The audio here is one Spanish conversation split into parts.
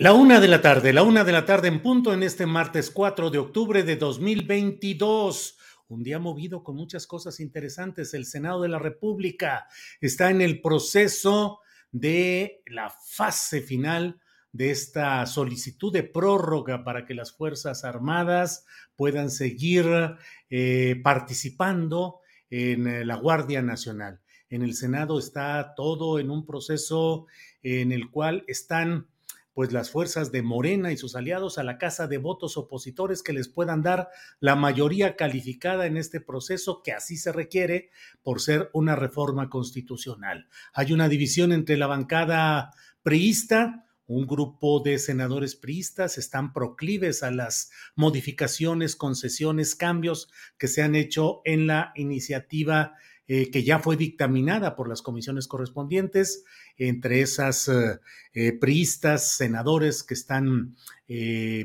La una de la tarde, la una de la tarde en punto en este martes 4 de octubre de 2022. Un día movido con muchas cosas interesantes. El Senado de la República está en el proceso de la fase final de esta solicitud de prórroga para que las Fuerzas Armadas puedan seguir eh, participando en eh, la Guardia Nacional. En el Senado está todo en un proceso en el cual están pues las fuerzas de Morena y sus aliados a la casa de votos opositores que les puedan dar la mayoría calificada en este proceso que así se requiere por ser una reforma constitucional. Hay una división entre la bancada priista, un grupo de senadores priistas están proclives a las modificaciones, concesiones, cambios que se han hecho en la iniciativa eh, que ya fue dictaminada por las comisiones correspondientes, entre esas eh, eh, priistas, senadores que están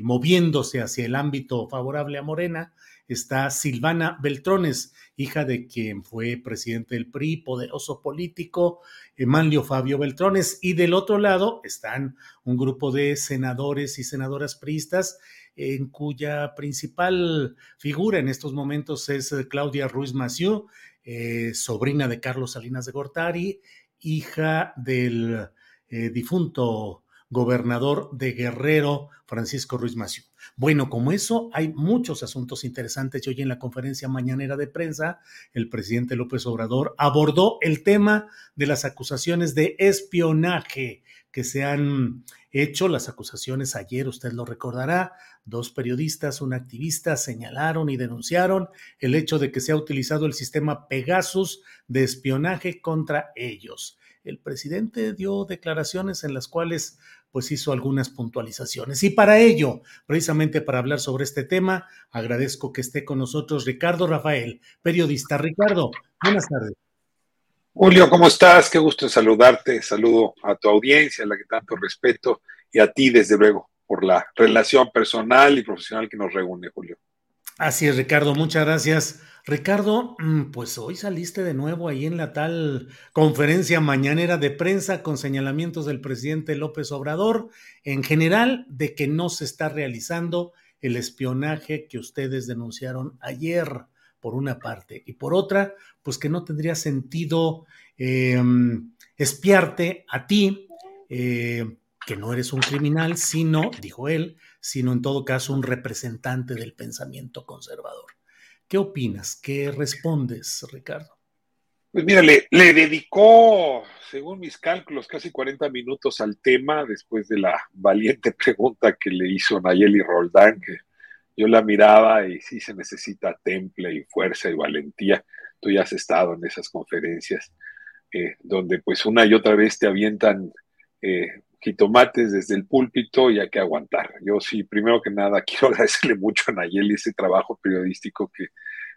moviéndose hacia el ámbito favorable a Morena, está Silvana Beltrones, hija de quien fue presidente del PRI, poderoso político, Emanlio Fabio Beltrones, y del otro lado están un grupo de senadores y senadoras priistas en cuya principal figura en estos momentos es Claudia Ruiz Massieu, eh, sobrina de Carlos Salinas de Gortari, hija del eh, difunto gobernador de Guerrero, Francisco Ruiz Massieu. Bueno, como eso, hay muchos asuntos interesantes. Hoy en la conferencia mañanera de prensa, el presidente López Obrador abordó el tema de las acusaciones de espionaje que se han hecho. Las acusaciones ayer, usted lo recordará, dos periodistas, un activista señalaron y denunciaron el hecho de que se ha utilizado el sistema Pegasus de espionaje contra ellos. El presidente dio declaraciones en las cuales pues hizo algunas puntualizaciones. Y para ello, precisamente para hablar sobre este tema, agradezco que esté con nosotros Ricardo Rafael, periodista. Ricardo, buenas tardes. Julio, ¿cómo estás? Qué gusto saludarte. Saludo a tu audiencia, a la que tanto respeto, y a ti, desde luego, por la relación personal y profesional que nos reúne, Julio. Así es, Ricardo, muchas gracias. Ricardo, mm, pues hoy saliste de nuevo ahí en la tal conferencia mañanera de prensa con señalamientos del presidente López Obrador, en general, de que no se está realizando el espionaje que ustedes denunciaron ayer por una parte, y por otra, pues que no tendría sentido eh, espiarte a ti, eh, que no eres un criminal, sino, dijo él, sino en todo caso un representante del pensamiento conservador. ¿Qué opinas? ¿Qué respondes, Ricardo? Pues mira, le, le, dedicó, según mis cálculos, casi 40 minutos al tema después de la valiente pregunta que le hizo Nayeli Roldán, que yo la miraba y sí se necesita temple y fuerza y valentía. Tú ya has estado en esas conferencias eh, donde pues una y otra vez te avientan eh, jitomates desde el púlpito y hay que aguantar. Yo sí, primero que nada, quiero agradecerle mucho a Nayeli ese trabajo periodístico que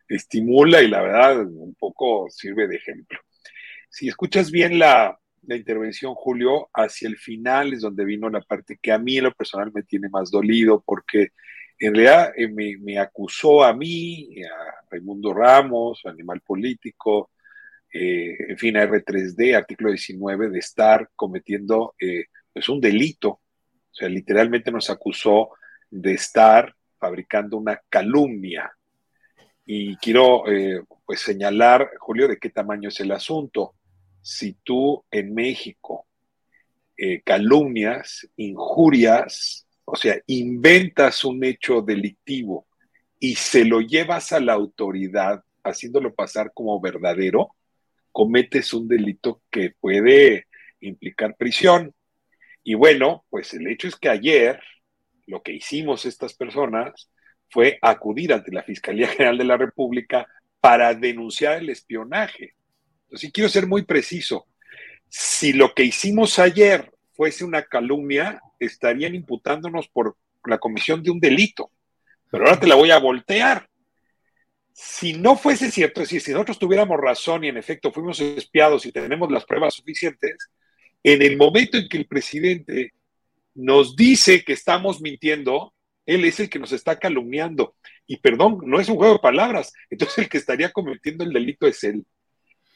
estimula y la verdad un poco sirve de ejemplo. Si escuchas bien la, la intervención, Julio, hacia el final es donde vino la parte que a mí lo personal me tiene más dolido porque en realidad eh, me, acusó a mí, a Raimundo Ramos, Animal Político, eh, en fin, a R3D, artículo 19, de estar cometiendo eh, pues un delito. O sea, literalmente nos acusó de estar fabricando una calumnia. Y quiero pues señalar, Julio, de qué tamaño es el asunto. Si tú en México calumnias, injurias, o sea, inventas un hecho delictivo y se lo llevas a la autoridad haciéndolo pasar como verdadero, cometes un delito que puede implicar prisión. Y bueno, pues el hecho es que ayer lo que hicimos estas personas fue acudir ante la Fiscalía General de la República para denunciar el espionaje. Entonces, quiero ser muy preciso. Si lo que hicimos ayer fuese una calumnia, estarían imputándonos por la comisión de un delito. Pero ahora te la voy a voltear. Si no fuese cierto, es decir, si nosotros tuviéramos razón y en efecto fuimos espiados y tenemos las pruebas suficientes, en el momento en que el presidente nos dice que estamos mintiendo, él es el que nos está calumniando. Y perdón, no es un juego de palabras. Entonces el que estaría cometiendo el delito es él.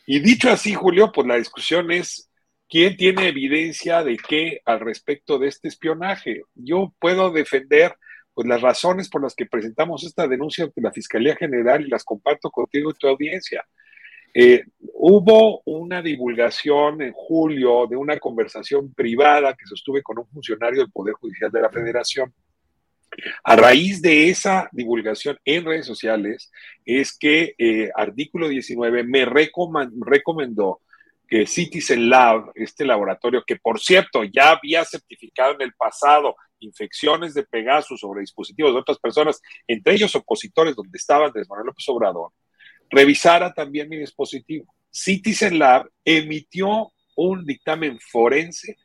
Y dicho así, Julio, pues la discusión es ¿Quién tiene evidencia de qué al respecto de este espionaje? Yo puedo defender pues, las razones por las que presentamos esta denuncia ante la Fiscalía General y las comparto contigo y tu audiencia. Eh, hubo una divulgación en julio de una conversación privada que sostuve con un funcionario del Poder Judicial de la Federación. A raíz de esa divulgación en redes sociales es que eh, artículo 19 me recomendó que Citizen Lab, este laboratorio que por cierto ya había certificado en el pasado infecciones de Pegasus sobre dispositivos de otras personas, entre ellos opositores donde estaba Andrés Manuel López Obrador, revisara también mi dispositivo. Citizen Lab emitió un dictamen forense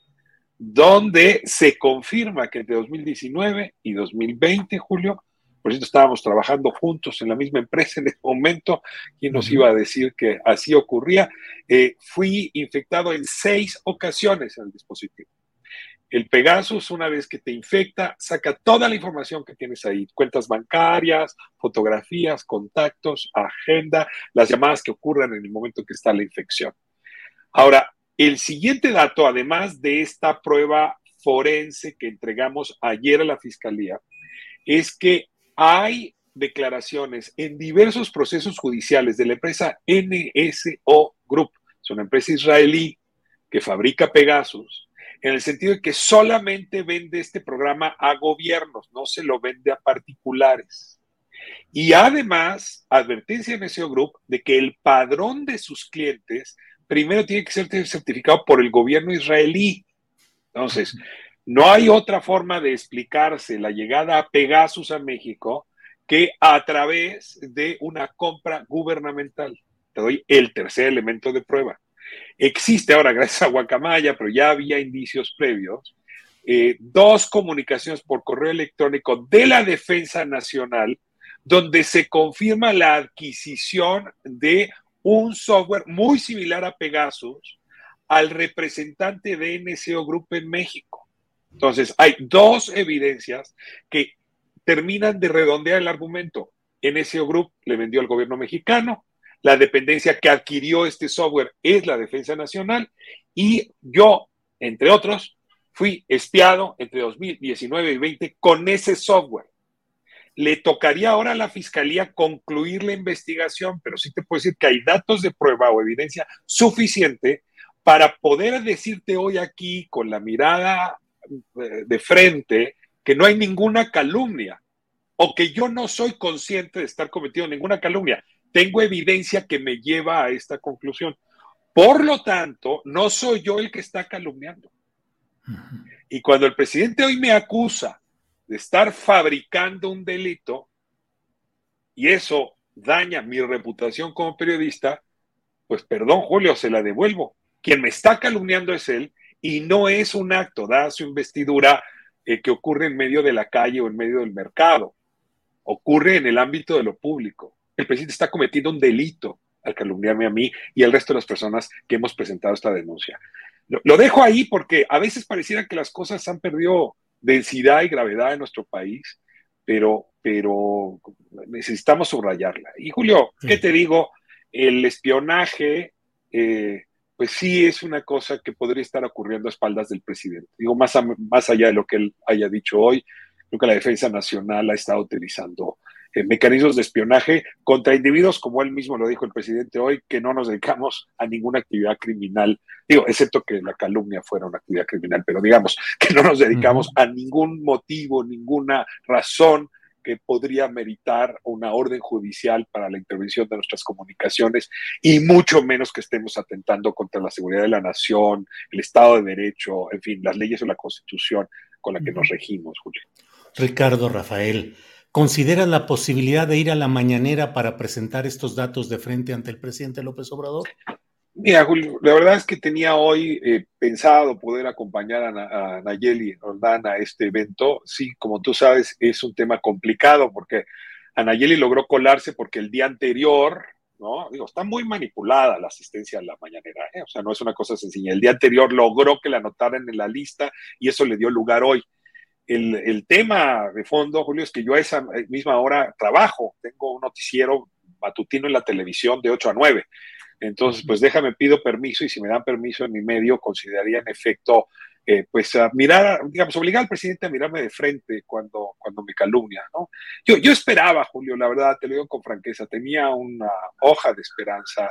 donde se confirma que entre 2019 y 2020, Julio, por cierto, estábamos trabajando juntos en la misma empresa en ese momento. ¿Quién nos iba a decir que así ocurría? Eh, fui infectado en seis ocasiones en el dispositivo. El Pegasus, una vez que te infecta, saca toda la información que tienes ahí, cuentas bancarias, fotografías, contactos, agenda, las llamadas que ocurran en el momento que está la infección. Ahora, el siguiente dato, además de esta prueba forense que entregamos ayer a la Fiscalía, es que hay declaraciones en diversos procesos judiciales de la empresa NSO Group, es una empresa israelí que fabrica Pegasus, en el sentido de que solamente vende este programa a gobiernos, no se lo vende a particulares. Y además, advertencia en NSO Group de que el padrón de sus clientes primero tiene que ser certificado por el gobierno israelí. Entonces, no hay otra forma de explicarse la llegada a Pegasus a México que a través de una compra gubernamental. Te doy el tercer elemento de prueba. Existe ahora, gracias a Guacamaya, pero ya había indicios previos, eh, dos comunicaciones por correo electrónico de la Defensa Nacional donde se confirma la adquisición de un software muy similar a Pegasus al representante de NCO Group en México. Entonces, hay dos evidencias que terminan de redondear el argumento. NSO Group le vendió al gobierno mexicano, la dependencia que adquirió este software es la Defensa Nacional y yo, entre otros, fui espiado entre 2019 y 2020 con ese software. Le tocaría ahora a la Fiscalía concluir la investigación, pero sí te puedo decir que hay datos de prueba o evidencia suficiente para poder decirte hoy aquí con la mirada de frente que no hay ninguna calumnia o que yo no soy consciente de estar cometiendo ninguna calumnia. Tengo evidencia que me lleva a esta conclusión. Por lo tanto, no soy yo el que está calumniando. Y cuando el presidente hoy me acusa de estar fabricando un delito y eso daña mi reputación como periodista, pues perdón, Julio, se la devuelvo. Quien me está calumniando es él y no es un acto, da su investidura eh, que ocurre en medio de la calle o en medio del mercado, ocurre en el ámbito de lo público. El presidente está cometiendo un delito al calumniarme a mí y al resto de las personas que hemos presentado esta denuncia. Lo, dejo ahí porque a veces pareciera que las cosas han perdido densidad y gravedad en nuestro país, pero, pero necesitamos subrayarla. Y Julio, ¿qué te digo? El espionaje, eh, pues sí es una cosa que podría estar ocurriendo a espaldas del presidente. Digo, más, más allá de lo que él haya dicho hoy, creo que la Defensa Nacional ha estado utilizando eh, mecanismos de espionaje contra individuos, como él mismo lo dijo el presidente hoy, que no nos dedicamos a ninguna actividad criminal, digo, excepto que la calumnia fuera una actividad criminal, pero digamos que no nos dedicamos a ningún motivo, ninguna razón que podría meritar una orden judicial para la intervención de nuestras comunicaciones y mucho menos que estemos atentando contra la seguridad de la nación, el Estado de Derecho, en fin, las leyes o la Constitución con la que nos regimos, Julio. Ricardo Rafael, ¿consideras la posibilidad de ir a la mañanera para presentar estos datos de frente ante el presidente López Obrador? Mira, Julio, la verdad es que tenía hoy eh, pensado poder acompañar a, Nayeli Roldán a este evento. Sí, como tú sabes, es un tema complicado porque a Nayeli logró colarse porque el día anterior, ¿no? Digo, está muy manipulada la asistencia a la mañanera, ¿eh? o sea, no es una cosa sencilla. El día anterior logró que la anotaran en la lista y eso le dio lugar hoy. El, el tema de fondo, Julio, es que yo a esa misma hora trabajo, tengo un noticiero matutino en la televisión de 8 a 9 entonces, pues déjame, pido permiso y si me dan permiso en mi medio, consideraría en efecto, eh, pues mirar, digamos, obligar al presidente a mirarme de frente cuando, cuando me calumnia, ¿no? Yo, yo esperaba, Julio, la verdad, te lo digo con franqueza, tenía una hoja de esperanza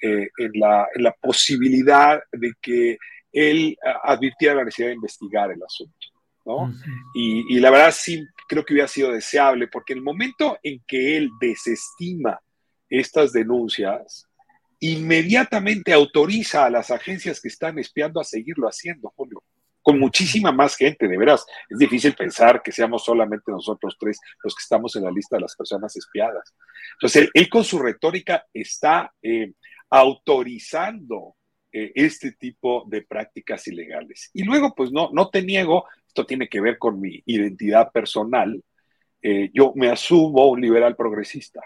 eh, en, la, en la posibilidad de que él advirtiera la necesidad de investigar el asunto. ¿no? y, y, la verdad sí creo que hubiera sido deseable, porque el momento en que él desestima estas denuncias, inmediatamente autoriza a las agencias que están espiando a seguirlo haciendo, Julio, con muchísima más gente, de veras. Es difícil pensar que seamos solamente nosotros tres los que estamos en la lista de las personas espiadas. Entonces, él, con su retórica está eh, autorizando eh, este tipo de prácticas ilegales. Y luego, pues no, no te niego, esto tiene que ver con mi identidad personal. Eh, yo me asumo un liberal progresista.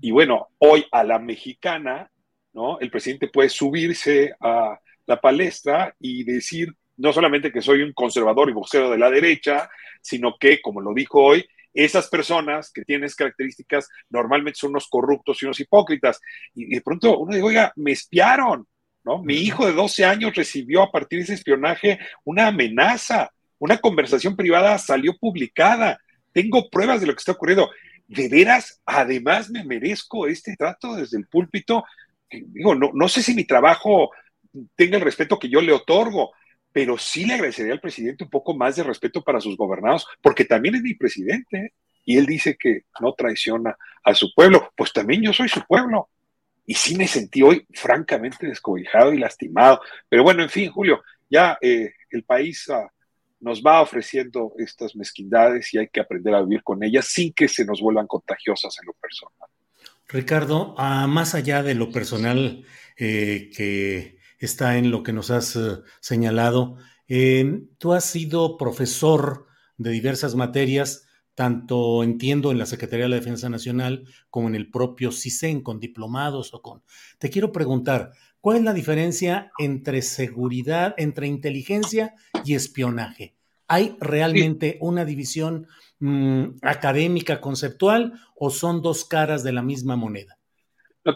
Y bueno, hoy a la mexicana, ¿no? El presidente puede subirse a la palestra y decir no solamente que soy un conservador y vocero de la derecha, sino que, como lo dijo hoy, esas personas que tienen esas características normalmente son unos corruptos y unos hipócritas. Y, de pronto uno dice, oiga, me espiaron, ¿no? Mi hijo de 12 años recibió a partir de ese espionaje una amenaza, una conversación privada salió publicada. Tengo pruebas de lo que está ocurriendo de veras, además me merezco este trato desde el púlpito. Digo, no, no sé si mi trabajo tenga el respeto que yo le otorgo, pero sí le agradecería al presidente un poco más de respeto para sus gobernados, porque también es mi presidente y él dice que no traiciona a su pueblo, pues también yo soy su pueblo. Y sí me sentí hoy francamente descobijado y lastimado. Pero bueno, en fin, Julio, ya eh, el país ah, nos va ofreciendo estas mezquindades y hay que aprender a vivir con ellas sin que se nos vuelvan contagiosas en lo personal. Ricardo, más allá de lo personal eh, que está en lo que nos has eh, señalado, tú has sido profesor de diversas materias, tanto entiendo en la Secretaría de la Defensa Nacional como en el propio CISEN, con diplomados o con... Te quiero preguntar, ¿Cuál es la diferencia entre seguridad, entre inteligencia y espionaje? ¿Hay realmente una división mm, académica, conceptual, o son dos caras de la misma moneda?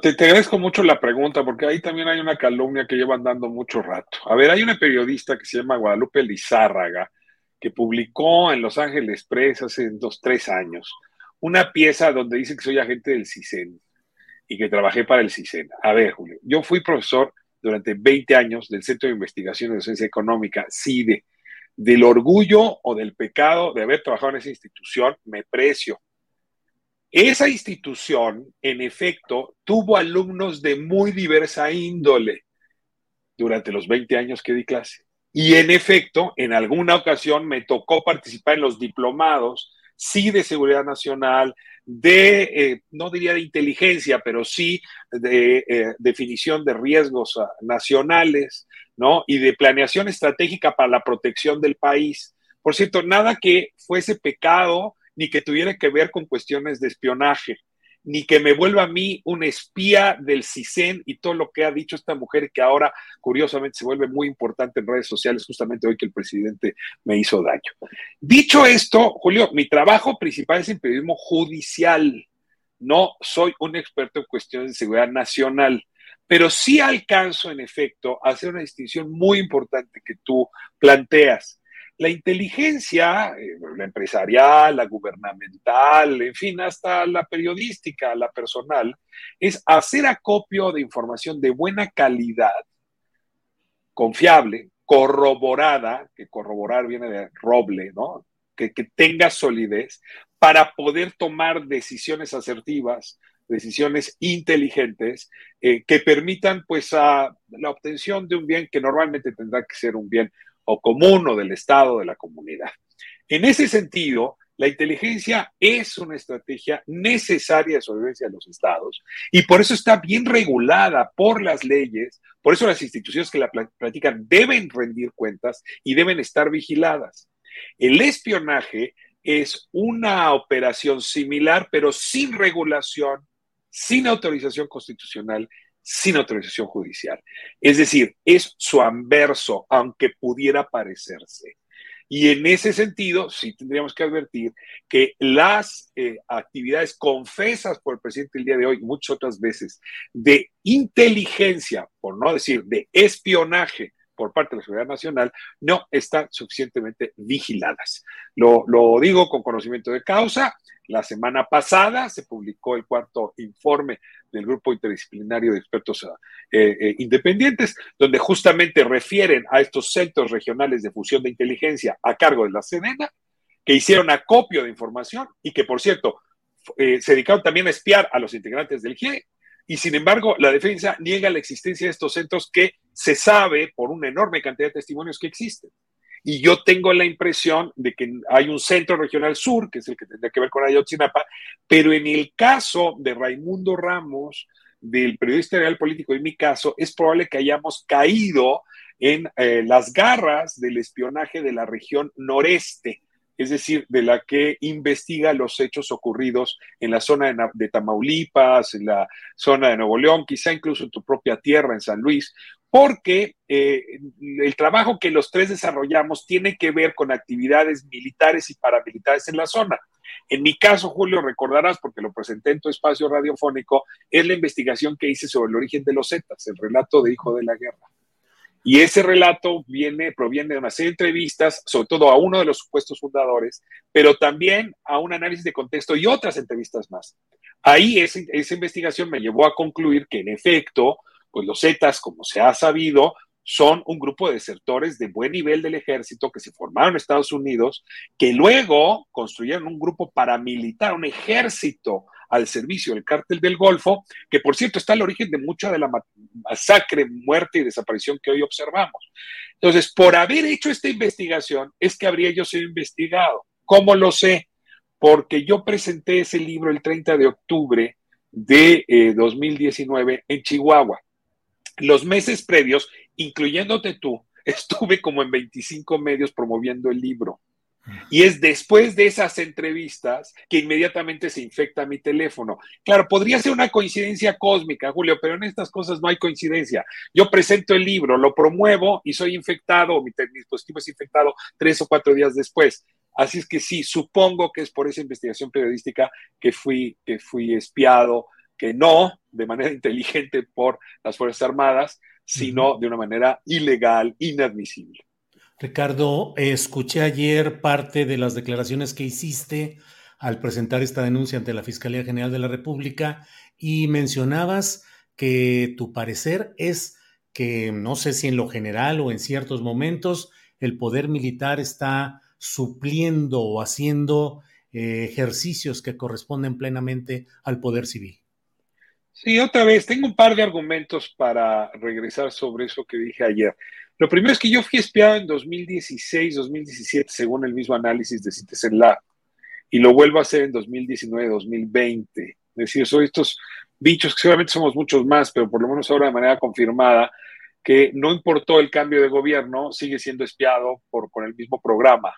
te, agradezco mucho la pregunta, porque ahí también hay una calumnia que llevan dando mucho rato. A ver, hay una periodista que se llama Guadalupe Lizárraga, que publicó en Los Ángeles Press hace dos, tres años, una pieza donde dice que soy agente del CISEN y que trabajé para el CISEN. A ver, Julio, yo fui profesor durante 20 años del Centro de Investigación de Docencia Económica, CIDE. Del orgullo o del pecado de haber trabajado en esa institución, me precio. Esa institución, en efecto, tuvo alumnos de muy diversa índole durante los 20 años que di clase. Y en efecto, en alguna ocasión me tocó participar en los diplomados, sí de seguridad nacional, de, eh, no diría de inteligencia, pero sí de eh, definición de riesgos ah, nacionales, ¿no? Y de planeación estratégica para la protección del país. Por cierto, nada que fuese pecado ni que tuviera que ver con cuestiones de espionaje ni que me vuelva a mí un espía del CISEN y todo lo que ha dicho esta mujer que ahora curiosamente se vuelve muy importante en redes sociales justamente hoy que el presidente me hizo daño. Dicho esto, Julio, mi trabajo principal es en periodismo judicial. No soy un experto en cuestiones de seguridad nacional, pero sí alcanzo en efecto a hacer una distinción muy importante que tú planteas la inteligencia, eh, la empresarial, la gubernamental, en fin, hasta la periodística, la personal, es hacer acopio de información de buena calidad, confiable, corroborada, que corroborar viene de roble, ¿no? Que, tenga solidez para poder tomar decisiones asertivas, decisiones inteligentes eh, que permitan pues la obtención de un bien que normalmente tendrá que ser un bien o común o del Estado, de la comunidad. En ese sentido, la inteligencia es una estrategia necesaria de sobrevivencia de los estados y por eso está bien regulada por las leyes, por eso las instituciones que la practican deben rendir cuentas y deben estar vigiladas. El espionaje es una operación similar, pero sin regulación, sin autorización constitucional sin autorización judicial. Es decir, es su anverso, aunque pudiera parecerse. Y en ese sentido, sí tendríamos que advertir que las eh, actividades confesas por el presidente el día de hoy, muchas otras veces, de inteligencia, por no decir de espionaje por parte de la seguridad nacional, no están suficientemente vigiladas. Lo, lo digo con conocimiento de causa. La semana pasada se publicó el cuarto informe del Grupo Interdisciplinario de Expertos eh, eh, Independientes, donde justamente refieren a estos centros regionales de fusión de inteligencia a cargo de la Sedena, que hicieron acopio de información y que, por cierto, eh, se dedicaron también a espiar a los integrantes del GIE. Y sin embargo, la defensa niega la existencia de estos centros que se sabe por una enorme cantidad de testimonios que existen. Y yo tengo la impresión de que hay un centro regional sur, que es el que tendría que ver con Ayotzinapa, pero en el caso de Raimundo Ramos, del periodista real político, en mi caso, es probable que hayamos caído en eh, las garras del espionaje de la región noreste, es decir, de la que investiga los hechos ocurridos en la zona de, de, Tamaulipas, en la zona de Nuevo León, quizá incluso en tu propia tierra, en San Luis, porque eh, el trabajo que los tres desarrollamos tiene que ver con actividades militares y paramilitares en la zona. En mi caso, Julio, recordarás, porque lo presenté en tu espacio radiofónico, es la investigación que hice sobre el origen de los Zetas, el relato de Hijo de la Guerra. Y ese relato viene, proviene de una serie de entrevistas, sobre todo a uno de los supuestos fundadores, pero también a un análisis de contexto y otras entrevistas más. Ahí esa investigación me llevó a concluir que en efecto pues los Zetas, como se ha sabido, son un grupo de desertores de buen nivel del ejército que se formaron en Estados Unidos, que luego construyeron un grupo paramilitar, un ejército al servicio del cártel del Golfo, que por cierto está al origen de mucha de la masacre, muerte y desaparición que hoy observamos. Entonces, por haber hecho esta investigación, es que habría yo sido investigado. ¿Cómo lo sé? Porque yo presenté ese libro el 30 de octubre de 2019 eh, en Chihuahua los meses previos, incluyéndote tú, estuve como en 25 medios promoviendo el libro. Y es después de esas entrevistas que inmediatamente se infecta mi teléfono. Claro, podría ser una coincidencia cósmica, Julio, pero en estas cosas no hay coincidencia. Yo presento el libro, lo promuevo y soy infectado, mi dispositivo es infectado tres o cuatro días después. Así es que sí, supongo que es por esa investigación periodística que fui, que fui espiado, que no de manera inteligente por las Fuerzas Armadas, sino de una manera ilegal, inadmisible. Ricardo, escuché ayer parte de las declaraciones que hiciste al presentar esta denuncia ante la Fiscalía General de la República y mencionabas que tu parecer es que no sé si en lo general o en ciertos momentos el poder militar está supliendo o haciendo eh, ejercicios que corresponden plenamente al poder civil. Sí, otra vez, tengo un par de argumentos para regresar sobre eso que dije ayer. Lo primero es que yo fui espiado en 2016, 2017, según el mismo análisis de Citizen Lab, y lo vuelvo a hacer en 2019, 2020. Es decir, son estos bichos que seguramente somos muchos más, pero por lo menos ahora de manera confirmada, que no importó el cambio de gobierno, sigue siendo espiado por, con el mismo programa,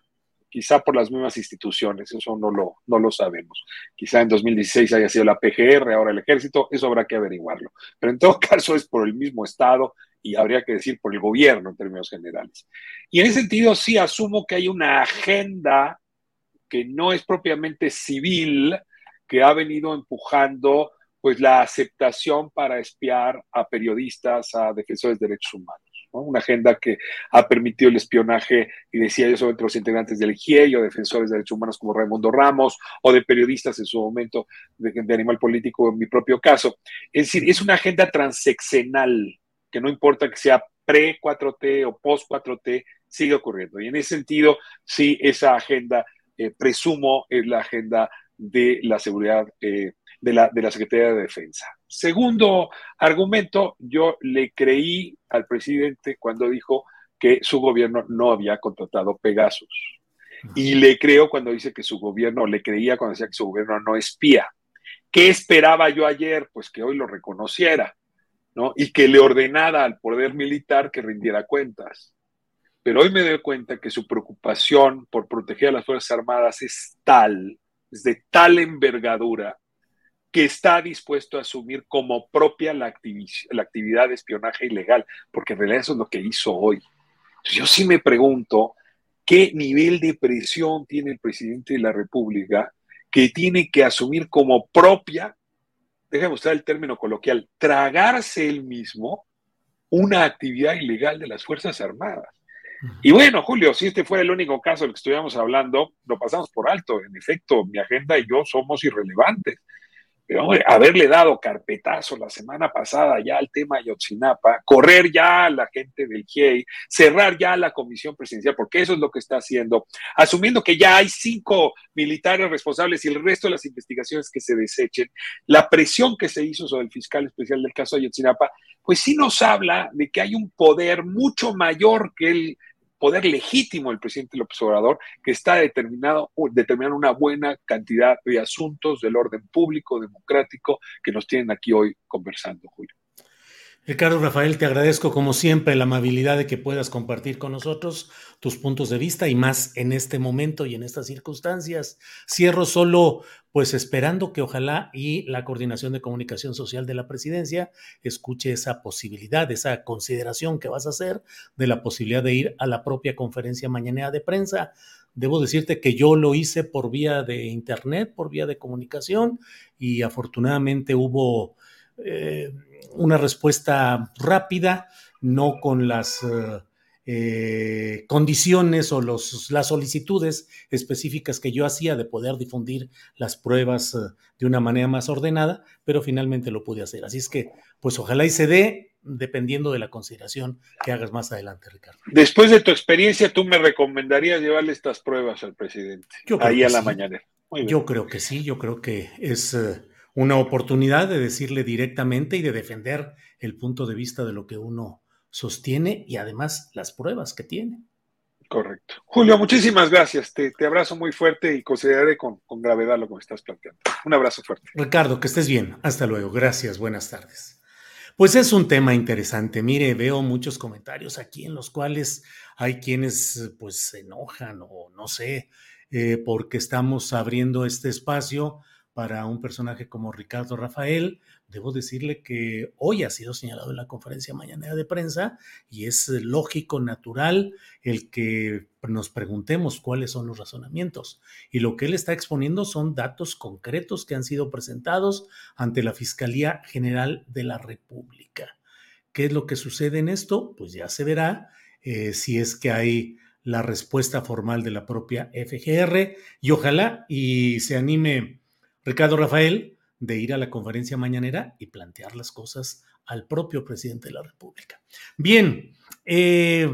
quizá por las mismas instituciones, eso no lo, no lo sabemos. Quizá en 2016 haya sido la PGR, ahora el ejército, eso habrá que averiguarlo. Pero en todo caso es por el mismo Estado y habría que decir por el gobierno en términos generales. Y en ese sentido sí asumo que hay una agenda que no es propiamente civil, que ha venido empujando pues la aceptación para espiar a periodistas, a defensores de derechos humanos. Una agenda que ha permitido el espionaje, y decía yo, sobre los integrantes del GIEI o defensores de derechos humanos como Raimundo Ramos o de periodistas en su momento de, de Animal Político, en mi propio caso. Es decir, es una agenda transeccional que no importa que sea pre-4T o post-4T, sigue ocurriendo. Y en ese sentido, sí, esa agenda, eh, presumo, es la agenda de la seguridad eh, de, la, de la Secretaría de Defensa. Segundo argumento, yo le creí al presidente cuando dijo que su gobierno no había contratado Pegasus. Y le creo cuando dice que su gobierno, le creía cuando decía que su gobierno no espía. ¿Qué esperaba yo ayer? Pues que hoy lo reconociera, ¿no? Y que le ordenara al poder militar que rindiera cuentas. Pero hoy me doy cuenta que su preocupación por proteger a las Fuerzas Armadas es tal, es de tal envergadura, que está dispuesto a asumir como propia la, la, actividad de espionaje ilegal, porque en realidad eso es lo que hizo hoy. yo sí me pregunto qué nivel de presión tiene el presidente de la República que tiene que asumir como propia, déjame usar el término coloquial, tragarse él mismo una actividad ilegal de las Fuerzas Armadas. Y bueno, Julio, si este fuera el único caso del que estuviéramos hablando, lo pasamos por alto. En efecto, mi agenda y yo somos irrelevantes. Pero haberle dado carpetazo la semana pasada ya al tema Yotzinapa, correr ya a la gente del GIEI, cerrar ya la comisión presidencial, porque eso es lo que está haciendo, asumiendo que ya hay cinco militares responsables y el resto de las investigaciones que se desechen, la presión que se hizo sobre el fiscal especial del caso Yotzinapa, pues sí nos habla de que hay un poder mucho mayor que el poder legítimo del presidente López Obrador que está determinado, determinando una buena cantidad de asuntos del orden público, democrático, que nos tienen aquí hoy conversando, Julio. Ricardo Rafael, te agradezco como siempre la amabilidad de que puedas compartir con nosotros tus puntos de vista y más en este momento y en estas circunstancias. Cierro solo pues esperando que ojalá y la Coordinación de Comunicación Social de la Presidencia escuche esa posibilidad, esa consideración que vas a hacer de la posibilidad de ir a la propia conferencia mañanera de prensa. Debo decirte que yo lo hice por vía de Internet, por vía de comunicación y afortunadamente hubo... Eh, una respuesta rápida, no con las eh, eh, condiciones o los, las solicitudes específicas que yo hacía de poder difundir las pruebas de una manera más ordenada, pero finalmente lo pude hacer. Así es que, pues ojalá y se dé dependiendo de la consideración que hagas más adelante, Ricardo. Después de tu experiencia, ¿tú me recomendarías llevarle estas pruebas al presidente? ahí a la mañana. Yo creo que sí, yo creo que es una oportunidad de decirle directamente y de defender el punto de vista de lo que uno sostiene y además las pruebas que tiene. Correcto. Julio, muchísimas gracias. Te, abrazo muy fuerte y consideraré con, con, gravedad lo que me estás planteando. Un abrazo fuerte. Ricardo, que estés bien. Hasta luego. Gracias. Buenas tardes. Pues es un tema interesante. Mire, veo muchos comentarios aquí en los cuales hay quienes pues se enojan o no sé, eh, porque estamos abriendo este espacio para un personaje como Ricardo Rafael. Debo decirle que hoy ha sido señalado en la conferencia mañanera de prensa y es lógico, natural, el que nos preguntemos cuáles son los razonamientos. Y lo que él está exponiendo son datos concretos que han sido presentados ante la Fiscalía General de la República. ¿Qué es lo que sucede en esto? Pues ya se verá eh, si es que hay la respuesta formal de la propia FGR y ojalá y se anime Ricardo Rafael de ir a la conferencia mañanera y plantear las cosas al propio presidente de la República. Bien, eh,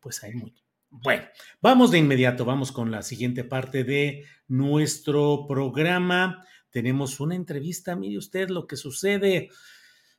pues hay mucho. Bueno, vamos de inmediato, vamos con la siguiente parte de nuestro programa. Tenemos una entrevista, mire usted lo que sucede.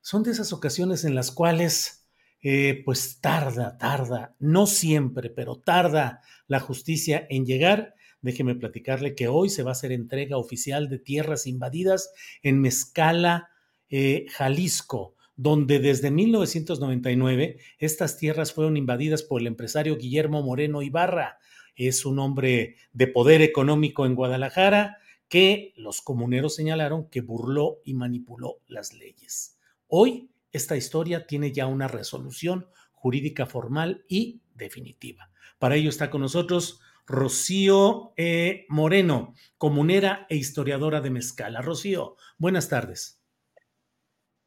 Son de esas ocasiones en las cuales, eh, pues tarda, tarda, no siempre, pero tarda la justicia en llegar déjeme platicarle que hoy se va a hacer entrega oficial de tierras invadidas en Mezcala, eh, Jalisco, donde desde 1999 estas tierras fueron invadidas por el empresario Guillermo Moreno Ibarra. Es un hombre de poder económico en Guadalajara que los comuneros señalaron que burló y manipuló las leyes. Hoy esta historia tiene ya una resolución jurídica formal y definitiva. Para ello está con nosotros Rocío e. Moreno, comunera e historiadora de Mezcala. Rocío, buenas tardes.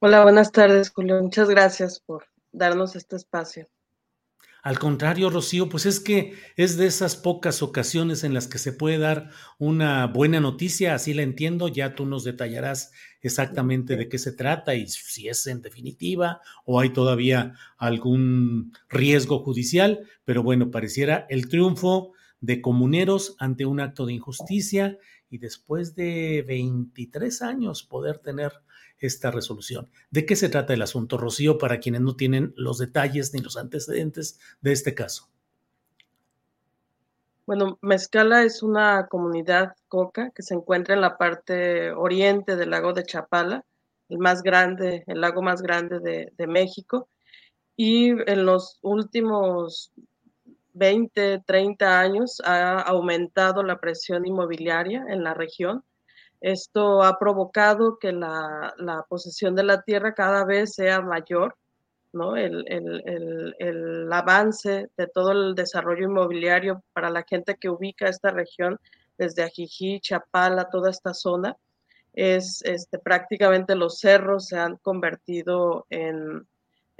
Hola, buenas tardes, Julio. Muchas gracias por darnos este espacio. Al contrario, Rocío, pues es que es de esas pocas ocasiones en las que se puede dar una buena noticia, así la entiendo, ya tú nos detallarás exactamente de qué se trata y si es en definitiva o hay todavía algún riesgo judicial, pero bueno, pareciera el triunfo de comuneros ante un acto de injusticia y después de 23 años poder tener esta resolución. ¿De qué se trata el asunto, Rocío, para quienes no tienen los detalles ni los antecedentes de este caso? Bueno, Mezcala es una comunidad coca que se encuentra en la parte oriente del lago de Chapala, el más grande, el lago más grande de, México. Y en los últimos 20, 30 años ha aumentado la presión inmobiliaria en la región esto ha provocado que la, posesión de la tierra cada vez sea mayor, ¿no? El, avance de todo el desarrollo inmobiliario para la gente que ubica esta región, desde Ajijí, Chapala, toda esta zona, es este, prácticamente los cerros se han convertido en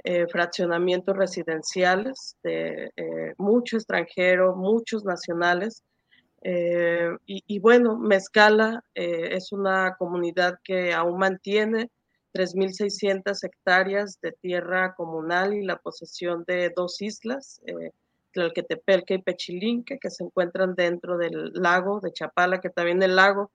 eh, fraccionamientos residenciales de eh, mucho extranjero, muchos nacionales, eh, y, bueno, Mezcala eh, es una comunidad que aún mantiene 3.600 hectáreas de tierra comunal y la posesión de dos islas, Tlalquetepelque y Pechilinque, que se encuentran dentro del lago de Chapala, que también el lago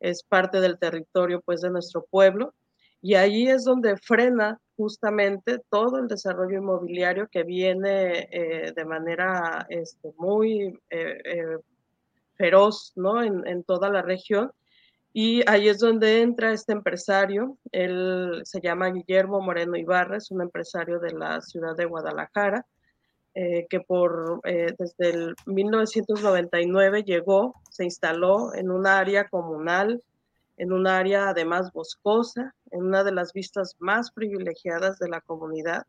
es parte del territorio pues, de nuestro pueblo. Y ahí es donde frena justamente todo el desarrollo inmobiliario que viene de manera este, muy feroz ¿no? en, toda la región. Y ahí es donde entra este empresario, él se llama Guillermo Moreno Ibarra, es un empresario de la ciudad de Guadalajara, eh, que por, eh, desde el 1999 llegó, se instaló en un área comunal, en un área además boscosa, en una de las vistas más privilegiadas de la comunidad,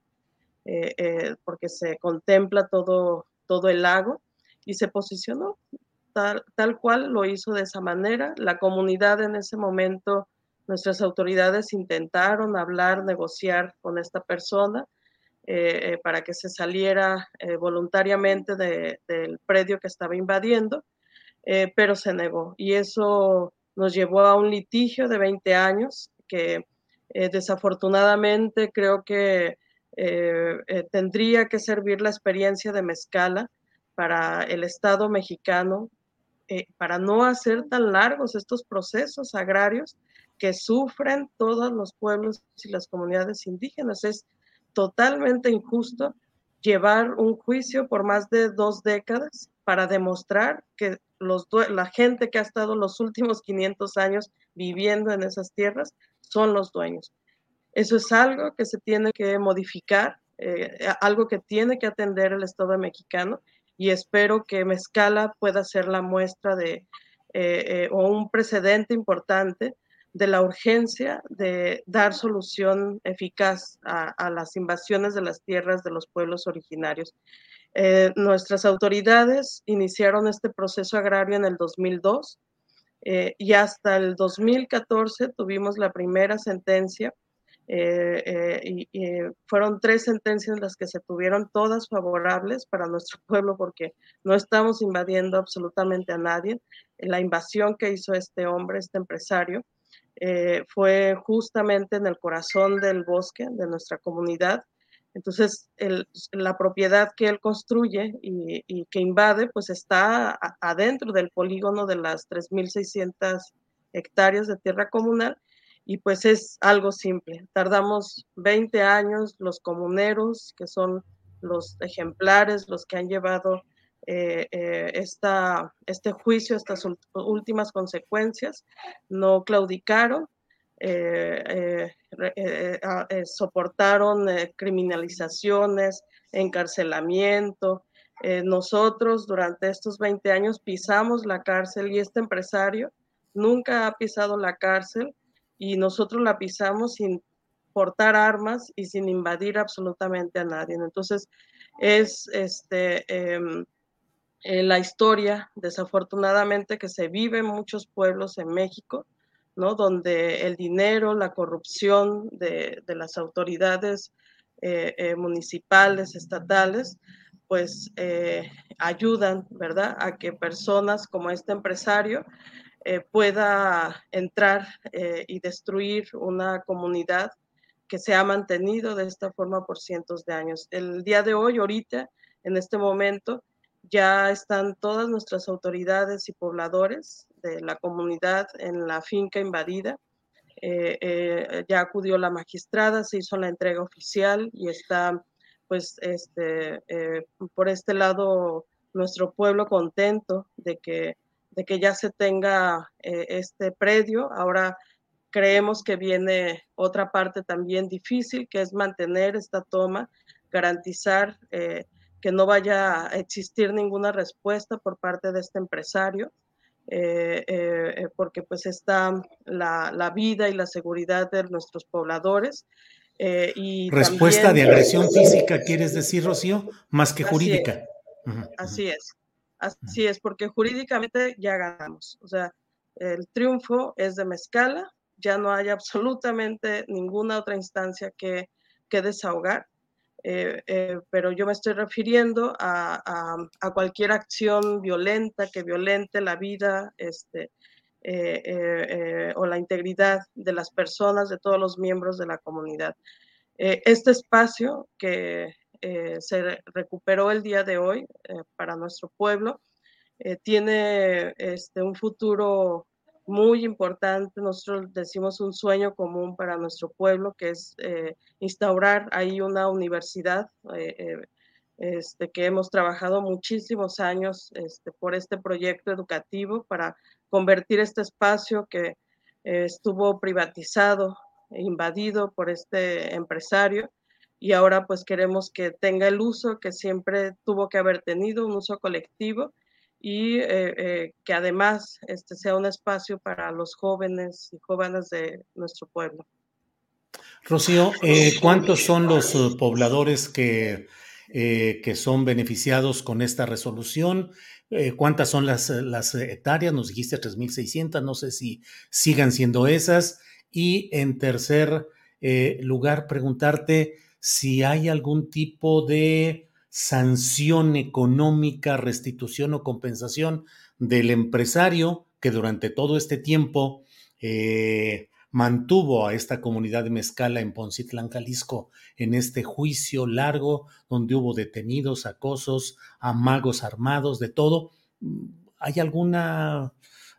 eh, porque se contempla todo, todo el lago, y se posicionó tal, cual lo hizo de esa manera. La comunidad en ese momento, nuestras autoridades intentaron hablar, negociar con esta persona eh, eh, para que se saliera eh, voluntariamente del predio que estaba invadiendo, pero se negó. Y eso nos llevó a un litigio de 20 años que desafortunadamente creo que tendría que servir la experiencia de Mezcala para el Estado mexicano eh, para no hacer tan largos estos procesos agrarios que sufren todos los pueblos y las comunidades indígenas. Es totalmente injusto llevar un juicio por más de dos décadas para demostrar que los, la gente que ha estado los últimos 500 años viviendo en esas tierras son los dueños. Eso es algo que se tiene que modificar, eh, algo que tiene que atender el Estado mexicano y espero que Mezcala pueda ser la muestra de eh, eh, o un precedente importante de la urgencia de dar solución eficaz a, las invasiones de las tierras de los pueblos originarios. Eh, nuestras autoridades iniciaron este proceso agrario en el 2002 y hasta el 2014 tuvimos la primera sentencia eh, eh, y, fueron tres sentencias las que se tuvieron, todas favorables para nuestro pueblo, porque no estamos invadiendo absolutamente a nadie. La invasión que hizo este hombre, este empresario, eh, fue justamente en el corazón del bosque de nuestra comunidad. Entonces, la propiedad que él construye y, que invade, pues está adentro del polígono de las 3.600 hectáreas de tierra comunal y pues es algo simple. Tardamos 20 años los comuneros, que son los ejemplares, los que han llevado eh, eh, esta, este juicio, estas últimas consecuencias, no claudicaron. soportaron criminalizaciones, encarcelamiento. nosotros durante estos 20 años pisamos la cárcel y este empresario nunca ha pisado la cárcel y nosotros la pisamos sin portar armas y sin invadir absolutamente a nadie. Entonces, es este, em, eh, la historia, desafortunadamente, que se vive en muchos pueblos en México, ¿no? Donde el dinero, la corrupción de, las autoridades eh, eh, municipales, estatales, pues ayudan, ¿verdad?, a que personas como este empresario pueda entrar y destruir una comunidad que se ha mantenido de esta forma por cientos de años. El día de hoy, ahorita, en este momento, ya están todas nuestras autoridades y pobladores de la comunidad en la finca invadida. Eh, eh, ya acudió la magistrada, se hizo la entrega oficial y está, pues, este, eh, por este lado, nuestro pueblo contento de que, de que ya se tenga este predio. Ahora creemos que viene otra parte también difícil, que es mantener esta toma, garantizar que no vaya a existir ninguna respuesta por parte de este empresario, eh, eh, eh, porque pues está la, vida y la seguridad de nuestros pobladores. y respuesta de agresión física, ¿quieres decir, Rocío? Más que jurídica. Así es, así es, porque jurídicamente ya ganamos. O sea, el triunfo es de Mezcala, ya no hay absolutamente ninguna otra instancia que, que desahogar. Eh, eh, pero yo me estoy refiriendo a, cualquier acción violenta que violente la vida este, eh, o la integridad de las personas, de todos los miembros de la comunidad. este espacio que se recuperó el día de hoy para nuestro pueblo tiene este, un futuro muy importante. Nosotros decimos un sueño común para nuestro pueblo, que es eh, instaurar ahí una universidad, eh, eh, este, que hemos trabajado muchísimos años este, por este proyecto educativo para convertir este espacio que estuvo privatizado invadido por este empresario y ahora pues queremos que tenga el uso que siempre tuvo que haber tenido, un uso colectivo y eh, eh, que además este sea un espacio para los jóvenes y jóvenes de nuestro pueblo. Rocío, eh, ¿cuántos son los pobladores que, que son beneficiados con esta resolución? ¿Cuántas son las, las hectáreas? Nos dijiste 3.600, no sé si sigan siendo esas. Y en tercer lugar, preguntarte si hay algún tipo de sanción económica, restitución o compensación del empresario que durante todo este tiempo eh, mantuvo a esta comunidad de Mezcala en Poncitlán, Jalisco, en este juicio largo donde hubo detenidos, acosos, amagos armados, de todo. ¿Hay alguna,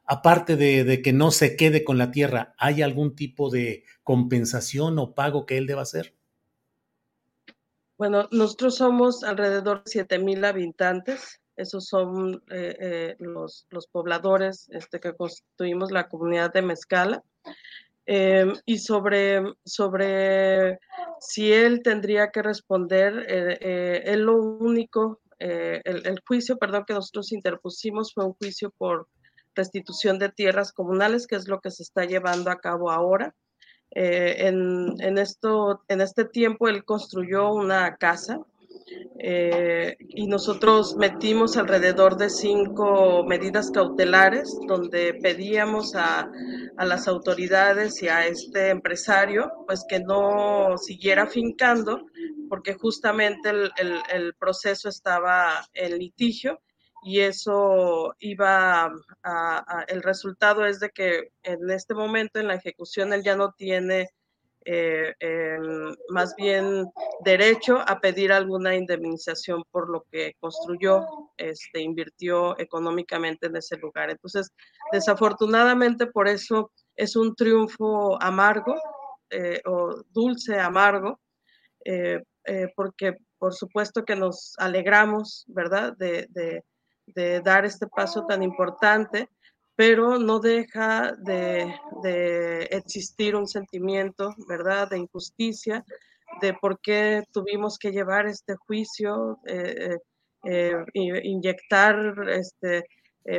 aparte de, de, que no se quede con la tierra, ¿hay algún tipo de compensación o pago que él deba hacer? Bueno, nosotros somos alrededor de 7.000 habitantes. Esos son eh, eh, los, los, pobladores este, que constituimos la comunidad de Mezcala. Em, y sobre, sobre si él tendría que responder, eh, él lo único, el, el, juicio, perdón, que nosotros interpusimos fue un juicio por restitución de tierras comunales, que es lo que se está llevando a cabo ahora. Eh, en, esto, en este tiempo él construyó una casa eh, y nosotros metimos alrededor de cinco medidas cautelares donde pedíamos a, las autoridades y a este empresario pues que no siguiera fincando porque justamente el proceso estaba en litigio y eso iba a, el resultado es de que en este momento en la ejecución él ya no tiene eh, más bien derecho a pedir alguna indemnización por lo que construyó, este, invirtió económicamente en ese lugar. Entonces, desafortunadamente por eso es un triunfo amargo eh, o dulce amargo, eh, porque por supuesto que nos alegramos, ¿verdad? de de dar este paso tan importante, pero no deja de, existir un sentimiento, ¿verdad?, de injusticia, de por qué tuvimos que llevar este juicio, eh, eh, eh, inyectar este,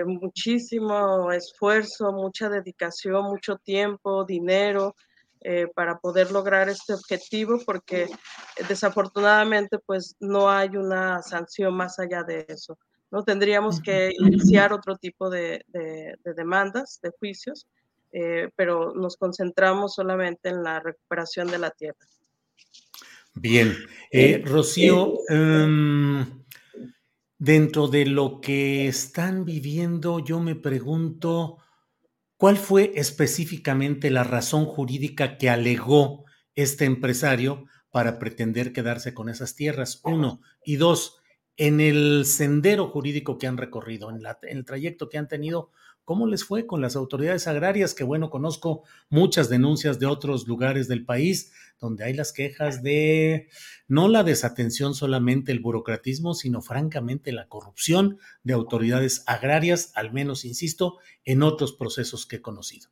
muchísimo esfuerzo, mucha dedicación, mucho tiempo, dinero, para poder lograr este objetivo, porque desafortunadamente pues no hay una sanción más allá de eso. ¿No? Tendríamos que iniciar otro tipo de, demandas, de juicios, eh, pero nos concentramos solamente en la recuperación de la tierra. Bien, eh, eh, Rocío, em, dentro de lo que están viviendo, yo me pregunto, ¿cuál fue específicamente la razón jurídica que alegó este empresario para pretender quedarse con esas tierras? Uno. Y dos, en el sendero jurídico que han recorrido, en, el trayecto que han tenido, ¿cómo les fue con las autoridades agrarias? Que bueno, conozco muchas denuncias de otros lugares del país donde hay las quejas de no la desatención solamente, el burocratismo, sino francamente la corrupción de autoridades agrarias, al menos, insisto, en otros procesos que he conocido.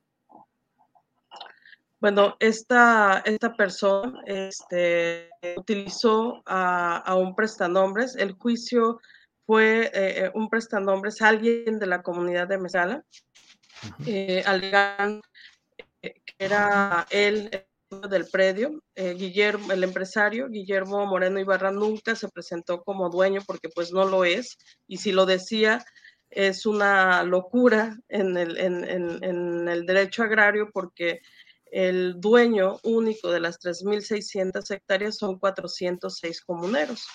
Bueno, esta, esta persona este, utilizó a, un prestanombres. El juicio fue eh, un prestanombres, alguien de la comunidad de Mesala, eh, alegando que era él del predio. Eh, Guillermo, el empresario, Guillermo Moreno Ibarra, nunca se presentó como dueño porque pues no lo es. Y si lo decía, es una locura en el, en, en el derecho agrario porque el dueño único de las 3.600 hectáreas son 406 comuneros.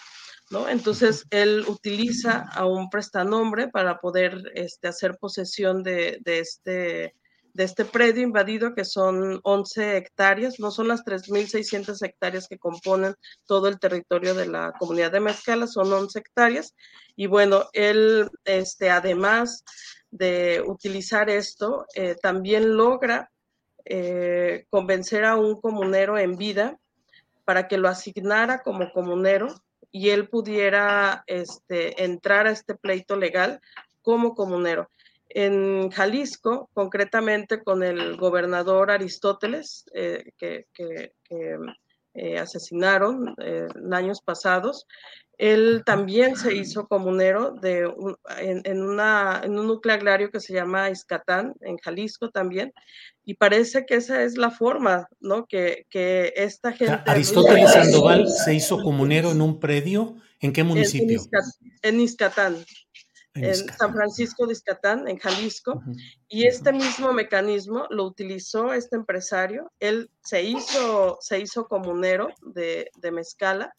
¿no? Entonces, él utiliza a un prestanombre para poder este, hacer posesión de, este, de este predio invadido, que son 11 hectáreas, no son las 3.600 hectáreas que componen todo el territorio de la comunidad de Mezcala, son 11 hectáreas. Y bueno, él, este, además de utilizar esto, eh, también logra eh, convencer a un comunero en vida para que lo asignara como comunero y él pudiera este, entrar a este pleito legal como comunero. En Jalisco, concretamente con el gobernador Aristóteles, eh, que, eh, asesinaron años pasados, él también se hizo comunero de en, una, en un núcleo agrario que se llama Iscatán, en Jalisco también, y parece que esa es la forma, ¿no? Que, que esta gente... Aristóteles Sandoval se hizo comunero en un predio, ¿en qué municipio? En, Iscatán, en, San Francisco de Iscatán, en Jalisco, y este mismo mecanismo lo utilizó este empresario, él se hizo, se hizo comunero de, de Mezcala,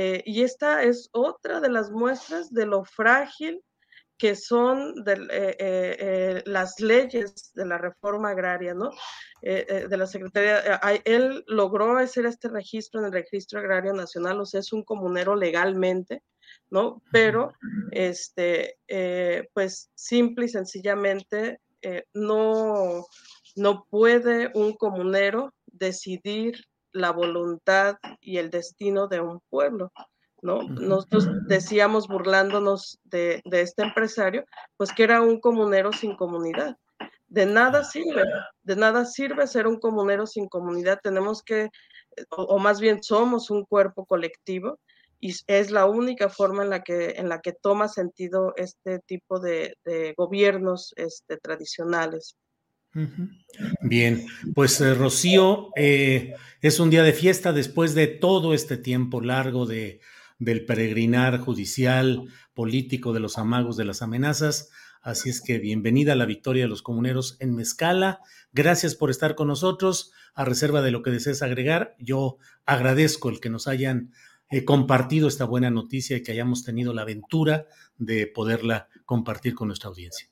eh, y esta es otra de las muestras de lo frágil que son de, eh, eh, las leyes de la reforma agraria, ¿no? de la Secretaría, él logró hacer este registro en el Registro Agrario Nacional, o sea, es un comunero legalmente, ¿no? Pero, este, pues, simple y sencillamente, no, no puede un comunero decidir la voluntad y el destino de un pueblo. ¿no? Nosotros decíamos burlándonos de, este empresario, pues que era un comunero sin comunidad. De nada sirve, de nada sirve ser un comunero sin comunidad. Tenemos que, o, más bien somos un cuerpo colectivo y es la única forma en la que, en la que toma sentido este tipo de, gobiernos este, tradicionales. Bien, pues eh, Rocío, eh, es un día de fiesta después de todo este tiempo largo de, del peregrinar judicial, político, de los amagos, de las amenazas. Así es que bienvenida a la victoria de los comuneros en Mezcala. Gracias por estar con nosotros. A reserva de lo que desees agregar, yo agradezco el que nos hayan eh, compartido esta buena noticia y que hayamos tenido la aventura de poderla compartir con nuestra audiencia.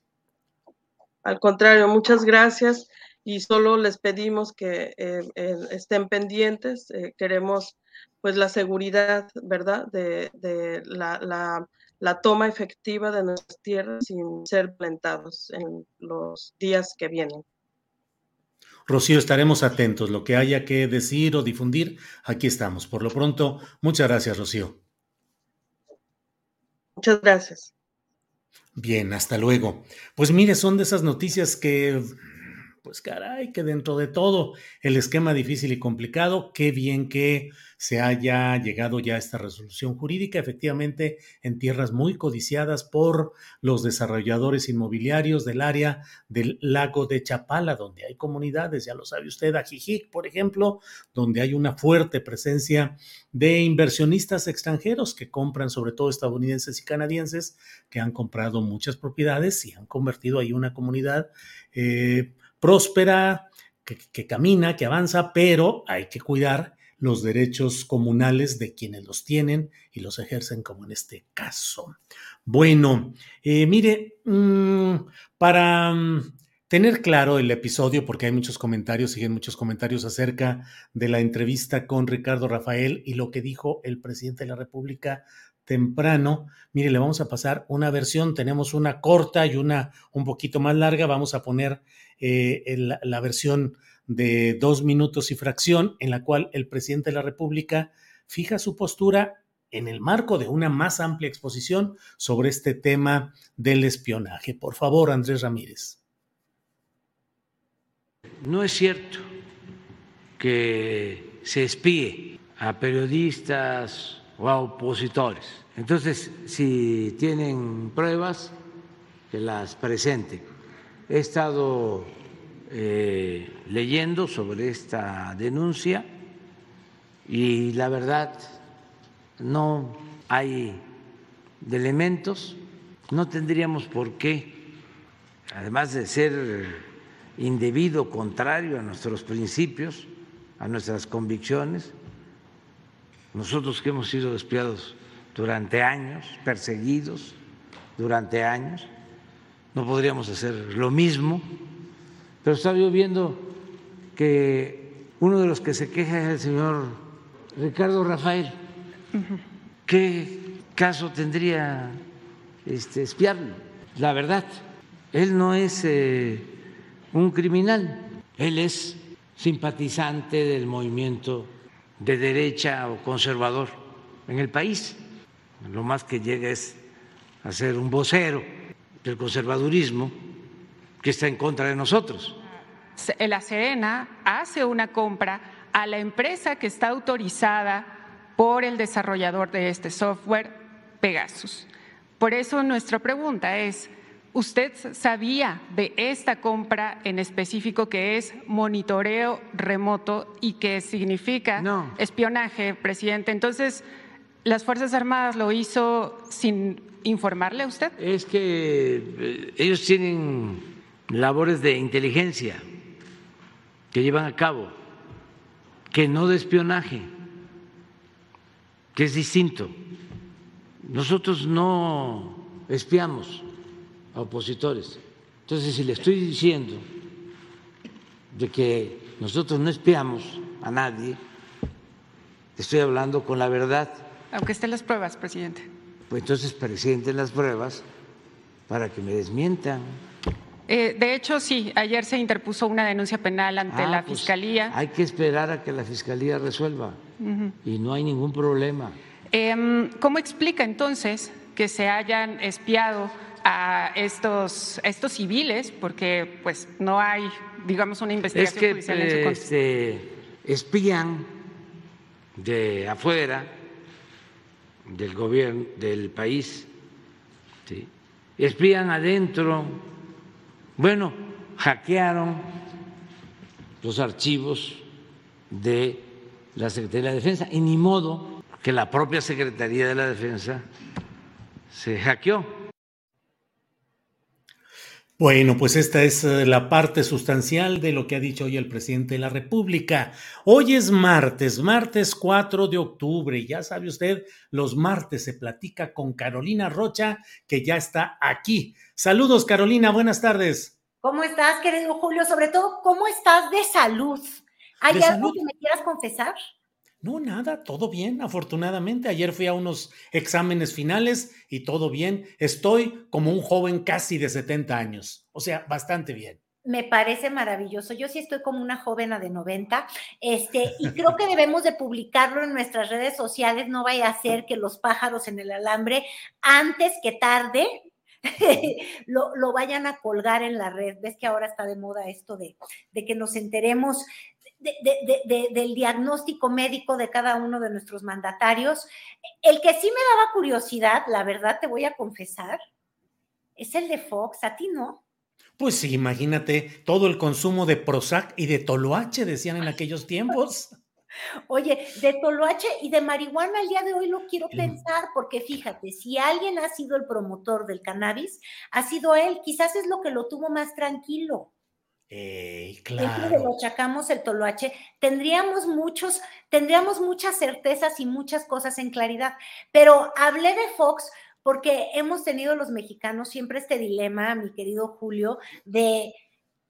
Al contrario, muchas gracias y solo les pedimos que eh, eh, estén pendientes. Eh, queremos pues la seguridad, ¿verdad?, de, la, toma efectiva de nuestras tierras sin ser plantados en los días que vienen. Rocío, estaremos atentos. Lo que haya que decir o difundir, aquí estamos. Por lo pronto, muchas gracias, Rocío. Muchas gracias. Bien, hasta luego. Pues mire, son de esas noticias que pues caray, que dentro de todo el esquema difícil y complicado, qué bien que se haya llegado ya a esta resolución jurídica, efectivamente en tierras muy codiciadas por los desarrolladores inmobiliarios del área del lago de Chapala, donde hay comunidades, ya lo sabe usted, Ajijic, por ejemplo, donde hay una fuerte presencia de inversionistas extranjeros que compran, sobre todo estadounidenses y canadienses, que han comprado muchas propiedades y han convertido ahí una comunidad. Eh, próspera, que, camina, que avanza, pero hay que cuidar los derechos comunales de quienes los tienen y los ejercen, como en este caso. Bueno, eh, mire, mm, para mm, tener claro el episodio, porque hay muchos comentarios, siguen muchos comentarios acerca de la entrevista con Ricardo Rafael y lo que dijo el presidente de la República temprano. Mire, le vamos a pasar una versión, tenemos una corta y una un poquito más larga, vamos a poner eh, la versión de dos minutos y fracción, en la cual el presidente de la República fija su postura en el marco de una más amplia exposición sobre este tema del espionaje. Por favor, Andrés Ramírez. No es cierto que se espíe a periodistas o a opositores. Entonces, si tienen pruebas, que las presenten. He estado eh, leyendo sobre esta denuncia y la verdad no hay elementos, no tendríamos por qué, además de ser indebido, contrario a nuestros principios, a nuestras convicciones, nosotros que hemos sido espiados durante años, perseguidos durante años, no podríamos hacer lo mismo, pero estaba yo viendo que uno de los que se queja es el señor Ricardo Rafael. ¿Qué caso tendría este, espiarlo? La verdad, él no es eh, un criminal, él es simpatizante del movimiento de derecha o conservador en el país. Lo más que llega es a ser un vocero del conservadurismo que está en contra de nosotros. La Serena hace una compra a la empresa que está autorizada por el desarrollador de este software, Pegasus. Por eso nuestra pregunta es, ¿usted sabía de esta compra en específico que es monitoreo remoto y que significa espionaje, presidente? Entonces, ¿las Fuerzas Armadas lo hizo sin informarle a usted? Es que eh, ellos tienen labores de inteligencia que llevan a cabo, que no de espionaje, que es distinto. Nosotros no espiamos a opositores. Entonces, si le estoy diciendo de que nosotros no espiamos a nadie, estoy hablando con la verdad. Aunque estén las pruebas, presidente pues entonces presenten las pruebas para que me desmientan. Eh, de hecho, sí, ayer se interpuso una denuncia penal ante ah, la pues, Fiscalía. Hay que esperar a que la Fiscalía resuelva y no hay ningún problema. Em, ¿Cómo explica entonces que se hayan espiado a estos, estos civiles? Porque pues no hay, digamos, una investigación judicial en su contra. Este, espían de afuera del gobierno del país, ¿sí? espían adentro, bueno, hackearon los archivos de la Secretaría de la Defensa y ni modo que la propia Secretaría de la Defensa se hackeó. Bueno, pues esta es eh, la parte sustancial de lo que ha dicho hoy el presidente de la República. Hoy es martes, martes 4 de octubre. Ya sabe usted, los martes se platica con Carolina Rocha, que ya está aquí. Saludos, Carolina, buenas tardes. ¿Cómo estás, querido Julio? Sobre todo, ¿cómo estás de salud? ¿Hay algo que me quieras confesar? No, nada, todo bien, afortunadamente. Ayer fui a unos exámenes finales y todo bien. Estoy como un joven casi de 70 años, o sea, bastante bien. Me parece maravilloso. Yo sí estoy como una joven de 90, este, y creo que debemos de publicarlo en nuestras redes sociales. No vaya a ser que los pájaros en el alambre, antes que tarde, lo, lo, vayan a colgar en la red. Ves que ahora está de moda esto de, de que nos enteremos de, del diagnóstico médico de cada uno de nuestros mandatarios. El que sí me daba curiosidad, la verdad te voy a confesar, es el de Fox, a ti no. Pues sí, imagínate todo el consumo de Prozac y de Toloache, decían en aquellos tiempos. Oye, de Toloache y de marihuana al día de hoy lo quiero pensar, porque fíjate, si alguien ha sido el promotor del cannabis, ha sido él, quizás es lo que lo tuvo más tranquilo. Eh, claro. de lo achacamos el toloache, tendríamos muchos, tendríamos muchas certezas y muchas cosas en claridad. Pero hablé de Fox porque hemos tenido los mexicanos siempre este dilema, mi querido Julio, de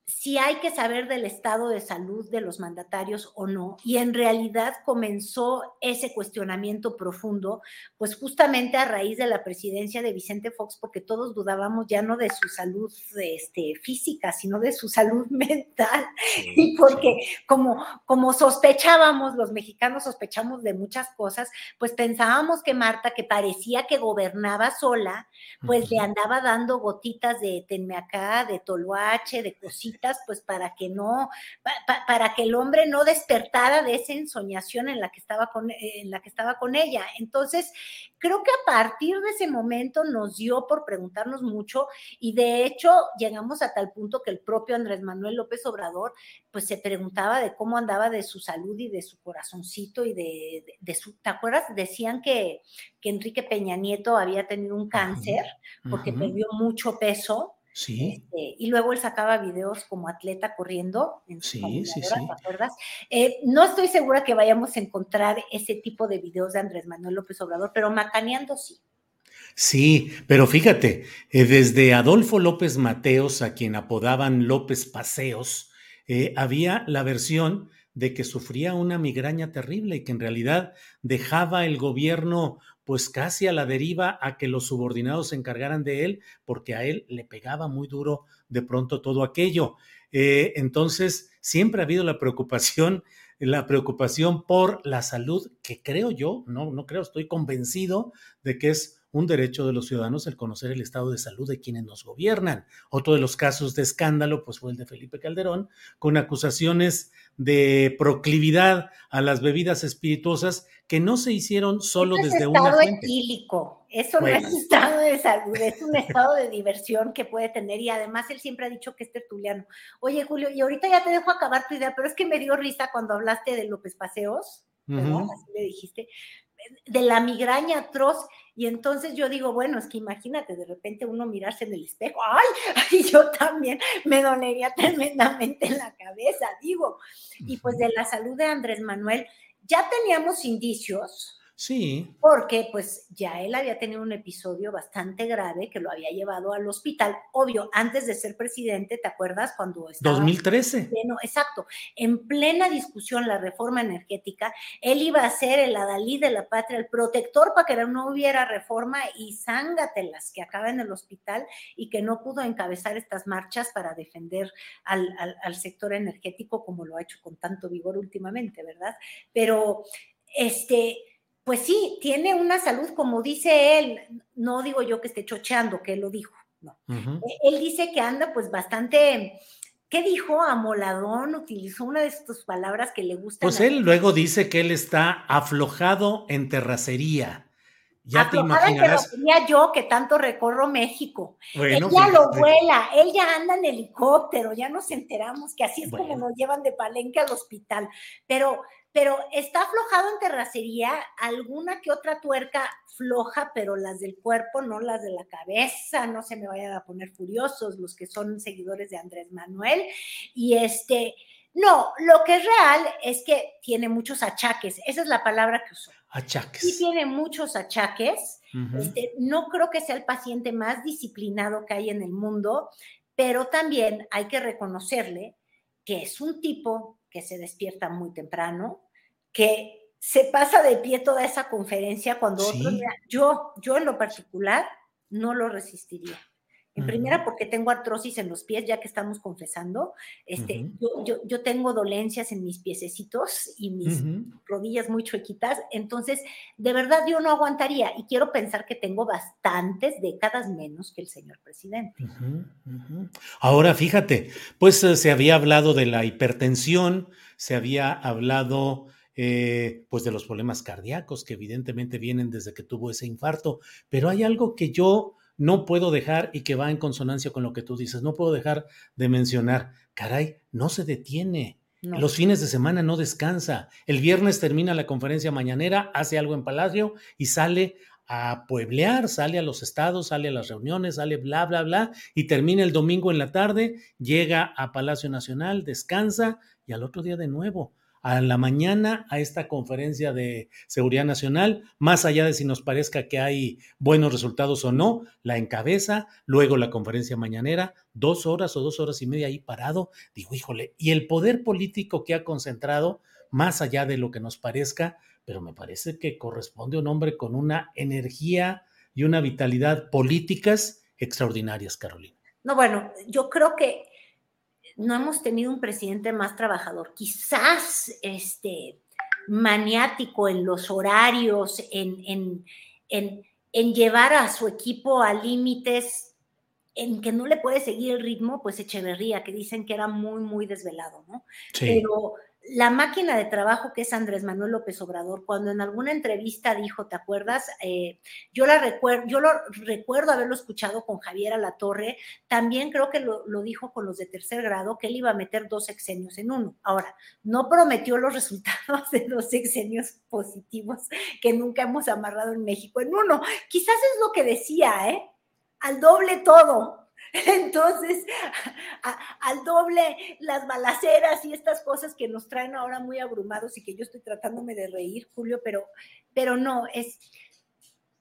si hay que saber del estado de salud de los mandatarios o no. Y en realidad comenzó ese cuestionamiento profundo, pues justamente a raíz de la presidencia de Vicente Fox, porque todos dudábamos ya no de su salud este, física, sino de su salud mental. y porque como, como sospechábamos, los mexicanos sospechamos de muchas cosas, pues pensábamos que Marta, que parecía que gobernaba sola, pues le andaba dando gotitas de tenme acá, de toloache, de cositas pues para que no, para que el hombre no despertara de esa ensoñación en la que estaba con, en la que estaba con ella. Entonces, creo que a partir de ese momento nos dio por preguntarnos mucho y de hecho llegamos a tal punto que el propio Andrés Manuel López Obrador, pues se preguntaba de cómo andaba de su salud y de su corazoncito y de, su, ¿te acuerdas? Decían que, que Enrique Peña Nieto había tenido un cáncer porque perdió mucho peso Sí. Este, y luego él sacaba videos como atleta corriendo. En sí, sí, sí. ¿Te acuerdas? Eh, no estoy segura que vayamos a encontrar ese tipo de videos de Andrés Manuel López Obrador, pero macaneando sí. Sí, pero fíjate, eh, desde Adolfo López Mateos, a quien apodaban López Paseos, eh, había la versión de que sufría una migraña terrible y que en realidad dejaba el gobierno pues casi a la deriva a que los subordinados se encargaran de él, porque a él le pegaba muy duro de pronto todo aquello. Eh, entonces, siempre ha habido la preocupación, la preocupación por la salud, que creo yo, no, no creo, estoy convencido de que es un derecho de los ciudadanos el conocer el estado de salud de quienes nos gobiernan. Otro de los casos de escándalo, pues fue el de Felipe Calderón, con acusaciones de proclividad a las bebidas espirituosas que no se hicieron solo desde una fuente. estado etílico, eso no es estado de salud, es un estado de diversión que puede tener y además él siempre ha dicho que es tertuliano. Oye, Julio, y ahorita ya te dejo acabar tu idea, pero es que me dio risa cuando hablaste de López Paseos, Así le dijiste, de la migraña atroz. Y entonces yo digo, bueno, es que imagínate de repente uno mirarse en el espejo, ay, yo también me dolería tremendamente en la cabeza, digo. Y pues de la salud de Andrés Manuel, ya teníamos indicios Sí. Porque pues ya él había tenido un episodio bastante grave que lo había llevado al hospital. Obvio, antes de ser presidente, ¿te acuerdas cuando estaba 2013. Pleno, exacto, en plena discusión la reforma energética, él iba a ser el adalí de la patria, el protector para que no hubiera reforma y zángatelas que acaba en el hospital y que no pudo encabezar estas marchas para defender al, al sector energético como lo ha hecho con tanto vigor últimamente, ¿verdad? Pero este pues sí, tiene una salud, como dice él, no digo yo que esté chocheando, que él lo dijo, no. E, él dice que anda pues bastante, ¿qué dijo? Amoladón, utilizó una de sus palabras que le gusta. Pues él luego dice que él está aflojado en terracería. Ya te imaginarás. En yo que tanto recorro México. él ya lo vuela, él ya anda en helicóptero, ya nos enteramos que así es como nos llevan de palenque al hospital. Pero pero está aflojado en terracería, alguna que otra tuerca floja, pero las del cuerpo, no las de la cabeza, no se me vayan a poner furiosos los que son seguidores de Andrés Manuel. Y este, no, lo que es real es que tiene muchos achaques, esa es la palabra que usó. Achaques. Sí tiene muchos achaques. este, no creo que sea el paciente más disciplinado que hay en el mundo, pero también hay que reconocerle que es un tipo que se despierta muy temprano, que se pasa de pie toda esa conferencia cuando otros, yo, yo en lo particular, no lo resistiría. En primera, porque tengo artrosis en los pies, ya que estamos confesando. Este, yo, yo, tengo dolencias en mis piececitos y mis rodillas muy chuequitas. Entonces, de verdad, yo no aguantaría. Y quiero pensar que tengo bastantes décadas menos que el señor presidente. Ahora, fíjate, pues eh, se había hablado de la hipertensión, se había hablado eh, pues de los problemas cardíacos que evidentemente vienen desde que tuvo ese infarto, pero hay algo que yo no puedo dejar y que va en consonancia con lo que tú dices, no puedo dejar de mencionar, caray, no se detiene. Los fines de semana no descansa. El viernes termina la conferencia mañanera, hace algo en Palacio y sale a pueblear, sale a los estados, sale a las reuniones, sale bla, bla, bla, y termina el domingo en la tarde, llega a Palacio Nacional, descansa y al otro día de nuevo a la mañana a esta conferencia de seguridad nacional, más allá de si nos parezca que hay buenos resultados o no, la encabeza, luego la conferencia mañanera, dos horas o dos horas y media ahí parado, digo, híjole, y el poder político que ha concentrado, más allá de lo que nos parezca, pero me parece que corresponde a un hombre con una energía y una vitalidad políticas extraordinarias, Carolina. No, bueno, yo creo que no hemos tenido un presidente más trabajador, quizás este, maniático en los horarios, en, en, llevar a su equipo a límites en que no le puede seguir el ritmo, pues Echeverría, que dicen que era muy, muy desvelado, ¿no? Pero la máquina de trabajo que es Andrés Manuel López Obrador, cuando en alguna entrevista dijo, ¿te acuerdas? Eh, yo, la recuerdo, yo lo recuerdo haberlo escuchado con Javier Alatorre, también creo que lo, dijo con los de tercer grado, que él iba a meter dos sexenios en uno. Ahora, no prometió los resultados de dos sexenios positivos que nunca hemos amarrado en México en uno. Quizás es lo que decía, ¿eh? Al doble todo, Entonces, al doble las balaceras y estas cosas que nos traen ahora muy abrumados y que yo estoy tratándome de reír, Julio, pero, pero no, es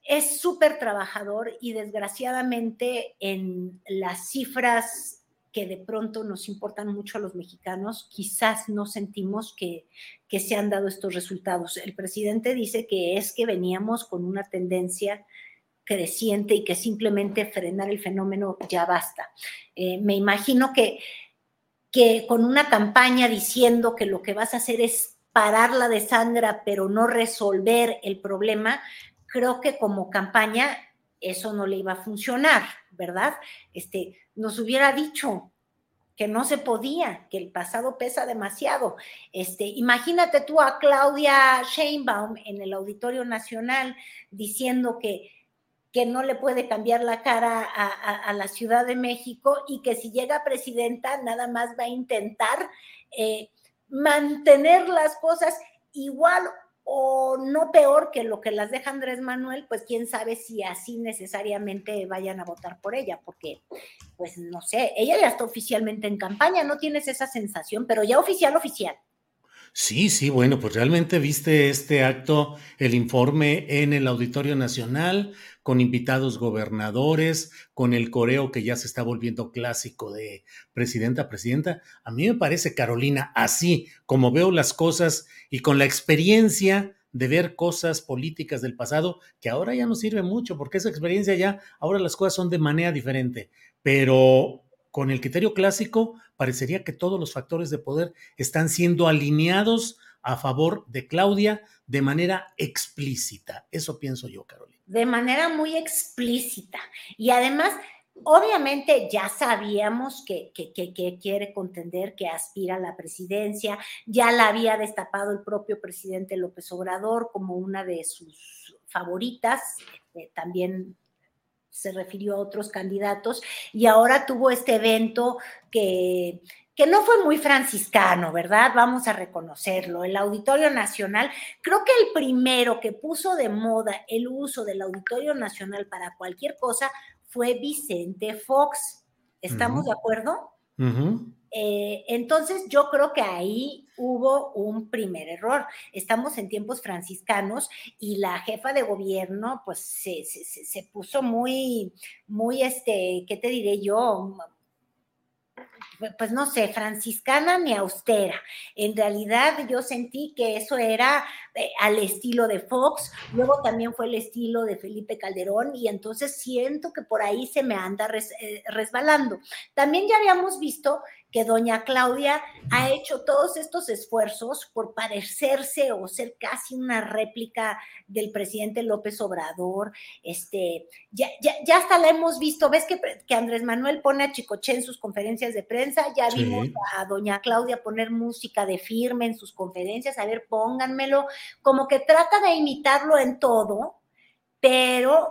es súper trabajador y desgraciadamente en las cifras que de pronto nos importan mucho a los mexicanos, quizás no sentimos que, que se han dado estos resultados. El presidente dice que es que veníamos con una tendencia creciente y que simplemente frenar el fenómeno ya basta. Eh, me imagino que, que con una campaña diciendo que lo que vas a hacer es parar la de Sandra, pero no resolver el problema, creo que como campaña eso no le iba a funcionar, ¿verdad? Este, nos hubiera dicho que no se podía, que el pasado pesa demasiado. Este, imagínate tú a Claudia Sheinbaum en el Auditorio Nacional diciendo que que no le puede cambiar la cara a, la Ciudad de México y que si llega presidenta nada más va a intentar eh, mantener las cosas igual o no peor que lo que las deja Andrés Manuel, pues quién sabe si así necesariamente vayan a votar por ella, porque pues no sé, ella ya está oficialmente en campaña, no tienes esa sensación, pero ya oficial, oficial. Sí, sí, bueno, pues realmente viste este acto, el informe en el Auditorio Nacional, con invitados gobernadores, con el coreo que ya se está volviendo clásico de presidenta, presidenta. A mí me parece, Carolina, así como veo las cosas y con la experiencia de ver cosas políticas del pasado, que ahora ya no sirve mucho, porque esa experiencia ya, ahora las cosas son de manera diferente, pero con el criterio clásico, parecería que todos los factores de poder están siendo alineados a favor de Claudia de manera explícita. Eso pienso yo, Carolina. De manera muy explícita. Y además, obviamente ya sabíamos que, que, quiere contender, que aspira a la presidencia, ya la había destapado el propio presidente López Obrador como una de sus favoritas, este, también se refirió a otros candidatos y ahora tuvo este evento que, que no fue muy franciscano, ¿verdad? Vamos a reconocerlo. El Auditorio Nacional, creo que el primero que puso de moda el uso del Auditorio Nacional para cualquier cosa fue Vicente Fox. ¿Estamos de acuerdo? Eh, entonces yo creo que ahí hubo un primer error. Estamos en tiempos franciscanos y la jefa de gobierno pues se, se, puso muy, muy, este, ¿qué te diré yo? Pues no sé, franciscana ni austera. En realidad yo sentí que eso era eh, al estilo de Fox, luego también fue el estilo de Felipe Calderón y entonces siento que por ahí se me anda eh, resbalando. También ya habíamos visto que doña Claudia ha hecho todos estos esfuerzos por parecerse o ser casi una réplica del presidente López Obrador. Este, ya, ya, hasta la hemos visto, ves que, que, Andrés Manuel pone a Chicoche en sus conferencias de prensa, ya vimos a doña Claudia poner música de firme en sus conferencias, a ver, pónganmelo, como que trata de imitarlo en todo, pero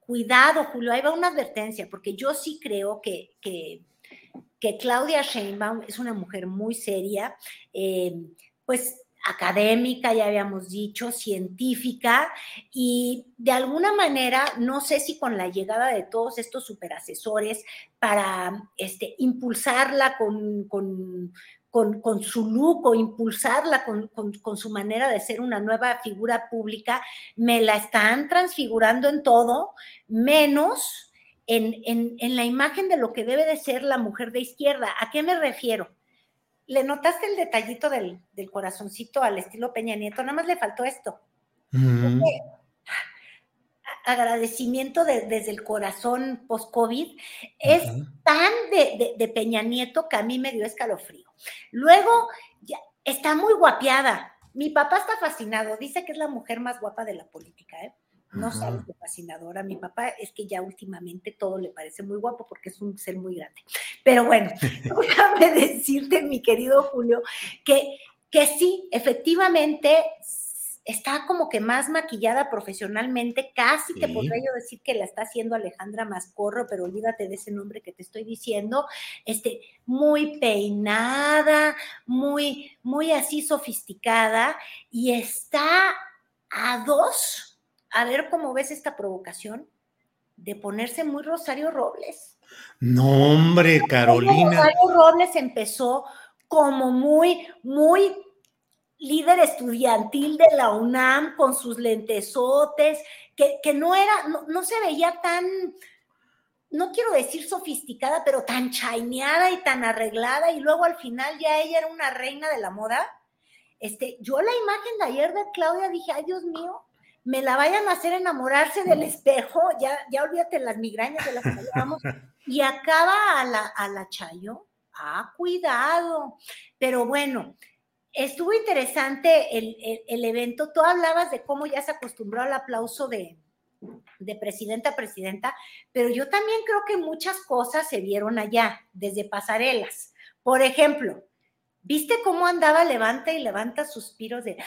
cuidado, Julio, ahí va una advertencia, porque yo sí creo que, que que Claudia Sheinbaum es una mujer muy seria, eh, pues académica, ya habíamos dicho, científica, y de alguna manera, no sé si con la llegada de todos estos superasesores para este, impulsarla con, con, su look o impulsarla con, con, su manera de ser una nueva figura pública, me la están transfigurando en todo, menos en, la imagen de lo que debe de ser la mujer de izquierda. ¿A qué me refiero? ¿Le notaste el detallito del, corazoncito al estilo Peña Nieto? Nada más le faltó esto. Agradecimiento desde el corazón post-COVID. Es tan de, Peña Nieto que a mí me dio escalofrío. Luego, ya, está muy guapiada. Mi papá está fascinado. Dice que es la mujer más guapa de la política. ¿eh? No sabes de fascinadora. Mi papá es que ya últimamente todo le parece muy guapo porque es un ser muy grande. Pero bueno, déjame decirte, mi querido Julio, que, que sí, efectivamente está como que más maquillada profesionalmente, casi te podría yo decir que la está haciendo Alejandra Mascorro, pero olvídate de ese nombre que te estoy diciendo, este, muy peinada, muy, muy así sofisticada, y está a dos a ver cómo ves esta provocación de ponerse muy Rosario Robles. No, hombre, Carolina. Rosario Robles empezó como muy, muy líder estudiantil de la UNAM con sus lentesotes, que, que no era, no, se veía tan, no quiero decir sofisticada, pero tan chaineada y tan arreglada, y luego al final ya ella era una reina de la moda. Este, yo la imagen de ayer de Claudia dije, ay Dios mío, me la vayan a hacer enamorarse del espejo, ya, ya olvídate las migrañas de las que hablamos, y acaba a la, a la Chayo. Ah, cuidado. Pero bueno, estuvo interesante el, el, evento. Tú hablabas de cómo ya se acostumbró al aplauso de, de presidenta a presidenta, pero yo también creo que muchas cosas se vieron allá, desde pasarelas. Por ejemplo, ¿viste cómo andaba levanta y levanta suspiros de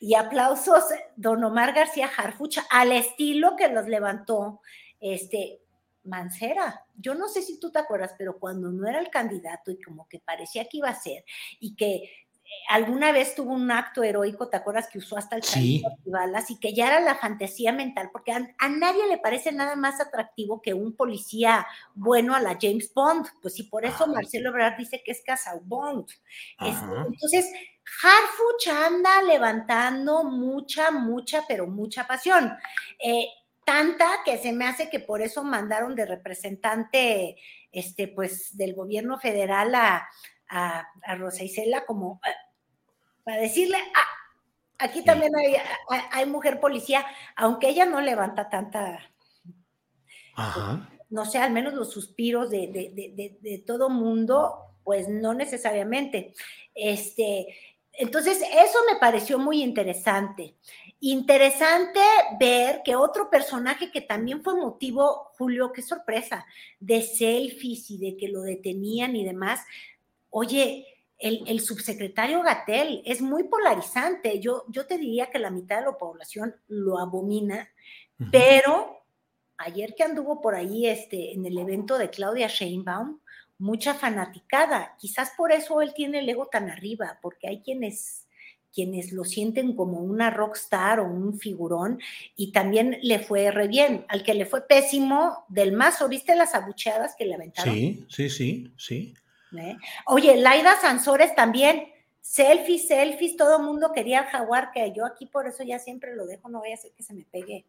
y aplausos, don Omar García Harfucha, al estilo que los levantó este Mancera. Yo no sé si tú te acuerdas, pero cuando no era el candidato y como que parecía que iba a ser, y que eh, alguna vez tuvo un acto heroico, ¿te acuerdas que usó hasta el sí. balas y que ya era la fantasía mental? Porque a, nadie le parece nada más atractivo que un policía bueno a la James Bond, pues y por eso Marcelo Ebrard dice que es Casa Bond. Este, entonces, Harfuch anda levantando mucha, mucha, pero mucha pasión. Eh, tanta que se me hace que por eso mandaron de representante, este, pues, del gobierno federal a, a, Rosa Isela como eh, para decirle, ah, aquí también hay, mujer policía, aunque ella no levanta tanta, no sé, al menos los suspiros de, de, de todo mundo, pues no necesariamente. Este, entonces, eso me pareció muy interesante. Interesante ver que otro personaje que también fue motivo, Julio, qué sorpresa, de selfies y de que lo detenían y demás. Oye, el, subsecretario Gatel es muy polarizante. Yo, yo te diría que la mitad de la población lo abomina, pero ayer que anduvo por ahí este, en el evento de Claudia Sheinbaum, mucha fanaticada. Quizás por eso él tiene el ego tan arriba, porque hay quienes quienes lo sienten como una rockstar o un figurón y también le fue re bien. Al que le fue pésimo del mazo, ¿viste las abucheadas que le aventaron? Sí, sí, sí, sí. ¿Eh? Oye, Laida Sansores también, selfies, selfies, todo el mundo quería el jaguar, que yo aquí por eso ya siempre lo dejo, no voy a hacer que se me pegue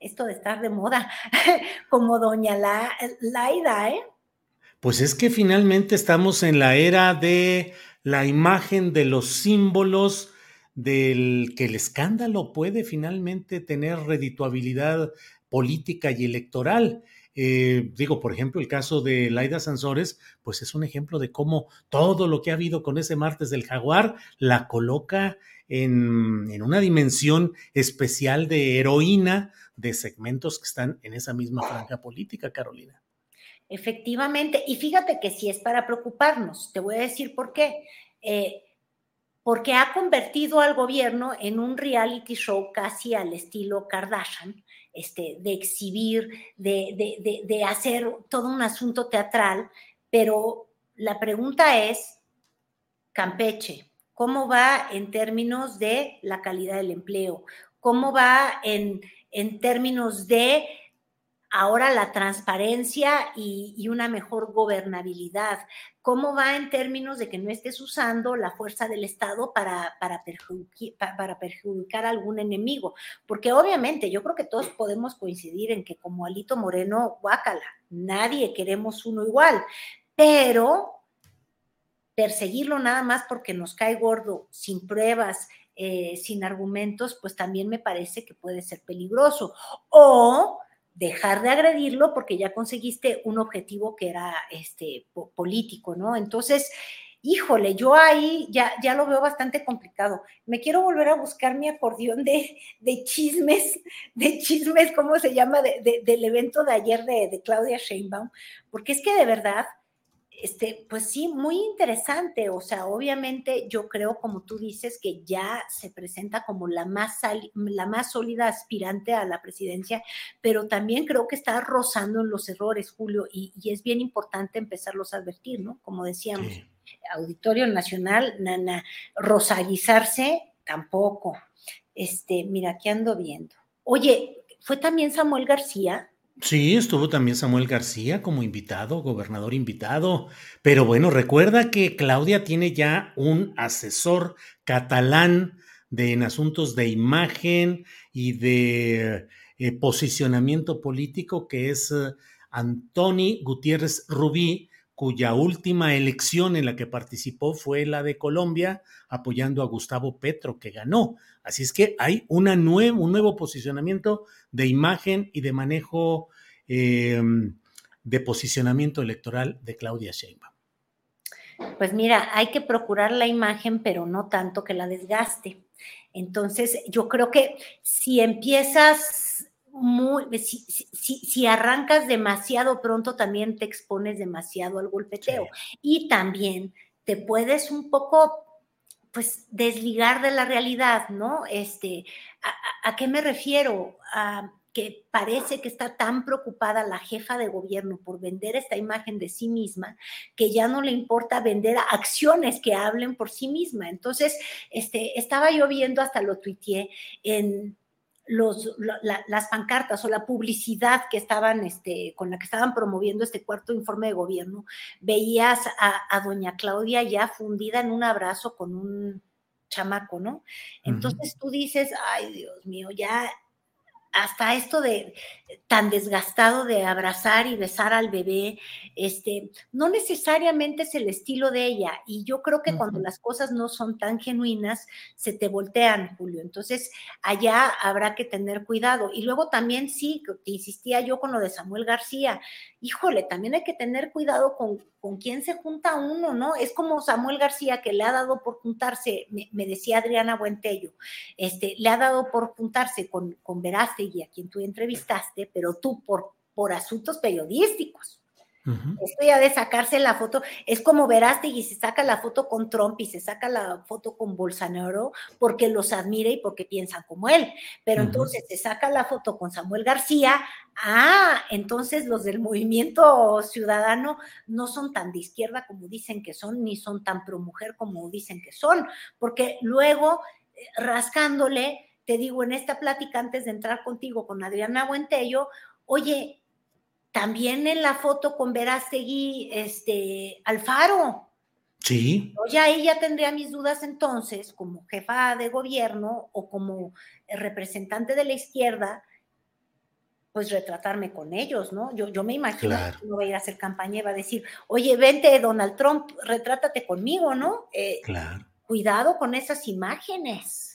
esto de estar de moda, como doña La, Laida, ¿eh? Pues es que finalmente estamos en la era de la imagen de los símbolos del que el escándalo puede finalmente tener redituabilidad política y electoral. Eh, digo, por ejemplo, el caso de Laida Sansores, pues es un ejemplo de cómo todo lo que ha habido con ese martes del jaguar la coloca en, en una dimensión especial de heroína de segmentos que están en esa misma franja política, Carolina. Efectivamente, y fíjate que si es para preocuparnos, te voy a decir por qué. Eh, porque ha convertido al gobierno en un reality show casi al estilo Kardashian, este, de exhibir, de, de hacer todo un asunto teatral, pero la pregunta es, Campeche, ¿cómo va en términos de la calidad del empleo? ¿Cómo va en, en términos de ahora la transparencia y, una mejor gobernabilidad. ¿Cómo va en términos de que no estés usando la fuerza del Estado para, para, para, perjudicar a algún enemigo? Porque obviamente yo creo que todos podemos coincidir en que como Alito Moreno, guácala, nadie queremos uno igual, pero perseguirlo nada más porque nos cae gordo, sin pruebas, eh, sin argumentos, pues también me parece que puede ser peligroso. O dejar de agredirlo porque ya conseguiste un objetivo que era este, político, ¿no? Entonces, híjole, yo ahí ya, ya lo veo bastante complicado. Me quiero volver a buscar mi acordeón de, de chismes, de chismes, ¿cómo se llama? De, del evento de ayer de, de Claudia Sheinbaum, porque es que de verdad este, pues sí, muy interesante. O sea, obviamente yo creo, como tú dices, que ya se presenta como la más, la más sólida aspirante a la presidencia, pero también creo que está rozando en los errores, Julio, y, es bien importante empezarlos a advertir, ¿no? Como decíamos, Auditorio Nacional, nana, rosalizarse tampoco. Este, mira, ¿qué ando viendo? Oye, fue también Samuel García Sí, estuvo también Samuel García como invitado, gobernador invitado. Pero bueno, recuerda que Claudia tiene ya un asesor catalán de, en asuntos de imagen y de eh, posicionamiento político, que es eh, Antoni Gutiérrez Rubí, cuya última elección en la que participó fue la de Colombia, apoyando a Gustavo Petro, que ganó. Así es que hay una un nuevo posicionamiento de imagen y de manejo eh, de posicionamiento electoral de Claudia Sheinbaum. Pues mira, hay que procurar la imagen, pero no tanto que la desgaste. Entonces, yo creo que si empiezas si, arrancas demasiado pronto, también te expones demasiado al golpeteo. Y también te puedes un poco, pues, desligar de la realidad, ¿no? Este, ¿a, qué me refiero? A que parece que está tan preocupada la jefa de gobierno por vender esta imagen de sí misma que ya no le importa vender acciones que hablen por sí misma. Entonces, este, estaba yo viendo, hasta lo tuiteé, en los, las pancartas o la publicidad que estaban, este, con la que estaban promoviendo este cuarto informe de gobierno, veías a, doña Claudia ya fundida en un abrazo con un chamaco, ¿no? Entonces tú dices, ay Dios mío, ya hasta esto de tan desgastado de abrazar y besar al bebé, este, no necesariamente es el estilo de ella. Y yo creo que cuando las cosas no son tan genuinas, se te voltean, Julio. Entonces, allá habrá que tener cuidado. Y luego también sí, que insistía yo con lo de Samuel García, híjole, también hay que tener cuidado con, con quién se junta uno, ¿no? Es como Samuel García que le ha dado por juntarse, me, decía Adriana Buentello, este, le ha dado por juntarse con, con Verástegui, a quien tú entrevistaste, pero tú por, por asuntos periodísticos. Esto ya de sacarse la foto, es como Verástegui se saca la foto con Trump y se saca la foto con Bolsonaro porque los admira y porque piensan como él. Pero entonces se saca la foto con Samuel García, ah, entonces los del movimiento ciudadano no son tan de izquierda como dicen que son, ni son tan pro mujer como dicen que son, porque luego eh, rascándole, te digo, en esta plática antes de entrar contigo con Adriana Buentello, oye, también en la foto con Verástegui, este, Alfaro. Sí. Yo ahí ya tendría mis dudas entonces, como jefa de gobierno o como representante de la izquierda, pues retratarme con ellos, ¿no? Yo, yo me imagino que no va a ir a hacer campaña y va a decir, oye, vente Donald Trump, retrátate conmigo, ¿no? Eh, claro. Cuidado con esas imágenes.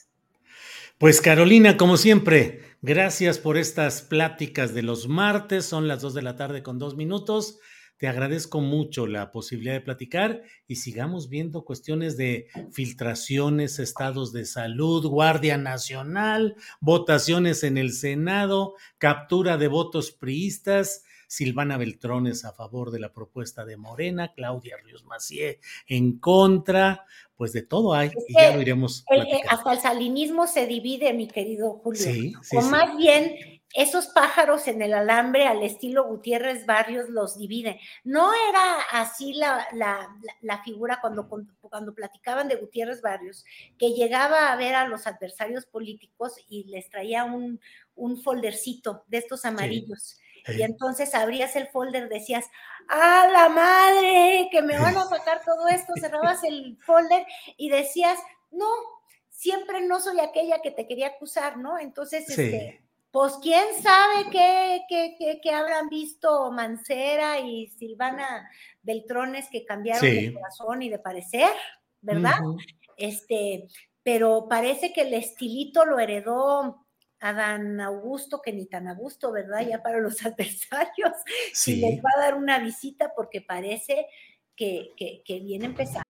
Pues Carolina, como siempre, gracias por estas pláticas de los martes, son las dos de la tarde con dos minutos. Te agradezco mucho la posibilidad de platicar y sigamos viendo cuestiones de filtraciones, estados de salud, Guardia Nacional, votaciones en el Senado, captura de votos priistas. Silvana Beltrones a favor de la propuesta de Morena, Claudia Ríos Macié en contra, pues de todo hay y ya lo iremos. hasta el salinismo se divide, mi querido Julio. Sí, sí, o más bien esos pájaros en el alambre al estilo Gutiérrez Barrios los dividen. No era así la, la, figura cuando, cuando platicaban de Gutiérrez Barrios, que llegaba a ver a los adversarios políticos y les traía un, un foldercito de estos amarillos. Y entonces abrías el folder, decías, ¡ah, la madre! Que me van a sacar todo esto. Cerrabas el folder y decías, no, siempre no soy aquella que te quería acusar, ¿no? Entonces, este, pues quién sabe qué, habrán visto Mancera y Silvana Beltrones que cambiaron de corazón y de parecer, ¿verdad? Este, pero parece que el estilito lo heredó Adán Augusto, que ni tan Augusto, ¿verdad? Ya para los adversarios. Sí. Y les va a dar una visita porque parece que, que, que viene empezando.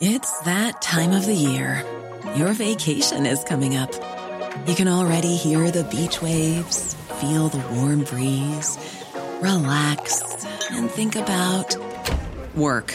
It's that time of the year. Your vacation is coming up. You can already hear the beach waves, feel the warm breeze, relax, and think about work.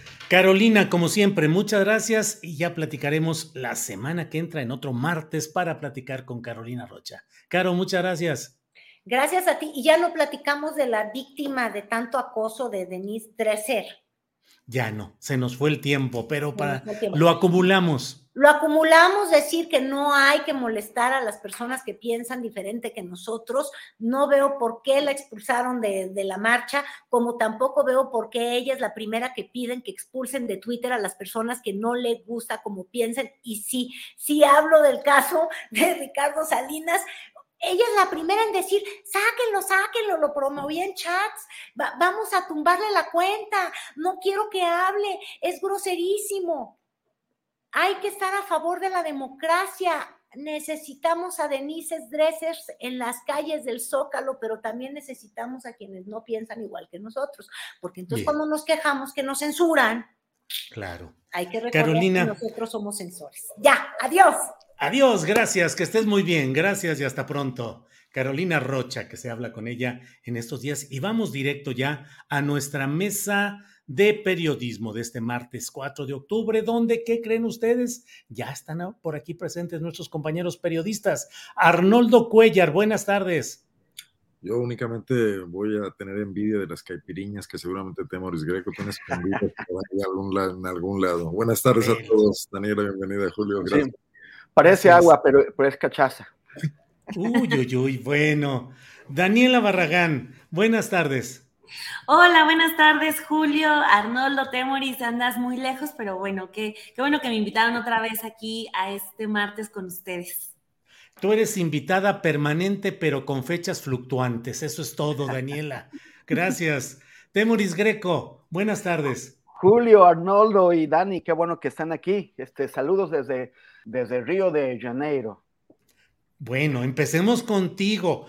Carolina, como siempre, muchas gracias y ya platicaremos la semana que entra en otro martes para platicar con Carolina Rocha. Caro, muchas gracias. Gracias a ti. Y ya no platicamos de la víctima de tanto acoso de Denise Dresser. Ya no, se nos fue el tiempo, pero para lo acumulamos. Lo acumulamos, decir que no hay que molestar a las personas que piensan diferente que nosotros. No veo por qué la expulsaron de, de, la marcha, como tampoco veo por qué ella es la primera que piden que expulsen de Twitter a las personas que no le gusta como piensen. Y sí, sí hablo del caso de Ricardo Salinas, ella es la primera en decir, sáquenlo, sáquenlo, lo promoví en chats, vamos a tumbarle la cuenta, no quiero que hable, es groserísimo. Hay que estar a favor de la democracia. Necesitamos a Denise Dressers en las calles del Zócalo, pero también necesitamos a quienes no piensan igual que nosotros, porque entonces cuando nos quejamos que nos censuran, claro. Hay que recordar que nosotros somos censores. Ya, adiós. Adiós, gracias, que estés muy bien, gracias y hasta pronto. Carolina Rocha, que se habla con ella en estos días. Y vamos directo ya a nuestra mesa de periodismo de este martes 4 de octubre, donde, ¿qué creen ustedes? Ya están por aquí presentes nuestros compañeros periodistas. Arnoldo Cuellar, buenas tardes. Yo únicamente voy a tener envidia de las caipiriñas que seguramente Temoris Greco tiene escondidas en algún lado. Buenas tardes a todos. Daniela, bienvenida. Julio, gracias. Parece agua, pero, es cachaza. Uy, uy, uy, bueno. Daniela Barragán, buenas tardes. Hola, buenas tardes, Julio, Arnoldo, Temoris, andas muy lejos, pero bueno, qué, qué bueno que me invitaron otra vez aquí a este martes con ustedes. Tú eres invitada permanente, pero con fechas fluctuantes. Eso es todo, Daniela. Gracias. Temoris Greco, buenas tardes. Julio, Arnoldo y Dani, qué bueno que están aquí. Este, saludos desde desde Río de Janeiro. Bueno, empecemos contigo.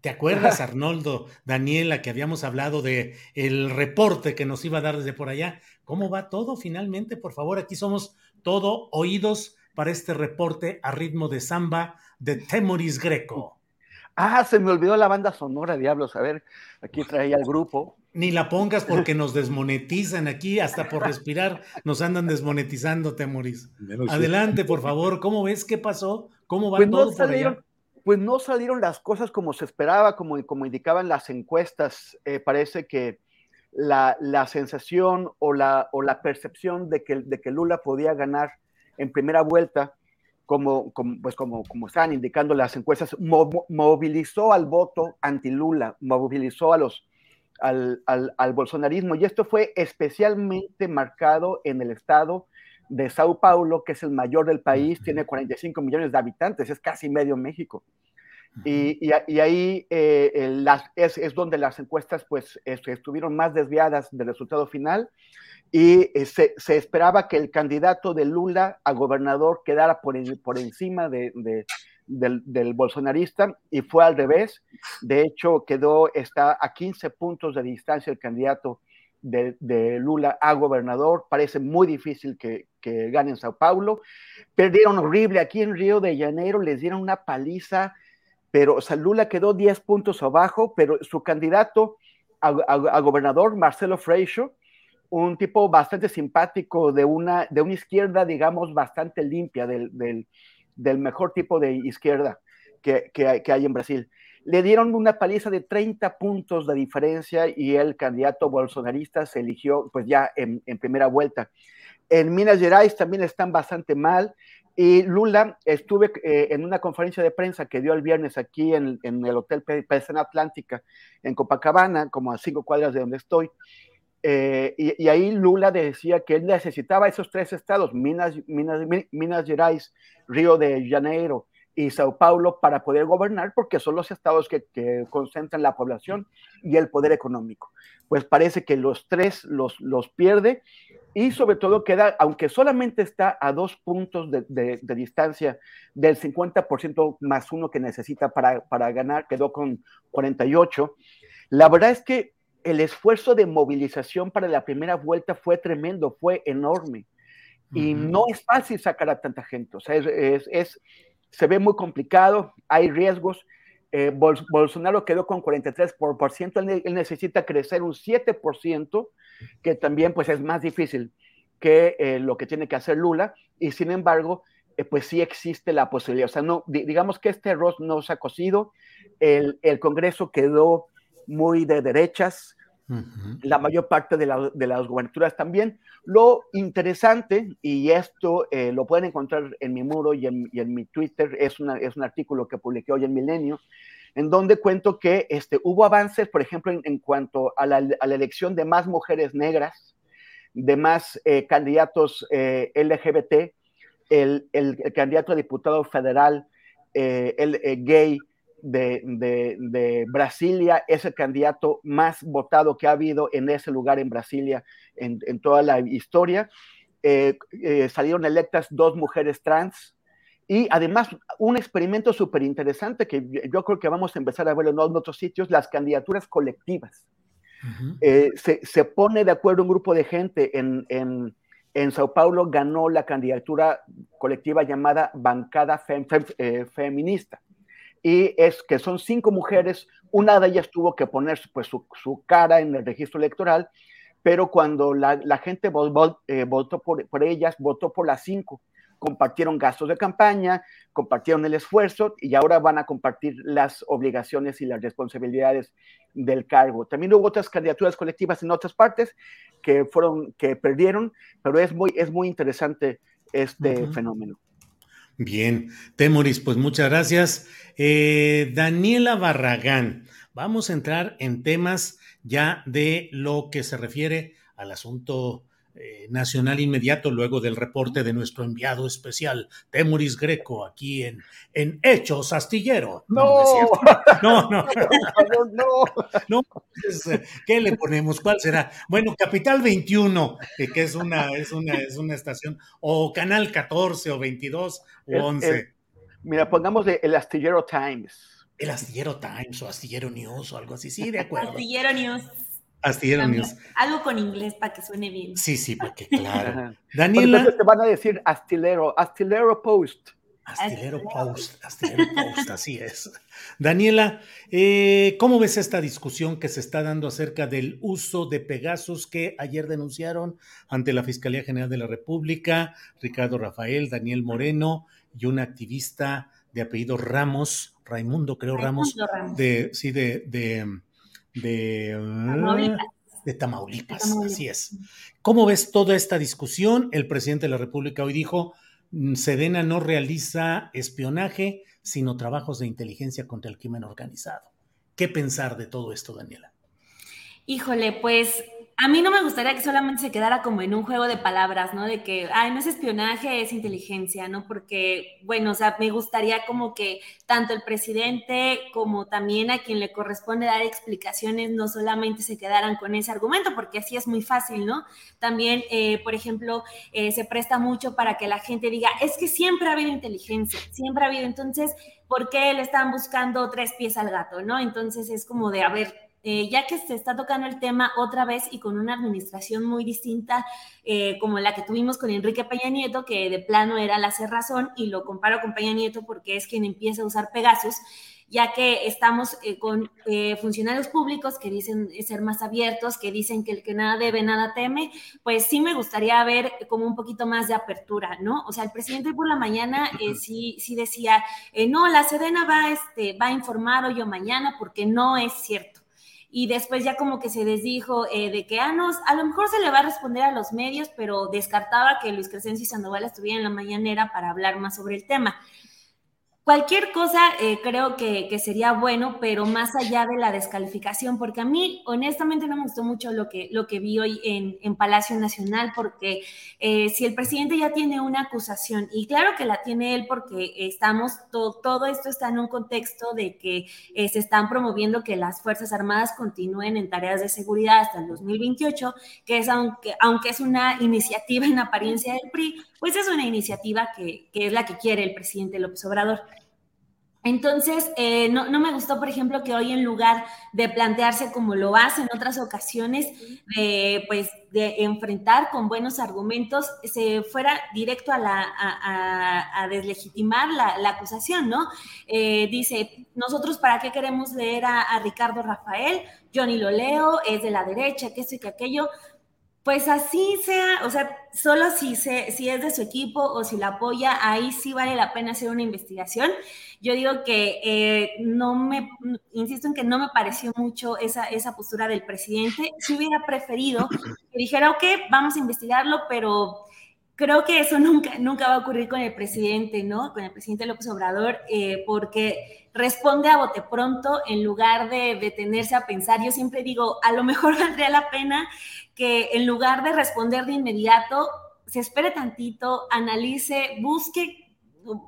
¿Te acuerdas, Arnoldo, Daniela, que habíamos hablado de el reporte que nos iba a dar desde por allá? ¿Cómo va todo finalmente? Por favor, aquí somos todo oídos para este reporte a ritmo de samba de Temoris Greco. Ah, se me olvidó la banda sonora, diablos. A ver, aquí traía el grupo. Ni la pongas porque nos desmonetizan aquí, hasta por respirar nos andan desmonetizando, Temoris. Adelante, por favor. ¿Cómo ves? ¿Qué pasó? ¿Cómo va pues todo no salieron, Pues no salieron las cosas como se esperaba, como, como indicaban las encuestas. Eh, parece que la, la, sensación o la, o la percepción de que, de que Lula podía ganar en primera vuelta como, pues como, como están indicando las encuestas, movilizó al voto anti-Lula, movilizó a los, al, al, bolsonarismo. Y esto fue especialmente marcado en el estado de Sao Paulo, que es el mayor del país, tiene 45 millones de habitantes, es casi medio México. Y, y, ahí eh, las, es, es, donde las encuestas pues estuvieron más desviadas del resultado final y eh, se, se, esperaba que el candidato de Lula a gobernador quedara por, por encima de, de, del, del, bolsonarista y fue al revés. De hecho, quedó, está a 15 puntos de distancia el candidato de, Lula a gobernador. Parece muy difícil que, que gane en Sao Paulo. Perdieron horrible aquí en Río de Janeiro, les dieron una paliza, pero o sea, Lula quedó 10 puntos abajo, pero su candidato a, gobernador, Marcelo Freixo, un tipo bastante simpático, de una, de una izquierda, digamos, bastante limpia, del, del, del mejor tipo de izquierda que, que, que, hay en Brasil. Le dieron una paliza de 30 puntos de diferencia y el candidato bolsonarista se eligió pues ya en, primera vuelta. En Minas Gerais también están bastante mal. Y Lula, estuve eh, en una conferencia de prensa que dio el viernes aquí en, en el Hotel Pesana Atlántica, en Copacabana, como a cinco cuadras de donde estoy, eh, y, y, ahí Lula decía que él necesitaba esos tres estados, Minas, Minas, Minas Gerais, Río de Janeiro y Sao Paulo, para poder gobernar, porque son los estados que, que, concentran la población y el poder económico. Pues parece que los tres los, los pierde y sobre todo queda, aunque solamente está a dos puntos de, de, de distancia del 50% más uno que necesita para, para ganar, quedó con 48. La verdad es que el esfuerzo de movilización para la primera vuelta fue tremendo, fue enorme. Y uh -huh. no es fácil sacar a tanta gente. O sea, es, es, es se ve muy complicado, hay riesgos. Eh, Bol Bolsonaro quedó con 43%, él, él, necesita crecer un 7%, que también pues es más difícil que eh, lo que tiene que hacer Lula, y sin embargo, eh, pues sí existe la posibilidad. O sea, no, digamos que este arroz no se ha cocido, el, el Congreso quedó muy de derechas, la mayor parte de, la, de, las gubernaturas también. Lo interesante, y esto eh, lo pueden encontrar en mi muro y en, mi Twitter, es, un artículo que publiqué hoy en Milenio, en donde cuento que este, hubo avances, por ejemplo, en, cuanto a la, elección de más mujeres negras, de más eh, candidatos eh, LGBT, el, candidato a diputado federal, el gay, de, de, de, Brasilia es el candidato más votado que ha habido en ese lugar en Brasilia en, en toda la historia. Eh, eh, salieron electas dos mujeres trans y además un experimento súper interesante que yo creo que vamos a empezar a verlo en otros sitios, las candidaturas colectivas. Uh -huh. eh, se, se, pone de acuerdo un grupo de gente en, en, en Sao Paulo, ganó la candidatura colectiva llamada Bancada Fem, Fem, eh, Feminista y es que son cinco mujeres, una de ellas tuvo que poner pues, su, su cara en el registro electoral, pero cuando la, la gente votó, eh, votó por, por, ellas, votó por las cinco, compartieron gastos de campaña, compartieron el esfuerzo y ahora van a compartir las obligaciones y las responsabilidades del cargo. También hubo otras candidaturas colectivas en otras partes que fueron, que perdieron, pero es muy, es muy interesante este uh -huh. fenómeno. Bien, Temoris, pues muchas gracias. Eh, Daniela Barragán, vamos a entrar en temas ya de lo que se refiere al asunto eh, nacional inmediato luego del reporte de nuestro enviado especial, Temoris Greco, aquí en, en Hechos Astillero. No, no, no. no, no. no pues, ¿Qué le ponemos? ¿Cuál será? Bueno, Capital 21, eh, que es una, es, una, es una estación, o Canal 14 o 22 o 11. El, el, mira, pongamos el Astillero Times. El Astillero Times o Astillero News o algo así, sí, de acuerdo. Astillero News. Astillero News. Algo con inglés para que suene bien. Sí, sí, porque claro. Daniela. Entonces te van a decir Astillero, Astillero Post. Astillero Post, Astillero Post, así es. Daniela, eh, ¿cómo ves esta discusión que se está dando acerca del uso de Pegasus que ayer denunciaron ante la Fiscalía General de la República, Ricardo Rafael, Daniel Moreno y un activista de apellido Ramos, Raimundo creo Ramos, de sí de de de, Tamaulipas. de Tamaulipas, así es. ¿Cómo ves toda esta discusión? El presidente de la República hoy dijo Mm, Sedena no realiza espionaje, sino trabajos de inteligencia contra el crimen organizado. ¿Qué pensar de todo esto, Daniela? Híjole, pues a mí no me gustaría que solamente se quedara como en un juego de palabras, ¿no? De que, ay, no es espionaje, es inteligencia, ¿no? Porque, bueno, o sea, me gustaría como que tanto el presidente como también a quien le corresponde dar explicaciones no solamente se quedaran con ese argumento, porque así es muy fácil, ¿no? También, eh, por ejemplo, eh, se presta mucho para que la gente diga, es que siempre ha habido inteligencia, siempre ha habido, entonces, ¿por qué le están buscando tres pies al gato, ¿no? Entonces es como de, a ver, eh, ya que se está tocando el tema otra vez y con una administración muy distinta eh, como la que tuvimos con Enrique Peña Nieto, que de plano era la cerrazón, y lo comparo con Peña Nieto porque es quien empieza a usar Pegasus, ya que estamos eh, con funcionarios públicos que dicen ser más abiertos, que dicen que el que nada debe, nada teme, pues sí me gustaría ver como un poquito más de apertura, ¿no? O sea, el presidente por la mañana sí, sí decía, no, la Sedena va, este, va a informar hoy o mañana porque no es cierto y después ya como que se desdijo eh, de que, ah, no, a lo mejor se le va a responder a los medios, pero descartaba que Luis Crescencio y Sandoval estuvieran en la mañanera para hablar más sobre el tema. Cualquier cosa eh, creo que, sería bueno, pero más allá de la descalificación, porque a mí honestamente no me gustó mucho lo que, lo que vi hoy en, Palacio Nacional, porque eh, si el presidente ya tiene una acusación, y claro que la tiene él porque estamos, todo esto está en un contexto de que eh, se están promoviendo que las Fuerzas Armadas continúen en tareas de seguridad hasta el 2028, que es aunque, aunque es una iniciativa en apariencia del PRI, pues es una iniciativa que, que es la que quiere el presidente López Obrador. Entonces, eh, no, me gustó, por ejemplo, que hoy en lugar de plantearse como lo hace en otras ocasiones, de, pues, de enfrentar con buenos argumentos, se fuera directo a, la, a, deslegitimar la, acusación, ¿no? Eh, dice, nosotros para qué queremos leer a, Ricardo Rafael, yo ni lo leo, es de la derecha, que esto y que aquello, pues así sea, o sea, solo si, se, si es de su equipo o si la apoya, ahí sí vale la pena hacer una investigación. Yo digo que eh, no me, insisto en que no me pareció mucho esa, esa postura del presidente. Si hubiera preferido que dijera, ok, vamos a investigarlo, pero creo que eso nunca, nunca va a ocurrir con el presidente, ¿no? Con el presidente López Obrador, eh, porque responde a bote pronto en lugar de detenerse a pensar. Yo siempre digo, a lo mejor valdría la pena que en lugar de responder de inmediato, se espere tantito, analice, busque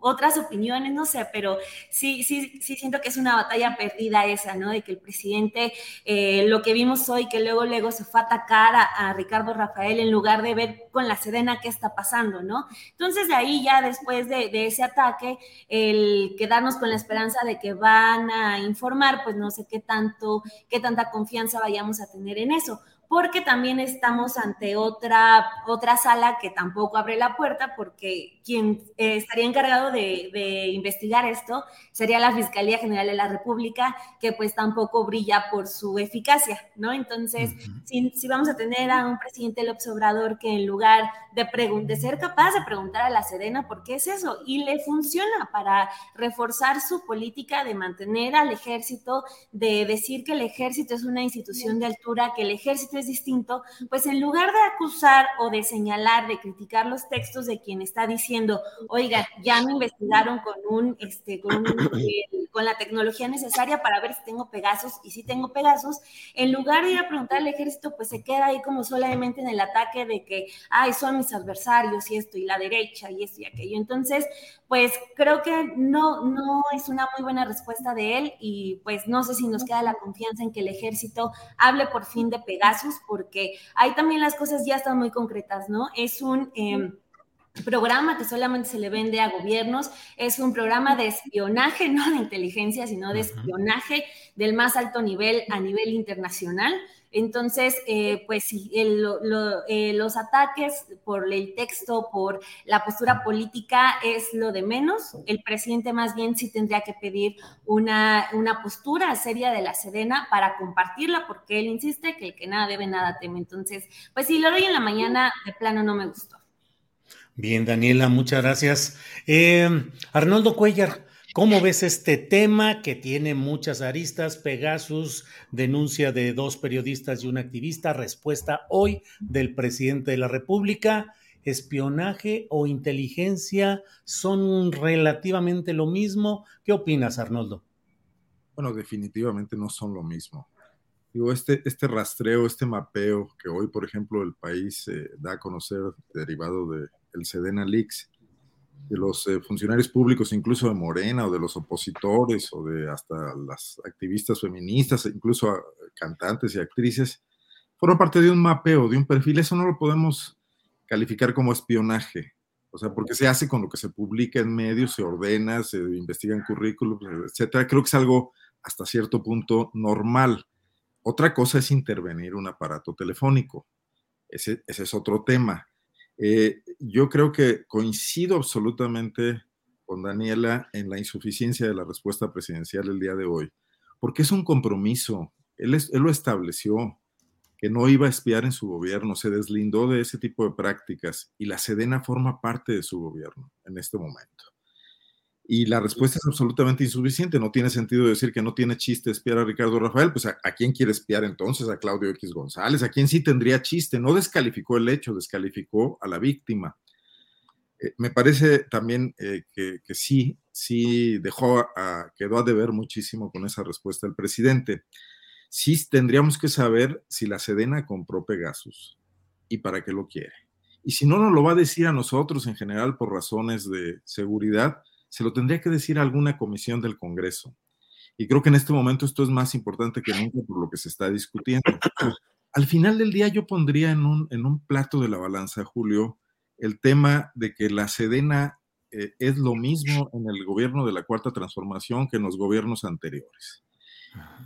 otras opiniones, no sé, pero sí, sí, sí siento que es una batalla perdida esa, ¿no? De que el presidente, eh, lo que vimos hoy, que luego, luego se fue a atacar a, Ricardo Rafael en lugar de ver con la Sedena qué está pasando, ¿no? Entonces de ahí ya después de, de ese ataque, el quedarnos con la esperanza de que van a informar, pues no sé qué tanto, qué tanta confianza vayamos a tener en eso porque también estamos ante otra, otra sala que tampoco abre la puerta, porque quien eh, estaría encargado de, investigar esto sería la Fiscalía General de la República, que pues tampoco brilla por su eficacia, ¿no? Entonces, si, vamos a tener a un presidente López Obrador que en lugar de, de ser capaz de preguntar a la Sedena por qué es eso, y le funciona para reforzar su política de mantener al ejército, de decir que el ejército es una institución de altura, que el ejército es distinto, pues en lugar de acusar o de señalar, de criticar los textos de quien está diciendo, oiga, ya me investigaron con un, este, con, eh, con la tecnología necesaria para ver si tengo Pegasus y si tengo Pegasus, en lugar de ir a preguntar al ejército, pues se queda ahí como solamente en el ataque de que, ay, son mis adversarios y esto y la derecha y esto y aquello. Entonces, pues creo que no, no es una muy buena respuesta de él y pues no sé si nos queda la confianza en que el ejército hable por fin de Pegasus porque ahí también las cosas ya están muy concretas, ¿no? Es un... Em, programa que solamente se le vende a gobiernos, es un programa de espionaje, no de inteligencia, sino de espionaje del más alto nivel a nivel internacional. Entonces, eh, pues sí, eh, los ataques por el texto, por la postura política es lo de menos. El presidente más bien sí tendría que pedir una, una postura seria de la Sedena para compartirla, porque él insiste que el que nada debe, nada teme. Entonces, pues sí, lo doy en la mañana, de plano no me gustó. Bien, Daniela, muchas gracias. Eh, Arnoldo Cuellar, ¿cómo ves este tema que tiene muchas aristas? Pegasus, denuncia de dos periodistas y un activista, respuesta hoy del presidente de la República. ¿Espionaje o inteligencia son relativamente lo mismo? ¿Qué opinas, Arnoldo? Bueno, definitivamente no son lo mismo. Digo, este, este rastreo, este mapeo que hoy, por ejemplo, el país eh, da a conocer derivado de el Sedena Leaks, de los eh, funcionarios públicos, incluso de Morena o de los opositores o de hasta las activistas feministas, incluso cantantes y actrices, forma parte de un mapeo, de un perfil. Eso no lo podemos calificar como espionaje, o sea, porque se hace con lo que se publica en medios, se ordena, se investigan currículums, etcétera. Creo que es algo hasta cierto punto normal. Otra cosa es intervenir un aparato telefónico. Ese, ese es otro tema. Eh, yo creo que coincido absolutamente con Daniela en la insuficiencia de la respuesta presidencial el día de hoy, porque es un compromiso. Él, él lo estableció, que no iba a espiar en su gobierno, se deslindó de ese tipo de prácticas y la Sedena forma parte de su gobierno en este momento. Y la respuesta es absolutamente insuficiente. No tiene sentido decir que no tiene chiste espiar a Ricardo Rafael. Pues a, quién quiere espiar entonces? A Claudio X González. ¿A quién sí tendría chiste? No descalificó el hecho, descalificó a la víctima. Eh, me parece también eh, que, sí, sí dejó, a, quedó a deber muchísimo con esa respuesta del presidente. Sí tendríamos que saber si la Sedena compró Pegasus y para qué lo quiere. Y si no nos lo va a decir a nosotros en general por razones de seguridad, se lo tendría que decir a alguna comisión del Congreso. Y creo que en este momento esto es más importante que nunca por lo que se está discutiendo. Al final del día yo pondría en un, en un plato de la balanza, Julio, el tema de que la Sedena eh, es lo mismo en el gobierno de la Cuarta Transformación que en los gobiernos anteriores.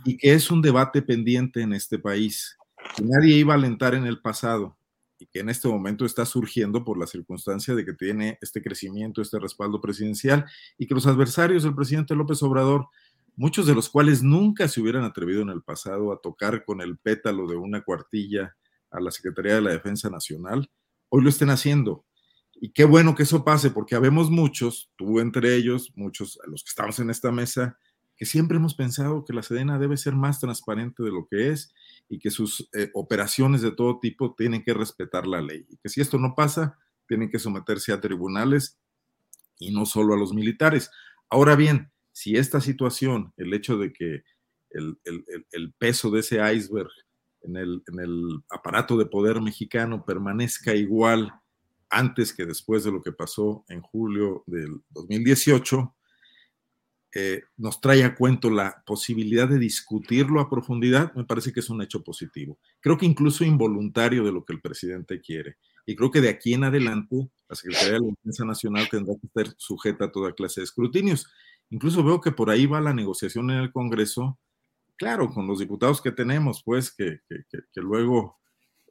Y que es un debate pendiente en este país. Que nadie iba a alentar en el pasado y que en este momento está surgiendo por la circunstancia de que tiene este crecimiento, este respaldo presidencial y que los adversarios del presidente López Obrador, muchos de los cuales nunca se hubieran atrevido en el pasado a tocar con el pétalo de una cuartilla a la Secretaría de la Defensa Nacional, hoy lo estén haciendo. Y qué bueno que eso pase, porque habemos muchos, tú entre ellos, muchos a los que estamos en esta mesa, que siempre hemos pensado que la Sedena debe ser más transparente de lo que es y que sus eh, operaciones de todo tipo tienen que respetar la ley. Y que si esto no pasa, tienen que someterse a tribunales y no solo a los militares. Ahora bien, si esta situación, el hecho de que el, peso de ese iceberg en el, en el aparato de poder mexicano permanezca igual antes que después de lo que pasó en julio del 2018, eh, nos trae a cuento la posibilidad de discutirlo a profundidad, me parece que es un hecho positivo. Creo que incluso involuntario de lo que el presidente quiere. Y creo que de aquí en adelante la Secretaría de la Defensa Nacional tendrá que estar sujeta a toda clase de escrutinios. Incluso veo que por ahí va la negociación en el Congreso, claro, con los diputados que tenemos, pues, que, luego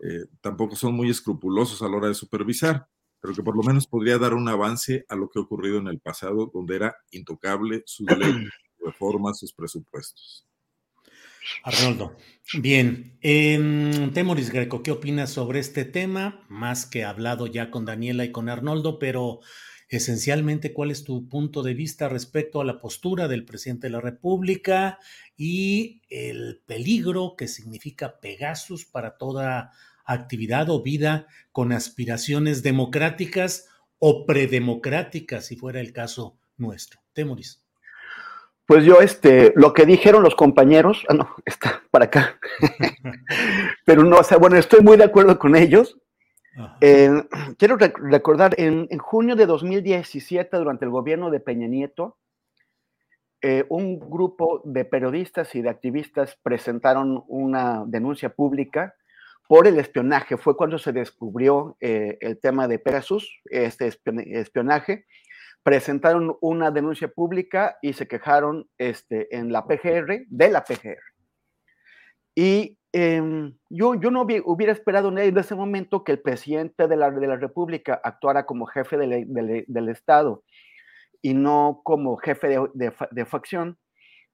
eh, tampoco son muy escrupulosos a la hora de supervisar pero que por lo menos podría dar un avance a lo que ha ocurrido en el pasado, donde era intocable sus leyes, sus reformas, sus presupuestos. Arnoldo, bien. Eh, Temoris Greco, ¿qué opinas sobre este tema? Más que hablado ya con Daniela y con Arnoldo, pero esencialmente, ¿cuál es tu punto de vista respecto a la postura del presidente de la República y el peligro que significa Pegasus para toda actividad o vida con aspiraciones democráticas o predemocráticas, si fuera el caso nuestro. Temoris. Pues yo, este, lo que dijeron los compañeros, ah, no, está para acá, pero no, o sea, bueno, estoy muy de acuerdo con ellos. Eh, quiero recordar, en, junio de 2017, durante el gobierno de Peña Nieto, eh, un grupo de periodistas y de activistas presentaron una denuncia pública por el espionaje. Fue cuando se descubrió eh, el tema de Pegasus, este espionaje. Presentaron una denuncia pública y se quejaron este, en la PGR, de la PGR. Y em, yo, yo no hubiera esperado en ese momento que el presidente de la, de la República actuara como jefe del Estado y no como jefe de, de facción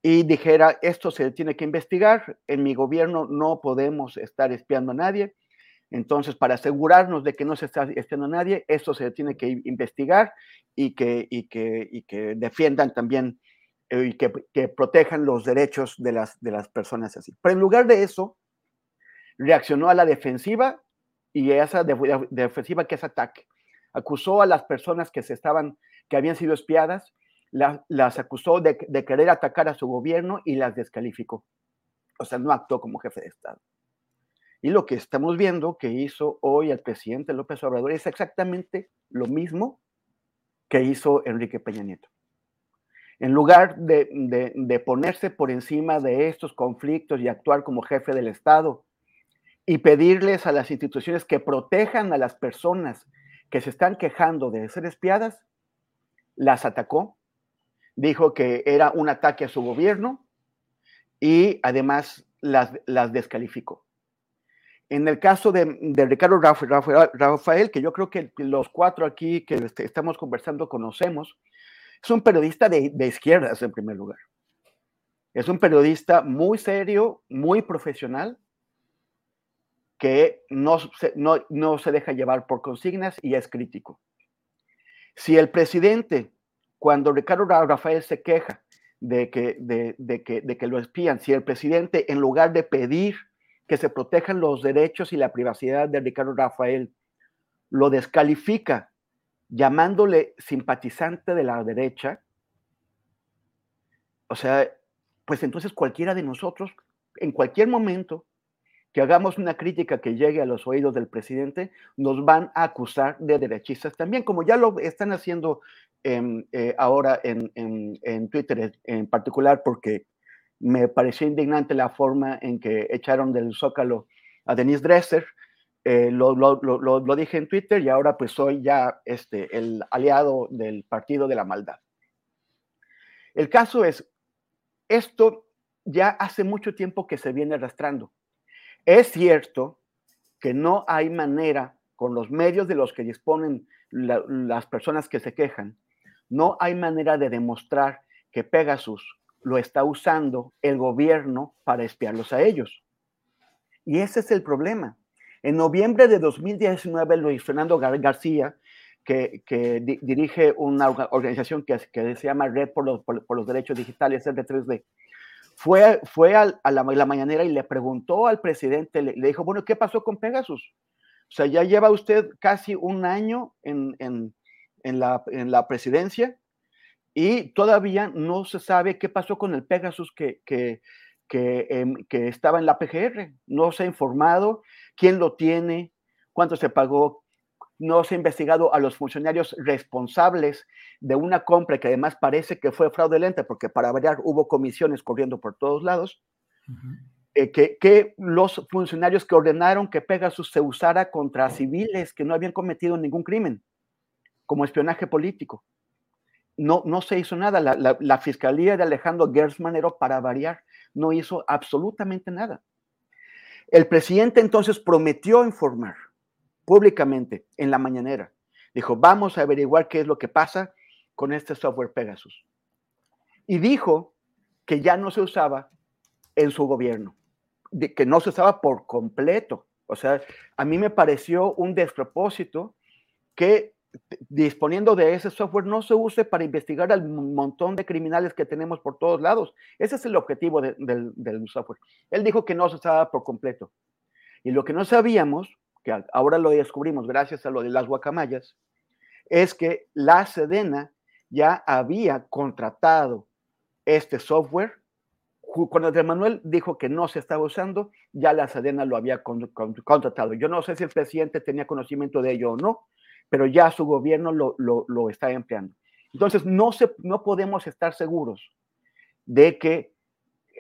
y dijera, esto se tiene que investigar, en mi gobierno no podemos estar espiando a nadie, entonces para asegurarnos de que no se está espiando a nadie, esto se tiene que investigar y que, y que, y que defiendan también eh, y que, que, protejan los derechos de las, de las personas así. Pero en lugar de eso, reaccionó a la defensiva y esa defensiva que es ataque. Acusó a las personas que se estaban, que habían sido espiadas las acusó de, querer atacar a su gobierno y las descalificó. O sea, no actuó como jefe de Estado. Y lo que estamos viendo que hizo hoy el presidente López Obrador es exactamente lo mismo que hizo Enrique Peña Nieto. En lugar de, de, ponerse por encima de estos conflictos y actuar como jefe del Estado y pedirles a las instituciones que protejan a las personas que se están quejando de ser espiadas, las atacó dijo que era un ataque a su gobierno y además las, las descalificó. En el caso de, Ricardo Rafael, que yo creo que los cuatro aquí que este, estamos conversando conocemos, es un periodista de, de izquierdas en primer lugar. Es un periodista muy serio, muy profesional, que no no, no se deja llevar por consignas y es crítico. Si el presidente cuando Ricardo Rafael se queja de que, de, que, de que lo espían, si el presidente, en lugar de pedir que se protejan los derechos y la privacidad de Ricardo Rafael, lo descalifica llamándole simpatizante de la derecha, o sea, pues entonces cualquiera de nosotros, en cualquier momento que hagamos una crítica que llegue a los oídos del presidente, nos van a acusar de derechistas también, como ya lo están haciendo eh, ahora en, en, Twitter en particular porque me pareció indignante la forma en que echaron del zócalo a Denise Dresser. Eh, lo, lo, lo, lo, dije en Twitter y ahora pues soy ya este, el aliado del partido de la maldad. El caso es, esto ya hace mucho tiempo que se viene arrastrando. Es cierto que no hay manera, con los medios de los que disponen las personas que se quejan, no hay manera de demostrar que Pegasus lo está usando el gobierno para espiarlos a ellos. Y ese es el problema. En noviembre de 2019, Luis Fernando García, que, dirige una organización que, se llama Red por los, Derechos Digitales, R3D, fue, fue a, la, mañanera y le preguntó al presidente, le, dijo, bueno, ¿qué pasó con Pegasus? O sea, ya lleva usted casi un año en la, en la presidencia y todavía no se sabe qué pasó con el Pegasus que, que, que, em, que, estaba en la PGR. No se ha informado quién lo tiene, cuánto se pagó. No se ha investigado a los funcionarios responsables de una compra que además parece que fue fraudulenta, porque para variar hubo comisiones corriendo por todos lados. Eh, que, que, los funcionarios que ordenaron que Pegasus se usara contra civiles que no habían cometido ningún crimen como espionaje político. No, no se hizo nada. La, fiscalía de Alejandro Gersmanero, para variar, no hizo absolutamente nada. El presidente entonces prometió informar públicamente en la mañanera. Dijo, vamos a averiguar qué es lo que pasa con este software Pegasus. Y dijo que ya no se usaba en su gobierno, que no se usaba por completo. O sea, a mí me pareció un despropósito que disponiendo de ese software no se use para investigar al montón de criminales que tenemos por todos lados. Ese es el objetivo del software. Él dijo que no se usaba por completo. Y lo que no sabíamos, que ahora lo descubrimos gracias a lo de las guacamayas, es que la Sedena ya había contratado este software. Cuando Andrés Manuel dijo que no se estaba usando, ya la Sedena lo había contratado. Yo no sé si el presidente tenía conocimiento de ello o no, pero ya su gobierno lo, está empleando. Entonces, no, se, no podemos estar seguros de que,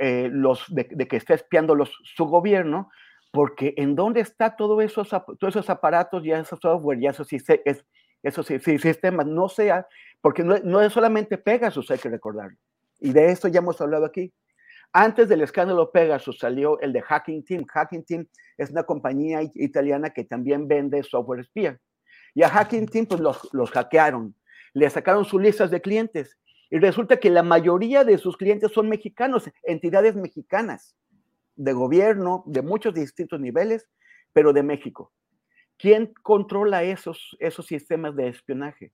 eh, los, de, que esté espiando los, su gobierno, porque en dónde está todo esos, todos esos aparatos y esos software y esos, esos sistemas, no sea, porque no, no es solamente Pegasus, hay que recordarlo. Y de esto ya hemos hablado aquí. Antes del escándalo Pegasus salió el de Hacking Team. Hacking Team es una compañía italiana que también vende software espía. Y a Hacking Team pues los, los hackearon, le sacaron sus listas de clientes y resulta que la mayoría de sus clientes son mexicanos, entidades mexicanas, de gobierno, de muchos distintos niveles, pero de México. ¿Quién controla esos, esos sistemas de espionaje?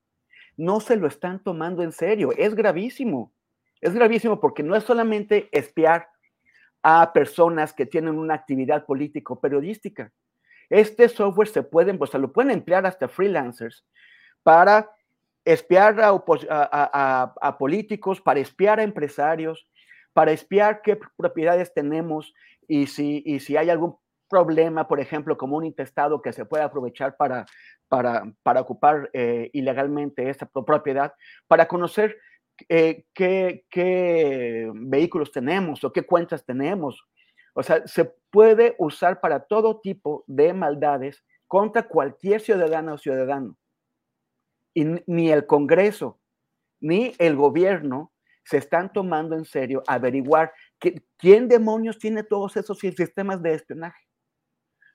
No se lo están tomando en serio, es gravísimo. Es gravísimo porque no es solamente espiar a personas que tienen una actividad político-periodística. Este software se puede, o sea, lo pueden emplear hasta freelancers para espiar a, políticos, para espiar a empresarios, para espiar qué propiedades tenemos y si, y si hay algún problema, por ejemplo, como un intestado que se puede aprovechar para, para, ocupar eh, ilegalmente esta propiedad, para conocer eh, qué, qué, vehículos tenemos o qué cuentas tenemos. O sea, se puede usar para todo tipo de maldades contra cualquier ciudadano o ciudadano. Y ni el Congreso ni el gobierno se están tomando en serio averiguar quién demonios tiene todos esos sistemas de espionaje.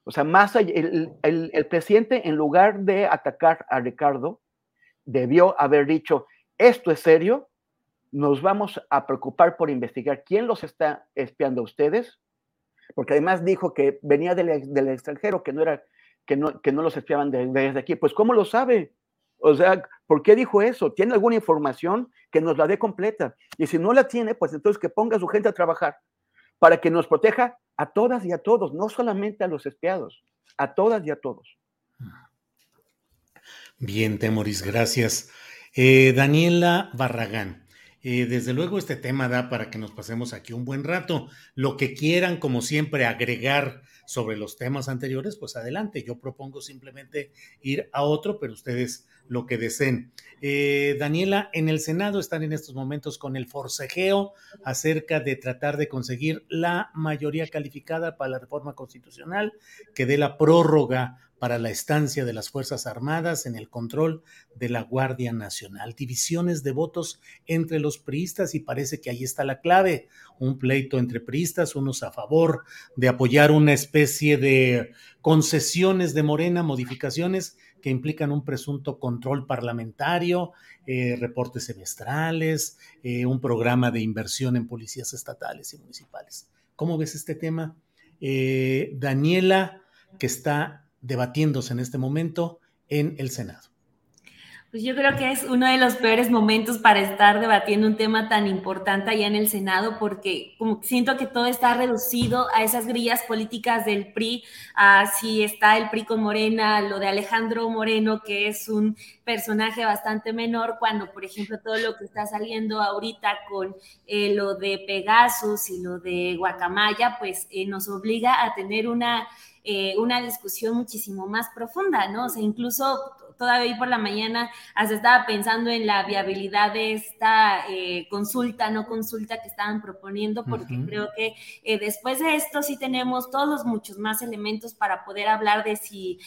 O sea, más el, el, presidente, en lugar de atacar a Ricardo, debió haber dicho, esto es serio, nos vamos a preocupar por investigar quién los está espiando a ustedes, porque además dijo que venía del, extranjero, que no, era, que, no, que no los espiaban desde aquí. Pues, ¿cómo lo sabe? O sea, ¿por qué dijo eso? ¿Tiene alguna información que nos la dé completa? Y si no la tiene, pues entonces que ponga a su gente a trabajar para que nos proteja a todas y a todos, no solamente a los espiados, a todas y a todos. Bien, Temoris, gracias. Eh, Daniela Barragán. Eh, desde luego este tema da para que nos pasemos aquí un buen rato. Lo que quieran, como siempre, agregar sobre los temas anteriores, pues adelante. Yo propongo simplemente ir a otro, pero ustedes lo que deseen. Eh, Daniela, en el Senado están en estos momentos con el forcejeo acerca de tratar de conseguir la mayoría calificada para la reforma constitucional que dé la prórroga para la estancia de las Fuerzas Armadas en el control de la Guardia Nacional. Divisiones de votos entre los priistas y parece que ahí está la clave. Un pleito entre priistas, unos a favor de apoyar una especie de concesiones de Morena, modificaciones que implican un presunto control parlamentario, eh, reportes semestrales, eh, un programa de inversión en policías estatales y municipales. ¿Cómo ves este tema? Eh, Daniela, que está debatiéndose en este momento en el Senado. Pues yo creo que es uno de los peores momentos para estar debatiendo un tema tan importante allá en el Senado, porque como siento que todo está reducido a esas grillas políticas del PRI, a si está el PRI con Morena, lo de Alejandro Moreno, que es un personaje bastante menor, cuando por ejemplo todo lo que está saliendo ahorita con eh, lo de Pegasus y lo de Guacamaya, pues eh, nos obliga a tener una eh, una discusión muchísimo más profunda, ¿no? O sea, incluso todavía por la mañana hasta estaba pensando en la viabilidad de esta eh, consulta, no consulta que estaban proponiendo, porque creo que eh, después de esto sí tenemos todos muchos más elementos para poder hablar de si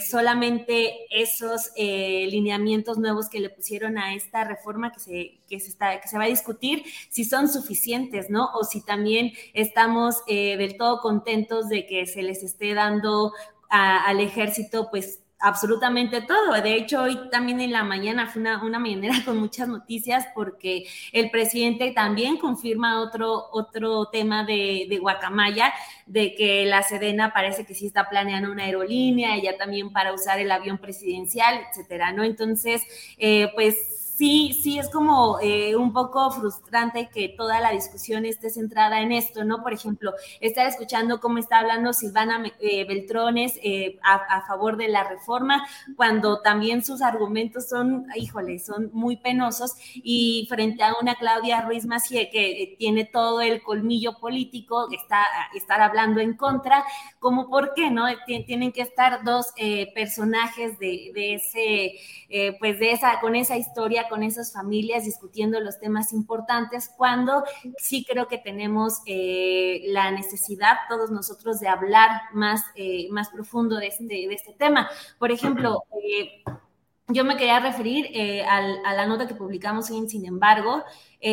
solamente esos lineamientos nuevos que le pusieron a esta reforma que se, que se, está, que se va a discutir, si son suficientes, ¿no? O si también estamos del todo contentos de que se les esté dando al ejército, pues absolutamente todo. De hecho, hoy también en la mañana fue una, una mañanera con muchas noticias porque el presidente también confirma otro, otro tema de, de, Guacamaya, de que la Sedena parece que sí está planeando una aerolínea, ella también para usar el avión presidencial, etcétera, ¿no? Entonces, eh, pues sí, sí es como eh, un poco frustrante que toda la discusión esté centrada en esto, ¿no? Por ejemplo, estar escuchando cómo está hablando Silvana eh, Beltrones eh, a, favor de la reforma, cuando también sus argumentos son, híjole, son muy penosos, y frente a una Claudia Ruiz Macié que tiene todo el colmillo político, está estar hablando en contra, como por qué, ¿no? Tienen que estar dos personajes de, de ese, pues de esa, con esa historia día con esas familias discutiendo los temas importantes, cuando sí creo que tenemos eh, la necesidad todos nosotros de hablar más, eh, más profundo de este, de este tema. Por ejemplo, yo me quería referir a la nota que publicamos en Sin embargo,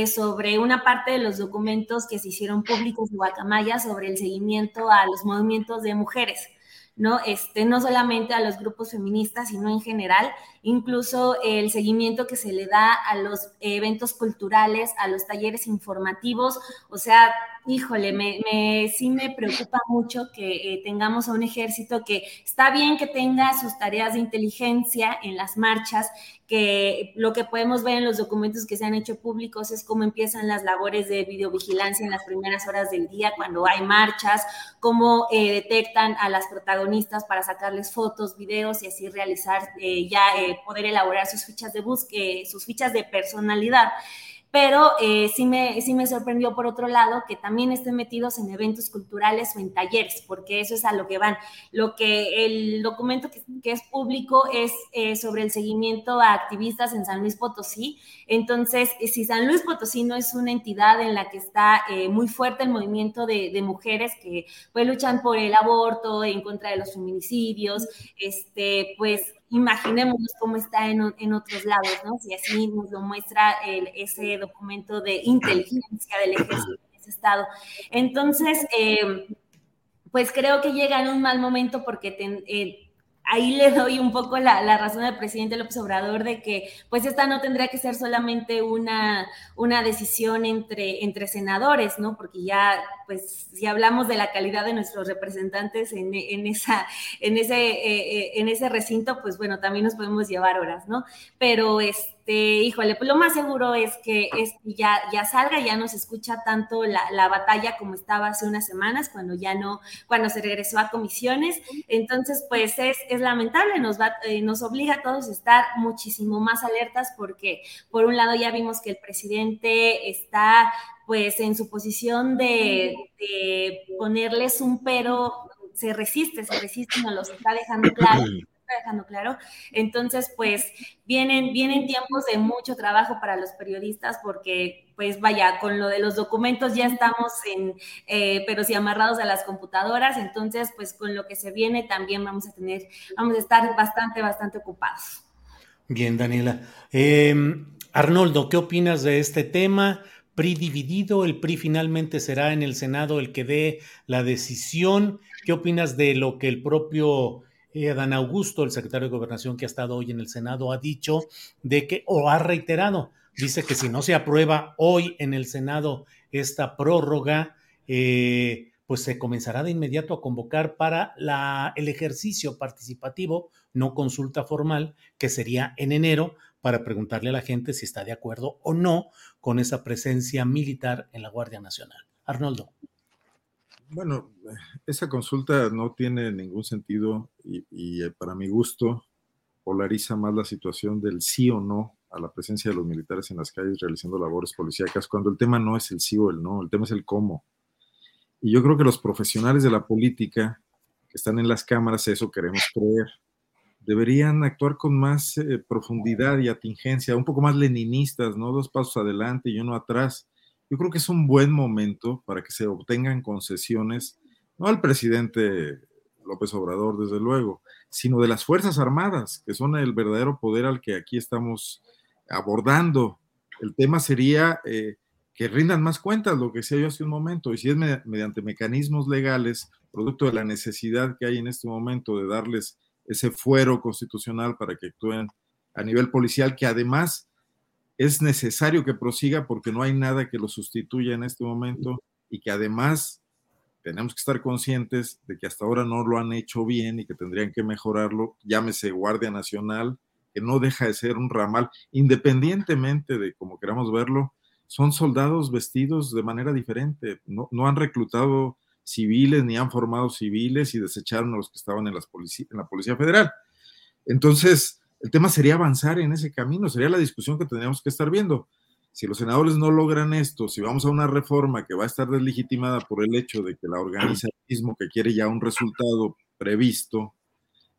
sobre una parte de los documentos que se hicieron públicos de Guacamaya sobre el seguimiento a los movimientos de mujeres. ¿no? Este, no solamente a los grupos feministas, sino en general, incluso el seguimiento que se le da a los eventos culturales, a los talleres informativos, o sea, híjole, me, sí me preocupa mucho que eh, tengamos a un ejército que está bien que tenga sus tareas de inteligencia en las marchas, que lo que podemos ver en los documentos que se han hecho públicos es cómo empiezan las labores de videovigilancia en las primeras horas del día cuando hay marchas, cómo eh, detectan a las protagonistas para sacarles fotos, videos y así realizar eh, ya poder elaborar sus fichas de búsqueda, sus fichas de personalidad pero eh, sí, me, sí me sorprendió por otro lado que también estén metidos en eventos culturales o en talleres, porque eso es a lo que van. Lo que el documento que, es público es eh, sobre el seguimiento a activistas en San Luis Potosí. Entonces, eh, si San Luis Potosí no es una entidad en la que está muy fuerte el movimiento de, de, mujeres que pues luchan por el aborto, en contra de los feminicidios, este, pues imaginémonos cómo está en, otros lados, ¿no? Si así nos lo muestra ese documento de inteligencia del ejército de ese estado. Entonces, eh, pues creo que llega en un mal momento porque eh, ahí le doy un poco la, razón al presidente López Obrador de que pues esta no tendría que ser solamente una, una decisión entre, entre senadores, ¿no? Porque ya, pues, si hablamos de la calidad de nuestros representantes en, esa, en, ese, eh, eh, en ese recinto, pues bueno, también nos podemos llevar horas, ¿no? Pero este este, híjole, pues lo más seguro es que es, ya, ya salga, ya no se escucha tanto la, batalla como estaba hace unas semanas, cuando ya no, cuando se regresó a comisiones. Entonces, pues es, lamentable, nos, va, eh, nos obliga a todos a estar muchísimo más alertas porque, por un lado, ya vimos que el presidente está pues en su posición de, ponerles un pero, se resiste, se resiste, nos los está dejando claro dejando claro. Entonces, pues vienen, vienen tiempos de mucho trabajo para los periodistas porque, pues vaya, con lo de los documentos ya estamos en, eh, pero si amarrados a las computadoras, entonces, pues con lo que se viene también vamos a tener, vamos a estar bastante, bastante ocupados. Bien, Daniela. Em, Arnoldo, ¿qué opinas de este tema? PRI dividido, el PRI finalmente será en el Senado el que dé la decisión. ¿Qué opinas de lo que el propio eh, Dan Augusto, el secretario de Gobernación que ha estado hoy en el Senado, ha dicho de que, o ha reiterado, dice que si no se aprueba hoy en el Senado esta prórroga, eh, pues se comenzará de inmediato a convocar para el ejercicio participativo, no consulta formal, que sería en enero, para preguntarle a la gente si está de acuerdo o no con esa presencia militar en la Guardia Nacional. Arnoldo. Bueno, esa consulta no tiene ningún sentido y, eh, para mi gusto polariza más la situación del sí o no a la presencia de los militares en las calles realizando labores policíacas, cuando el tema no es el sí o el no, el tema es el cómo. Y yo creo que los profesionales de la política que están en las cámaras, eso queremos creer, deberían actuar con más eh, profundidad y atingencia, un poco más leninistas, ¿no? Dos pasos adelante y uno atrás yo creo que es un buen momento para que se obtengan concesiones, no al presidente López Obrador, desde luego, sino de las Fuerzas Armadas, que son el verdadero poder al que aquí estamos abordando. El tema sería eh, que rindan más cuentas, lo que decía yo hace un momento, y si es mediante mecanismos legales, producto de la necesidad que hay en este momento de darles ese fuero constitucional para que actúen a nivel policial, que además es necesario que prosiga porque no hay nada que lo sustituya en este momento y que además tenemos que estar conscientes de que hasta ahora no lo han hecho bien y que tendrían que mejorarlo, llámese Guardia Nacional, que no deja de ser un ramal, independientemente de cómo queramos verlo, son soldados vestidos de manera diferente, no, han reclutado civiles ni han formado civiles y desecharon a los que estaban en, las en la Policía Federal. Entonces, el tema sería avanzar en ese camino, sería la discusión que tendríamos que estar viendo. Si los senadores no logran esto, si vamos a una reforma que va a estar deslegitimada por el hecho de que la organización que quiere ya un resultado previsto,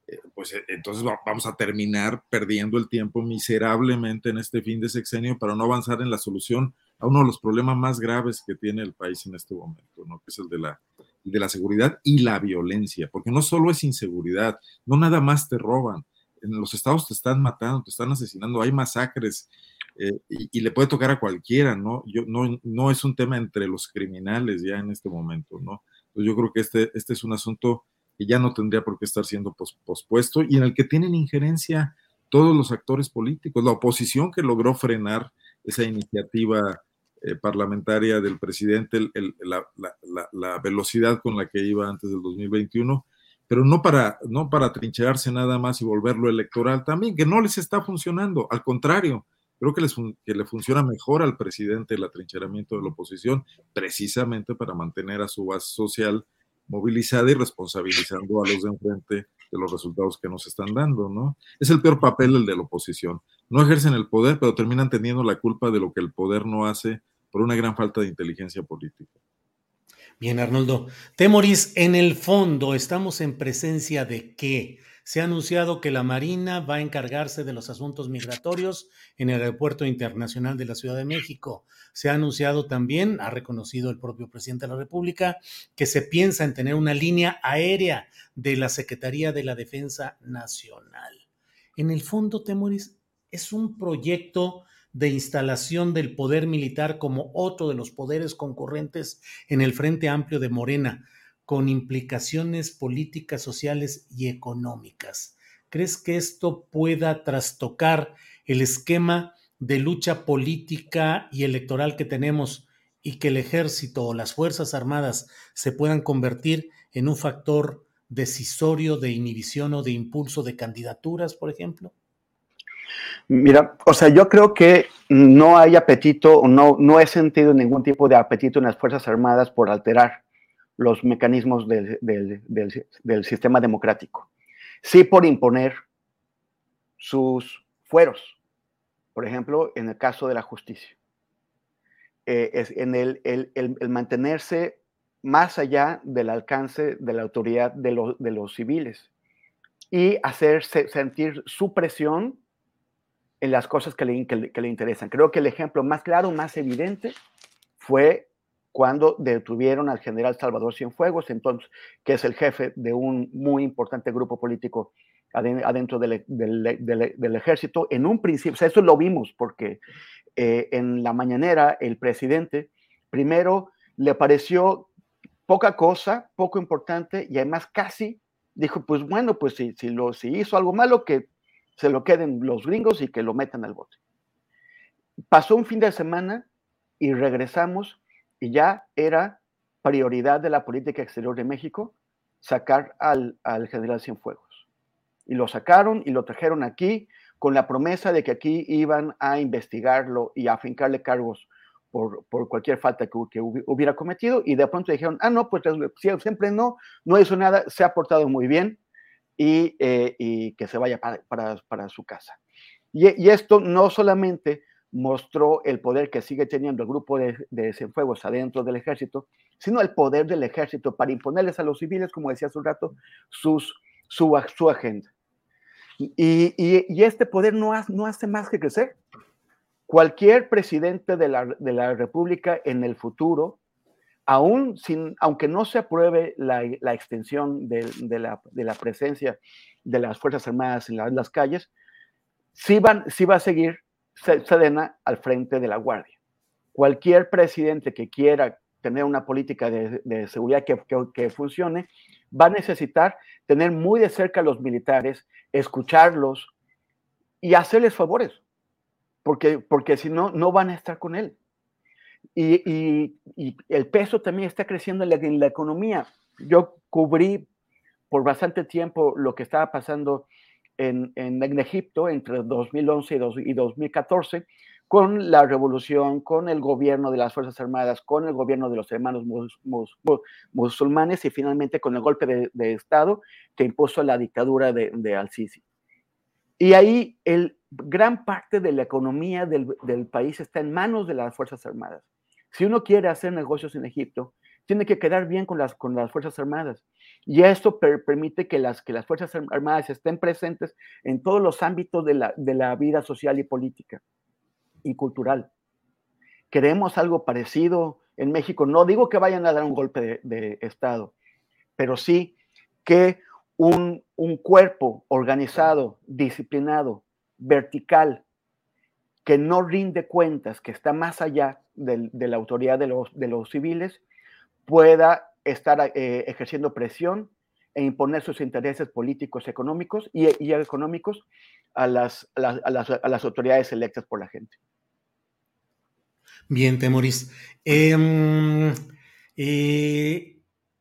eh, pues eh, entonces vamos a terminar perdiendo el tiempo miserablemente en este fin de sexenio para no avanzar en la solución a uno de los problemas más graves que tiene el país en este momento, ¿no? que es el de la, de la seguridad y la violencia, porque no solo es inseguridad, no nada más te roban, en los estados te están matando, te están asesinando, hay masacres eh, y, le puede tocar a cualquiera, ¿no? Yo, no, no es un tema entre los criminales ya en este momento, ¿no? Entonces yo creo que este, este es un asunto que ya no tendría por qué estar siendo pospuesto y en el que tienen injerencia todos los actores políticos, la oposición que logró frenar esa iniciativa eh, parlamentaria del presidente, la, velocidad con la que iba antes del 2021, pero no para, no para trincherarse nada más y volverlo electoral también, que no les está funcionando, al contrario, creo que, les que le funciona mejor al presidente el atrincheramiento de la oposición, precisamente para mantener a su base social movilizada y responsabilizando a los de enfrente de los resultados que nos están dando, ¿no? Es el peor papel el de la oposición. No ejercen el poder, pero terminan teniendo la culpa de lo que el poder no hace por una gran falta de inteligencia política. Bien, Arnoldo. Temoris, en el fondo, ¿estamos en presencia de qué? Se ha anunciado que la Marina va a encargarse de los asuntos migratorios en el Aeropuerto Internacional de la Ciudad de México. Se ha anunciado también, ha reconocido el propio presidente de la República, que se piensa en tener una línea aérea de la Secretaría de la Defensa Nacional. En el fondo, Temoris, es un proyecto de instalación del poder militar como otro de los poderes concurrentes en el Frente Amplio de Morena con implicaciones políticas, sociales y económicas. ¿Crees que esto pueda trastocar el esquema de lucha política y electoral que tenemos y que el ejército o las Fuerzas Armadas se puedan convertir en un factor decisorio de inhibición o de impulso de candidaturas, por ejemplo? Mira, o sea, yo creo que no hay apetito, no, no he sentido ningún tipo de apetito en las Fuerzas Armadas por alterar los mecanismos del, sistema democrático. Sí por imponer sus fueros, por ejemplo, en el caso de la justicia. Eh, es en el, mantenerse más allá del alcance de la autoridad de, de los civiles y hacer sentir su presión en las cosas que le, que le, interesan. Creo que el ejemplo más claro, más evidente, fue cuando detuvieron al general Salvador Cienfuegos, entonces, que es el jefe de un muy importante grupo político adentro del, del, ejército. En un principio, eso lo vimos porque eh, en la mañanera el presidente primero le pareció poca cosa, poco importante y además casi dijo, pues bueno, pues si, si, lo, si hizo algo malo, que se lo queden los gringos y que lo metan al bote. Pasó un fin de semana y regresamos y ya era prioridad de la política exterior de México sacar al, general Cienfuegos. Y lo sacaron y lo trajeron aquí con la promesa de que aquí iban a investigarlo y a afincarle cargos por, cualquier falta que, hubiera cometido y de pronto dijeron, ah, no, pues siempre no, no hizo nada, se ha portado muy bien y, eh, que se vaya para, su casa. Y, y, esto no solamente mostró el poder que sigue teniendo el grupo de, de Cienfuegos adentro del ejército, sino el poder del ejército para imponerles a los civiles, como decía hace un rato, sus, su, su agenda. Y, y, este poder no, no hace más que crecer. Cualquier presidente de la, de la República en el futuro, aún sin, aunque no se apruebe la, extensión de, la, presencia de las Fuerzas Armadas en, las calles, sí va a seguir Sedena al frente de la Guardia. Cualquier presidente que quiera tener una política de, seguridad que, que, funcione, va a necesitar tener muy de cerca a los militares, escucharlos y hacerles favores, porque, porque si no, no van a estar con él. Y, y, el peso también está creciendo en la, en la, economía. Yo cubrí por bastante tiempo lo que estaba pasando en, en, Egipto entre 2011 y, 2014 con la revolución, con el gobierno de las Fuerzas Armadas, con el gobierno de los hermanos musulmanes y finalmente con el golpe de, Estado que impuso la dictadura de, Al-Sisi. Y ahí el, gran parte de la economía del, del, país está en manos de las Fuerzas Armadas. Si uno quiere hacer negocios en Egipto, tiene que quedar bien con las, con las Fuerzas Armadas. Y esto permite que las, que las Fuerzas Armadas estén presentes en todos los ámbitos de la, de la vida social y política y cultural. Queremos algo parecido en México. No digo que vayan a dar un golpe de, Estado, pero sí que un, un, cuerpo organizado, disciplinado, vertical, que no rinde cuentas, que está más allá de, la autoridad de los, civiles, pueda estar eh, ejerciendo presión e imponer sus intereses políticos, económicos y, económicos a las, autoridades electas por la gente. Bien, Temoris. Em, eh,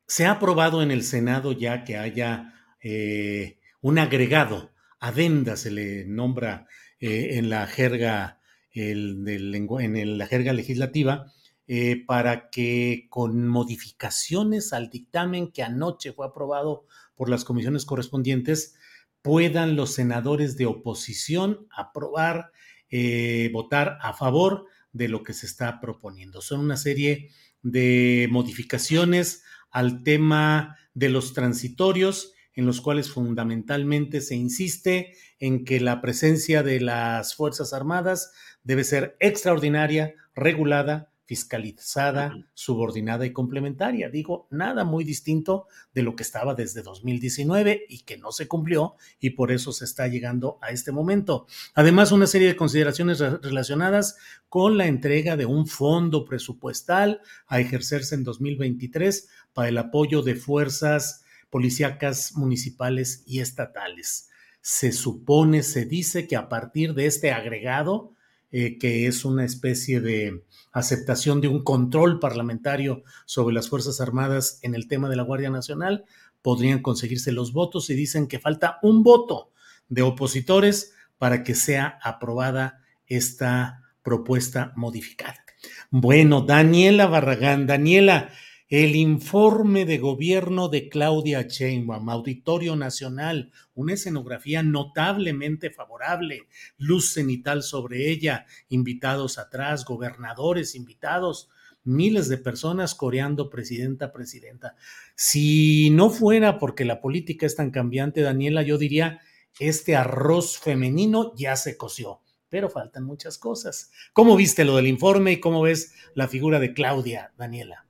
se ha aprobado en el Senado ya que haya eh, un agregado, adenda se le nombra en la jerga, en la jerga legislativa, eh, para que con modificaciones al dictamen que anoche fue aprobado por las comisiones correspondientes, puedan los senadores de oposición aprobar, eh, votar a favor de lo que se está proponiendo. Son una serie de modificaciones al tema de los transitorios, en los cuales fundamentalmente se insiste en que la presencia de las Fuerzas Armadas debe ser extraordinaria, regulada, fiscalizada, subordinada y complementaria. Digo, nada muy distinto de lo que estaba desde 2019 y que no se cumplió y por eso se está llegando a este momento. Además, una serie de consideraciones relacionadas con la entrega de un fondo presupuestal a ejercerse en 2023 para el apoyo de fuerzas policíacas municipales y estatales. Se supone, se dice que a partir de este agregado, eh, que es una especie de aceptación de un control parlamentario sobre las Fuerzas Armadas en el tema de la Guardia Nacional, podrían conseguirse los votos y dicen que falta un voto de opositores para que sea aprobada esta propuesta modificada. Bueno, Daniela Barragán, Daniela, el informe de gobierno de Claudia Sheinbaum, Auditorio Nacional, una escenografía notablemente favorable, luz cenital sobre ella, invitados atrás, gobernadores invitados, miles de personas coreando presidenta, presidenta. Si no fuera porque la política es tan cambiante, Daniela, yo diría, este arroz femenino ya se coció, pero faltan muchas cosas. ¿Cómo viste lo del informe y cómo ves la figura de Claudia, Daniela?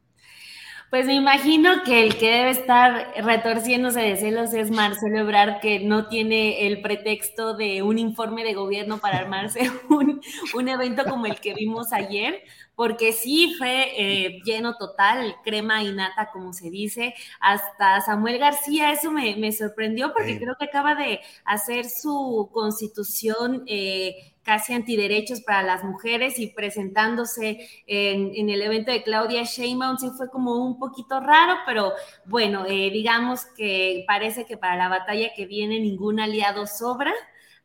Pues me imagino que el que debe estar retorciéndose de celos es Marcelo Ebrard, que no tiene el pretexto de un informe de gobierno para armarse un, un evento como el que vimos ayer, porque sí fue eh, lleno total, crema y nata, como se dice, hasta Samuel García, eso me, me sorprendió porque creo que acaba de hacer su constitución. Eh, casi antiderechos para las mujeres y presentándose en, el evento de Claudia Sheinbaum sí fue como un poquito raro, pero bueno, eh, digamos que parece que para la batalla que viene ningún aliado sobra.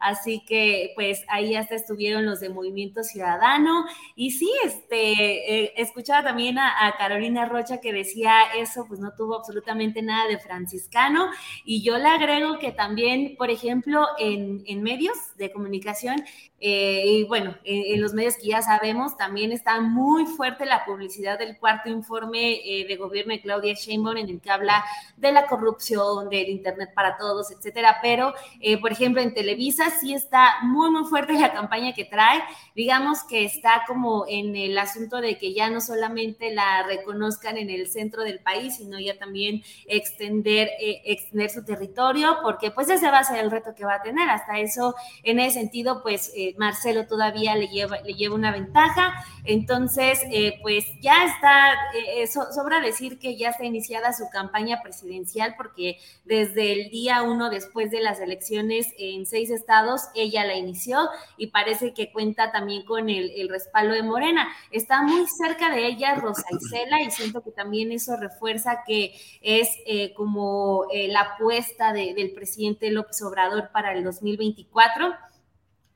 Así que pues ahí hasta estuvieron los de Movimiento Ciudadano. Y sí, este, eh, escuchaba también a, Carolina Rocha que decía eso, pues no tuvo absolutamente nada de franciscano. Y yo le agrego que también, por ejemplo, en, en medios de comunicación, eh, y bueno, en, los medios que ya sabemos, también está muy fuerte la publicidad del cuarto informe eh, de gobierno de Claudia Sheinbaum en el que habla de la corrupción, del Internet para todos, etcétera. Pero, por ejemplo, en Televisa sí está muy, muy fuerte la campaña que trae. Digamos que está como en el asunto de que ya no solamente la reconozcan en el centro del país, sino ya también extender, eh, extender su territorio, porque pues ese va a ser el reto que va a tener. Hasta eso, en ese sentido, pues eh, Marcelo todavía le lleva, le lleva una ventaja. Entonces, eh, pues ya está, sobra decir que ya está iniciada su campaña presidencial, porque desde el día uno después de las elecciones en seis estados, ella la inició y parece que cuenta también con el, respaldo de Morena. Está muy cerca de ella Rosa Isela y siento que también eso refuerza que es eh, como eh, la apuesta del presidente López Obrador para el 2024.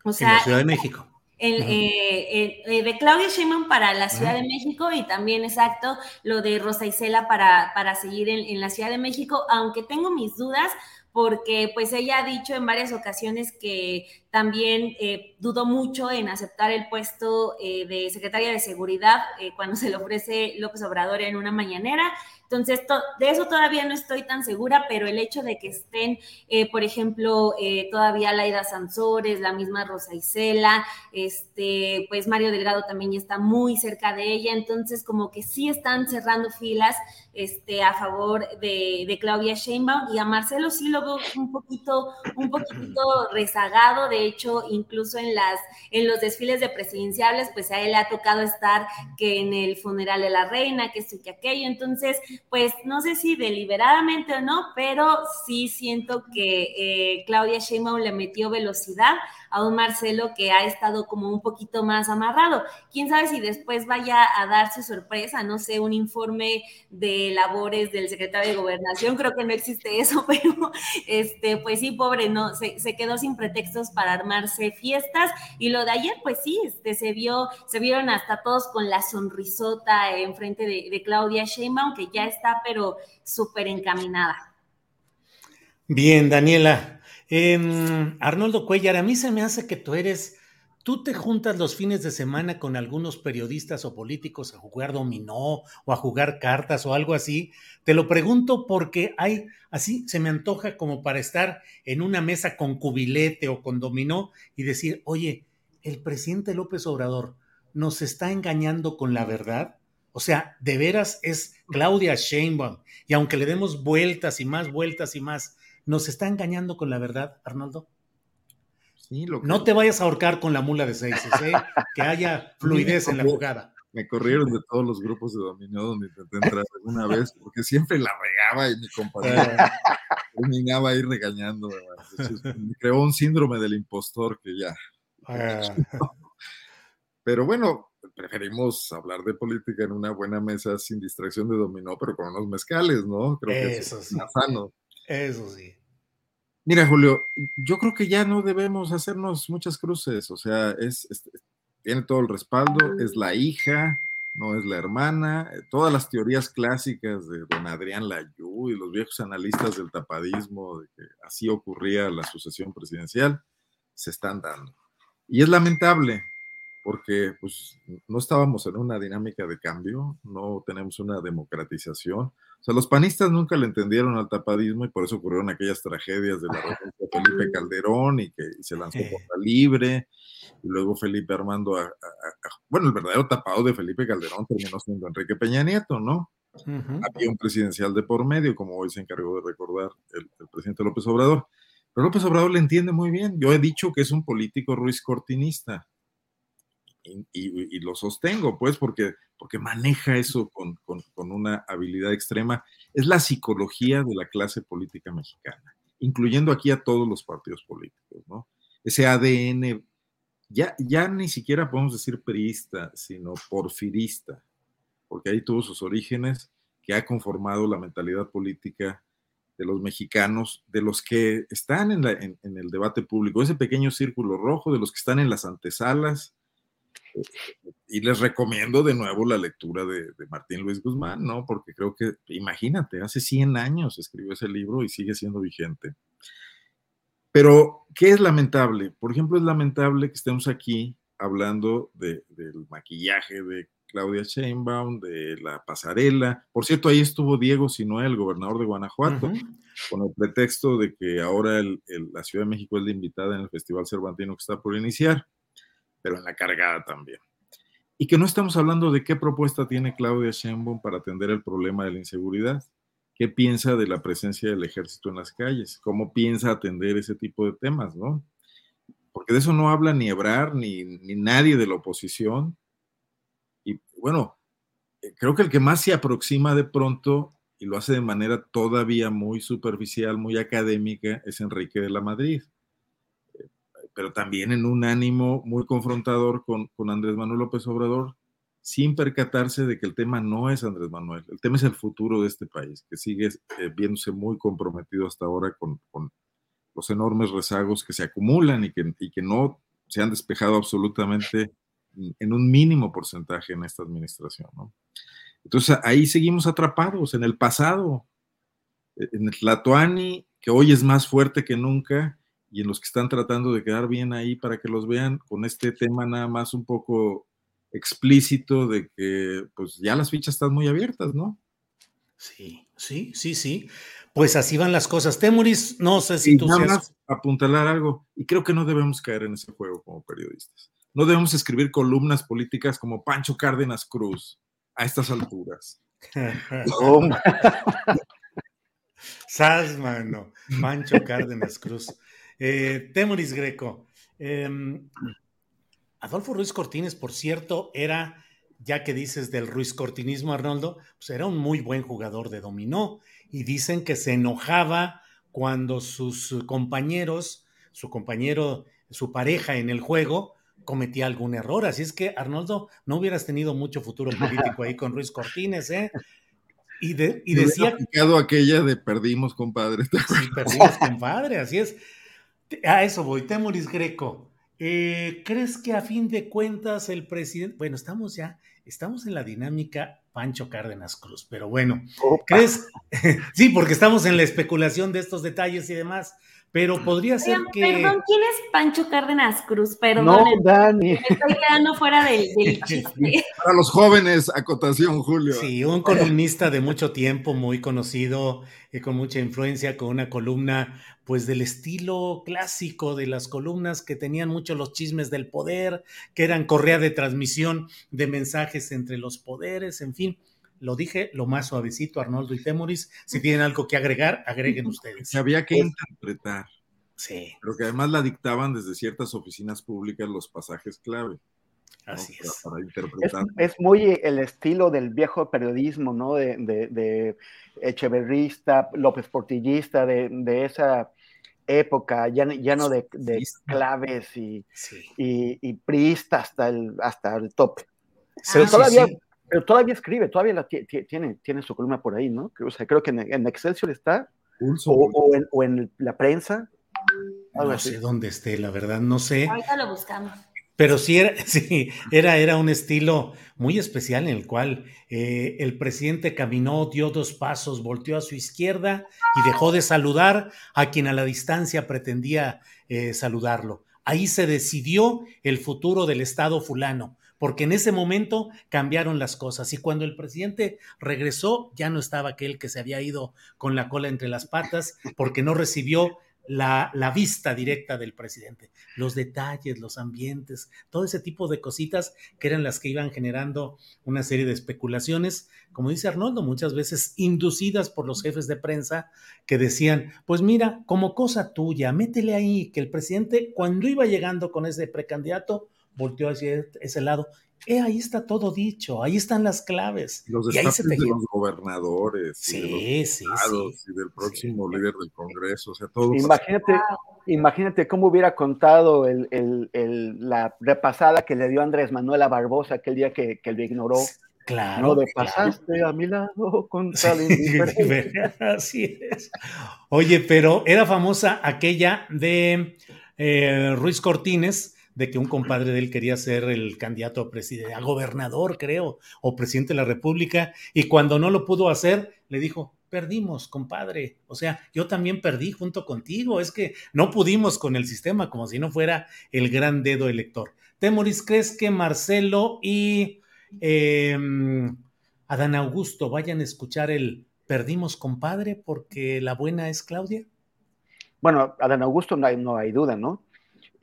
O sea, en la Ciudad de México. Eh, de Claudia Sheinbaum para la Ciudad de México y también exacto lo de Rosa Isela para, para seguir en, en, la Ciudad de México, aunque tengo mis dudas porque pues ella ha dicho en varias ocasiones que también eh, dudó mucho en aceptar el puesto eh, de secretaria de seguridad eh, cuando se le ofrece López Obrador en una mañanera. Entonces, de eso todavía no estoy tan segura, pero el hecho de que estén, eh, por ejemplo, eh, todavía Laida Sansores, la misma Rosa Isela, este, pues Mario Delgado también ya está muy cerca de ella, entonces como que sí están cerrando filas este, a favor de, Claudia Sheinbaum y a Marcelo sí lo veo un poquito, un poquito rezagado, de hecho, incluso en, las, en los desfiles de presidenciables, pues a él le ha tocado estar que en el funeral de la reina, que esto y que aquello, entonces pues no sé si deliberadamente o no, pero sí siento que eh, Claudia Sheinbaum le metió velocidad a un Marcelo que ha estado como un poquito más amarrado. Quién sabe si después vaya a dar su sorpresa, no sé, un informe de labores del secretario de Gobernación, creo que no existe eso, pero este, pues sí, pobre, no, se, quedó sin pretextos para armarse fiestas. Y lo de ayer, pues sí, este, se vio, se vieron hasta todos con la sonrisota enfrente de, de Claudia Sheinbaum, que ya está, pero súper encaminada. Bien, Daniela. Eh, Arnoldo Cuellar, a mí se me hace que tú eres, tú te juntas los fines de semana con algunos periodistas o políticos a jugar dominó o a jugar cartas o algo así. Te lo pregunto porque hay, así se me antoja como para estar en una mesa con cubilete o con dominó y decir, oye, el presidente López Obrador nos está engañando con la verdad. O sea, de veras es Claudia Sheinbaum. Y aunque le demos vueltas y más vueltas y más, ¿Nos está engañando con la verdad, Arnoldo? Sí, lo No te vayas a ahorcar con la mula de seis, ¿eh? que haya fluidez en la jugada. Me corrieron de todos los grupos de dominio donde intenté entrar alguna vez, porque siempre la regaba y mi compañero terminaba ahí regañando. me creó un síndrome del impostor que ya. Ah. Pero bueno, preferimos hablar de política en una buena mesa sin distracción de dominó, pero con unos mezcales, ¿no? Creo que Eso es más sano. Eso sí. Mira, Julio, yo creo que ya no debemos hacernos muchas cruces, o sea, tiene todo el respaldo, es la hija, no es la hermana, eh, todas las teorías clásicas de don Adrián Layú y los viejos analistas del tapadismo, de que así ocurría la sucesión presidencial, se están dando. Y es lamentable, porque pues no estábamos en una dinámica de cambio, no tenemos una democratización. O sea, los panistas nunca le entendieron al tapadismo y por eso ocurrieron aquellas tragedias de la regencia de Felipe Calderón y que se lanzó por la libre, y luego Felipe Armando, a, bueno, el verdadero tapado de Felipe Calderón terminó siendo Enrique Peña Nieto, ¿no? Había un presidencial de por medio, como hoy se encargó de recordar el, el presidente López Obrador. Pero López Obrador le entiende muy bien. Yo he dicho que es un político ruiz cortinista y, lo sostengo, pues, porque, porque maneja eso con, una habilidad extrema. Es la psicología de la clase política mexicana, incluyendo aquí a todos los partidos políticos, ¿no? Ese ADN, ya, ya ni siquiera podemos decir priista, sino porfirista, porque ahí tuvo sus orígenes, que ha conformado la mentalidad política de los mexicanos, de los que están en, en el debate público, ese pequeño círculo rojo, de los que están en las antesalas, y les recomiendo de nuevo la lectura de, Martín Luis Guzmán, ¿no? Porque creo que, imagínate, hace 100 años escribió ese libro y sigue siendo vigente. Pero, ¿qué es lamentable? Por ejemplo, es lamentable que estemos aquí hablando del maquillaje de Claudia Sheinbaum, de la pasarela. Por cierto, ahí estuvo Diego Sinoé, el gobernador de Guanajuato, con el pretexto de que ahora la Ciudad de México es la invitada en el Festival Cervantino que está por iniciar pero en la cargada también. Y que no estamos hablando de qué propuesta tiene Claudia Sheinbaum para atender el problema de la inseguridad. ¿Qué piensa de la presencia del ejército en las calles? ¿Cómo piensa atender ese tipo de temas, no? Porque de eso no habla ni Ebrar ni, ni nadie de la oposición. Y bueno, eh, creo que el que más se aproxima de pronto y lo hace de manera todavía muy superficial, muy académica, es Enrique de la Madrid pero también en un ánimo muy confrontador con, Andrés Manuel López Obrador, sin percatarse de que el tema no es Andrés Manuel, el tema es el futuro de este país, que sigue eh, viéndose muy comprometido hasta ahora con, los enormes rezagos que se acumulan y que, y que no se han despejado absolutamente en un mínimo porcentaje en esta administración. Entonces ahí seguimos atrapados en el pasado, en el Tlatoani que hoy es más fuerte que nunca y en los que están tratando de quedar bien ahí para que los vean con este tema nada más un poco explícito de que pues ya las fichas están muy abiertas, ¿no? Sí, sí, sí, sí. Pues así van las cosas. Temuris, no sé si y tú nada más apuntalar algo, y creo que no debemos caer en ese juego como periodistas. No debemos escribir columnas políticas como Pancho Cárdenas Cruz a estas alturas. Sas, mano. Pancho Cárdenas Cruz. Eh, Greco. eh, Adolfo Ruiz Cortines, por cierto, era, ya que dices del Ruiz Cortinismo, Arnoldo, pues era un muy buen jugador de dominó. Y dicen que se enojaba cuando sus compañeros, su compañero, su pareja en el juego, cometía algún error. Así es que, Arnoldo, no hubieras tenido mucho futuro político ahí con Ruiz Cortines, ¿eh? Y, de- y decía aquella de perdimos, compadre. perdimos, compadre, así es. A eso voy, Temuris Greco. Eh, ¿Crees que a fin de cuentas el presidente, bueno, estamos ya, estamos en la dinámica Pancho Cárdenas Cruz, pero bueno, ¿crees? sí, porque estamos en la especulación de estos detalles y demás, pero podría ser Oigan, que... Perdón, ¿quién es Pancho Cárdenas Cruz? Perdón. No, Dani. Me estoy quedando fuera del, del chiste. Para los jóvenes, acotación, Julio. Sí, un columnista de mucho tiempo, muy conocido, eh, con mucha influencia, con una columna, pues del estilo clásico de las columnas que tenían mucho los chismes del poder, que eran correa de transmisión de mensajes entre los poderes, en fin. Lo dije lo más suavecito, Arnoldo y Temoris. Si tienen algo que agregar, agreguen ustedes. Que había que interpretar. Sí. Pero que además la dictaban desde ciertas oficinas públicas los pasajes clave. Así es. Para, Es, interpretar. es muy el estilo del viejo periodismo, ¿no? De, de, de Echeverrista, López Portillista, de, de esa época, ya, lleno de, de claves y, y, y priista hasta el, hasta el tope. Pero, Sí, todavía, sí. pero todavía escribe, todavía la ti- ti- tiene, tiene su columna por ahí, ¿no? O sea, creo que en, en Excelsior está, Pulso. o, o en, o en la prensa. No sé dónde esté, la verdad, no sé. Ahorita lo buscamos. Pero sí era, sí, era, era un estilo muy especial en el cual eh, el presidente caminó, dio dos pasos, volteó a su izquierda y dejó de saludar a quien a la distancia pretendía eh, saludarlo. Ahí se decidió el futuro del Estado fulano, porque en ese momento cambiaron las cosas y cuando el presidente regresó ya no estaba aquel que se había ido con la cola entre las patas porque no recibió la, vista directa del presidente, los detalles, los ambientes, todo ese tipo de cositas que eran las que iban generando una serie de especulaciones, como dice Arnoldo, muchas veces inducidas por los jefes de prensa que decían, pues mira, como cosa tuya, métele ahí, que el presidente cuando iba llegando con ese precandidato, volteó hacia ese lado. Eh, ahí está todo dicho, ahí están las claves. Los y ahí se destapes de los gobernadores, y de los Sí, sí, sí. y del próximo líder del Congreso, o sea, todo. Imagínate, imagínate cómo hubiera contado el, el- el- la repasada que le dio Andrés Manuel a Barbosa aquel día que, que lo ignoró. Claro, No, de claro. pasaste a mi lado contra la indiferencia. Así es. Oye, pero era famosa aquella de eh, Ruiz Cortines, de que un compadre de él quería ser el candidato a presidente, a gobernador, creo, o presidente de la República, y cuando no lo pudo hacer, le dijo, perdimos, compadre. O sea, yo también perdí junto contigo. Es que no pudimos con el sistema, como si no fuera el gran dedo elector. Temoris, ¿crees que Marcelo y eh, Adán Augusto vayan a escuchar el perdimos, compadre, porque la buena es Claudia? Bueno, Adán Augusto no hay, no hay duda, ¿no?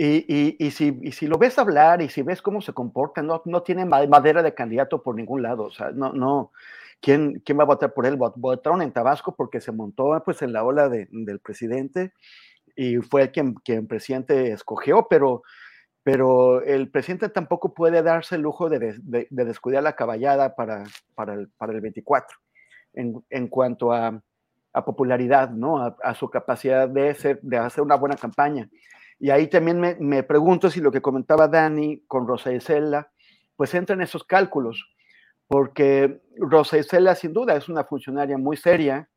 Y, y- y si, y si lo ves hablar y si ves cómo se comporta, no, no tiene ma- madera de candidato por ningún lado. O sea, no, no. ¿Quién, quién va a votar por él? Vot- Votaron en Tabasco porque se montó pues, en la ola de- del presidente y fue el quien, quien presidente escogió, pero, pero el presidente tampoco puede darse el lujo de, de- de descuidar la caballada para, para, el, para el 24 en, en cuanto a, a popularidad, ¿no? A, a su capacidad de, ser, de hacer una buena campaña. Y ahí también me, me pregunto si lo que comentaba Dani con Rosa Isela, pues entra en esos cálculos, porque Rosa Isela sin duda es una funcionaria muy seria,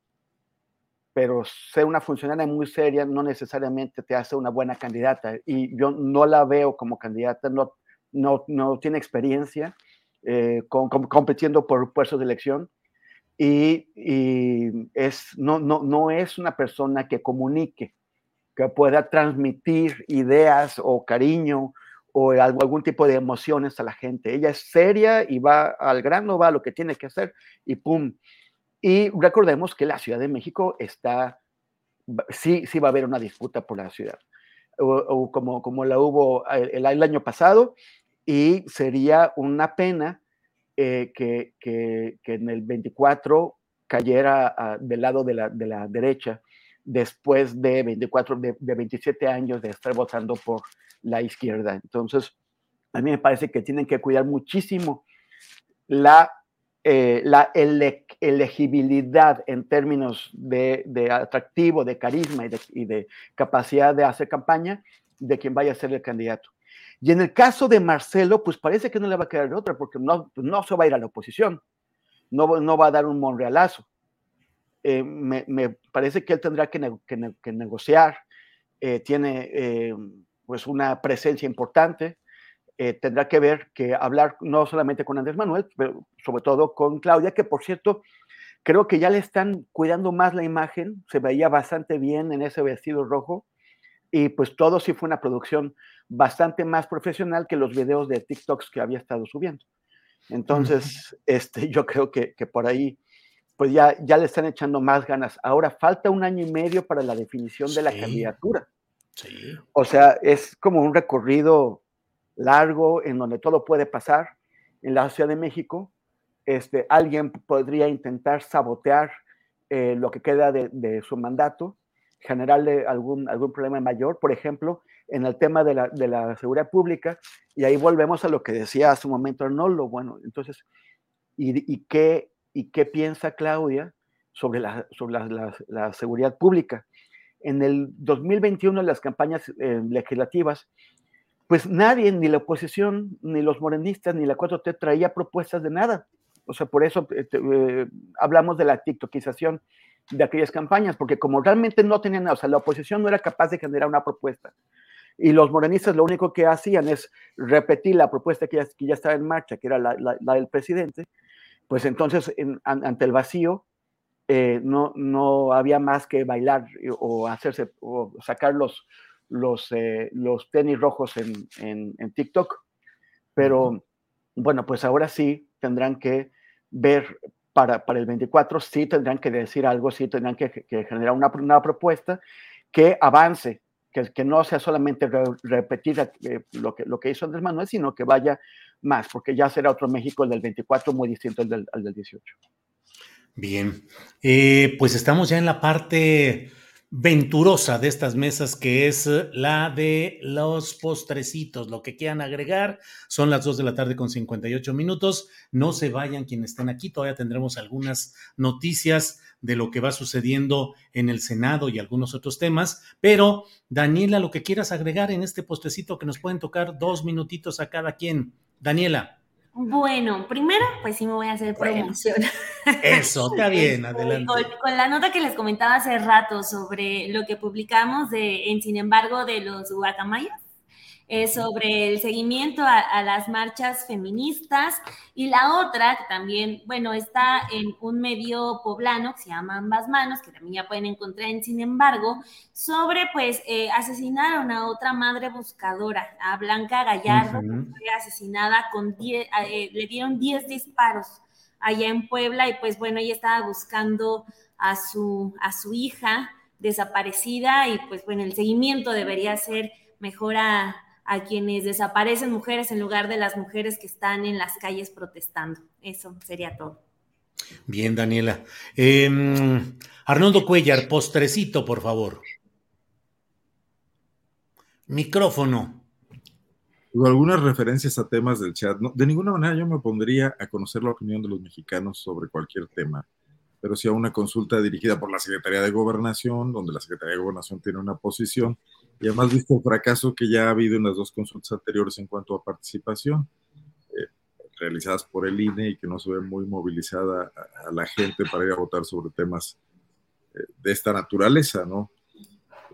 pero ser una funcionaria muy seria no necesariamente te hace una buena candidata. Y yo no la veo como candidata, no, no, no tiene experiencia eh, con- compitiendo por puestos de elección, y, es, no, no, no es una persona que comunique, que pueda transmitir ideas o cariño o algún tipo de emociones a la gente. Ella es seria y va al grano, va a lo que tiene que hacer y pum. Y recordemos que la Ciudad de México está, sí, sí va a haber una disputa por la ciudad, o, como, como la hubo el, año pasado, y sería una pena eh, que, que, en el 24 cayera del lado de la, de la derecha después de 24, de, 27 años de estar votando por la izquierda. Entonces, a mí me parece que tienen que cuidar muchísimo la, eh, la elegibilidad en términos de, de, atractivo, de carisma y de, y de, capacidad de hacer campaña de quien vaya a ser el candidato. Y en el caso de Marcelo, pues parece que no le va a quedar otra, porque no, no se va a ir a la oposición, no, no va a dar un monrealazo. Eh, me, parece que él tendrá que, negociar, eh, tiene eh, pues una presencia importante, tendrá que ver, que hablar no solamente con Andrés Manuel, pero sobre todo con Claudia, que por cierto, creo que ya le están cuidando más la imagen, se veía bastante bien en ese vestido rojo, y pues todo sí fue una producción bastante más profesional que los videos de TikToks que había estado subiendo. Entonces, este, yo creo que, que por ahí pues ya, ya le están echando más ganas. Ahora falta un año y medio para la definición de la candidatura. Sí. O sea, es como un recorrido largo en donde todo puede pasar. En la Ciudad de México, este, alguien podría intentar sabotear eh, lo que queda de, su mandato, generarle algún, algún problema mayor, por ejemplo, en el tema de la, de la seguridad pública, y ahí volvemos a lo que decía hace un momento Arnoldo, bueno, entonces, ¿y, y qué, y qué piensa Claudia sobre la, seguridad pública. En el 2021, en las campañas eh, legislativas, pues nadie, ni la oposición, ni los morenistas, ni la 4T traía propuestas de nada. O sea, por eso eh, eh, hablamos de la tiktokización de aquellas campañas, porque como realmente no tenían nada, o sea, la oposición no era capaz de generar una propuesta. Y los morenistas lo único que hacían es repetir la propuesta que ya, que estaba en marcha, que era la del presidente, pues entonces ante el vacío eh, no, no había más que bailar o hacerse o sacar los, los, eh, los tenis rojos en, en, TikTok. Pero bueno, pues ahora sí tendrán que ver para, para el 24, sí tendrán que decir algo, sí tendrán que, generar una, una, propuesta que avance, que, que no sea solamente repetir eh, lo, que, lo que hizo Andrés Manuel, sino que vaya más, porque ya será otro México el del 24 muy distinto al del, al del 18. Bien, eh, pues estamos ya en la parte venturosa de estas mesas, que es la de los postrecitos. Lo que quieran agregar son las 2 de la tarde con 58 minutos. No se vayan quienes estén aquí, todavía tendremos algunas noticias de lo que va sucediendo en el Senado y algunos otros temas. Pero, Daniela, lo que quieras agregar en este postrecito que nos pueden tocar dos minutitos a cada quien. Daniela. Bueno, primero, pues sí me voy a hacer promoción. Eso, está bien, adelante. Con, la nota que les comentaba hace rato sobre lo que publicamos de, en Sin embargo, de los guacamayas, sobre el seguimiento a, las marchas feministas. Y la otra que también, bueno, está en un medio poblano que se llama Ambas Manos, que también ya pueden encontrar en Sin embargo, sobre pues eh, asesinaron a otra madre buscadora, a Blanca Gallardo, fue asesinada con 10, eh, le dieron 10 disparos allá en Puebla. Y pues bueno, ella estaba buscando a su, a su hija desaparecida. Y pues bueno, el seguimiento debería ser mejor a, a quienes desaparecen mujeres en lugar de las mujeres que están en las calles protestando. Eso sería todo. Bien, Daniela. Em, Arnoldo Cuellar, postrecito, por favor. Micrófono. Algunas referencias a temas del chat. de ninguna manera yo me pondría a conocer la opinión de los mexicanos sobre cualquier tema, pero sí a una consulta dirigida por la Secretaría de Gobernación, donde la Secretaría de Gobernación tiene una posición y además visto el fracaso que ya ha habido en las dos consultas anteriores en cuanto a participación, eh, realizadas por el INE y que no se ve muy movilizada a, la gente para ir a votar sobre temas eh, de esta naturaleza, ¿no?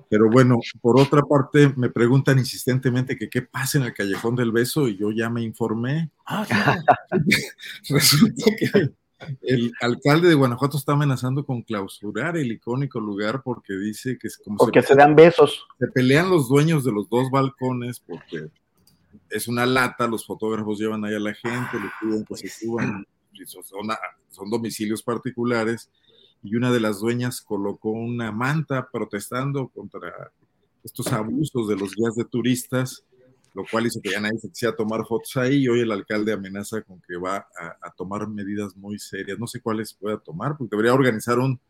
Pero bueno, por otra parte, me preguntan insistentemente que qué pasa en el Callejón del Beso y yo ya me informé. Ah, Resulta que El alcalde de Guanajuato está amenazando con clausurar el icónico lugar porque dice que es como porque se, dan besos. Se pelean los dueños de los dos balcones porque es una lata, los fotógrafos llevan ahí a la gente, le piden que se suban, son, son domicilios particulares y una de las dueñas colocó una manta protestando contra estos abusos de los guías de turistas lo cual hizo que ya nadie se quisiera tomar fotos ahí y hoy el alcalde amenaza con que va a, tomar medidas muy serias. No sé cuáles pueda tomar, porque debería organizar un,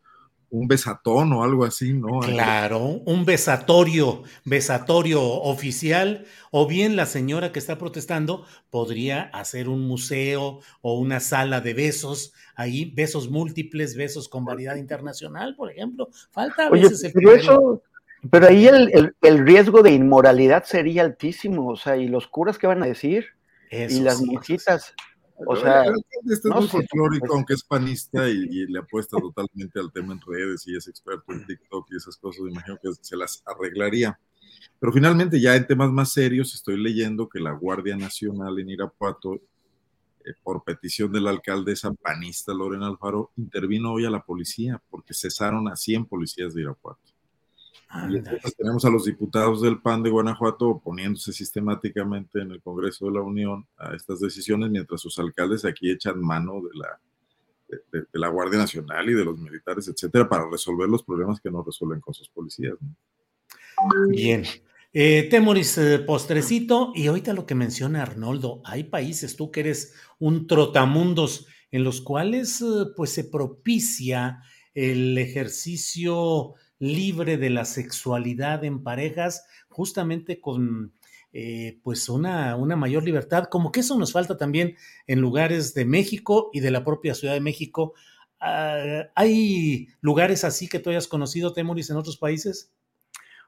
un besatón o algo así, ¿no? Claro, un besatorio, besatorio oficial, o bien la señora que está protestando podría hacer un museo o una sala de besos, ahí besos múltiples, besos con variedad internacional, por ejemplo. Falta a veces el pero eso, pero ahí el, riesgo de inmoralidad sería altísimo, o sea, y los curas qué van a decir, y las monjitas, o sea... Este es muy folclórico, pues. aunque es panista y, le apuesta totalmente al tema en redes y es experto en TikTok y esas cosas, imagino que se las arreglaría. Pero finalmente ya en temas más serios estoy leyendo que la Guardia Nacional en Irapuato, eh, por petición de la alcaldesa panista Lorena Alfaro, intervino hoy a la policía porque cesaron a 100 policías de Irapuato tenemos a los diputados del PAN de Guanajuato oponiéndose sistemáticamente en el Congreso de la Unión a estas decisiones, mientras sus alcaldes aquí echan mano de la, de, la Guardia Nacional y de los militares, etcétera, para resolver los problemas que no resuelven con sus policías. Bien. Eh, Temoris, eh, postrecito, y ahorita lo que menciona Arnoldo, hay países, tú que eres un trotamundos, en los cuales eh, pues se propicia el ejercicio libre de la sexualidad en parejas, justamente con eh, pues una, una, mayor libertad, como que eso nos falta también en lugares de México y de la propia Ciudad de México. Ah, ¿Hay lugares así que tú hayas conocido, Temuris, en otros países?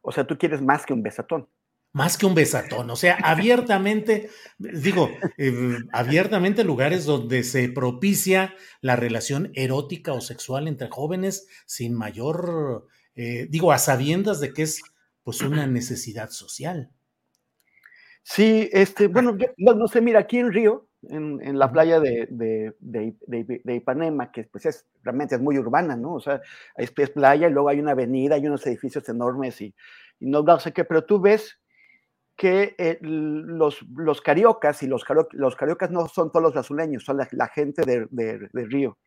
O sea, tú quieres más que un besatón. Más que un besatón, o sea, abiertamente, digo, eh, abiertamente lugares donde se propicia la relación erótica o sexual entre jóvenes sin mayor eh, digo, a sabiendas de que es pues una necesidad social. Sí, este, bueno, no, sé, mira, aquí en Río, en, la playa de, de, Ipanema, que pues es, realmente es muy urbana, ¿no? O sea, es, es playa y luego hay una avenida, hay unos edificios enormes y, no, sé qué, pero tú ves que eh, los, los cariocas, y los, los cariocas no son todos los azuleños, son la, gente de, Río.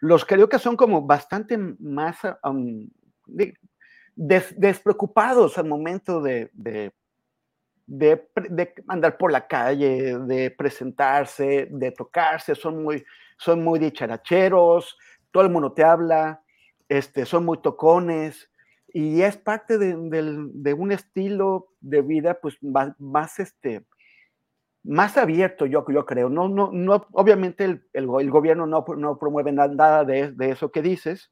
Los cariocas son como bastante más despreocupados al momento de, de, andar por la calle, de presentarse, de tocarse, son muy, son muy dicharacheros, todo el mundo te habla, este, son muy tocones, y es parte de, un estilo de vida pues más, este, más abierto, yo, yo creo. No, no, no, obviamente el, el, gobierno no, no promueve nada de, de, eso que dices,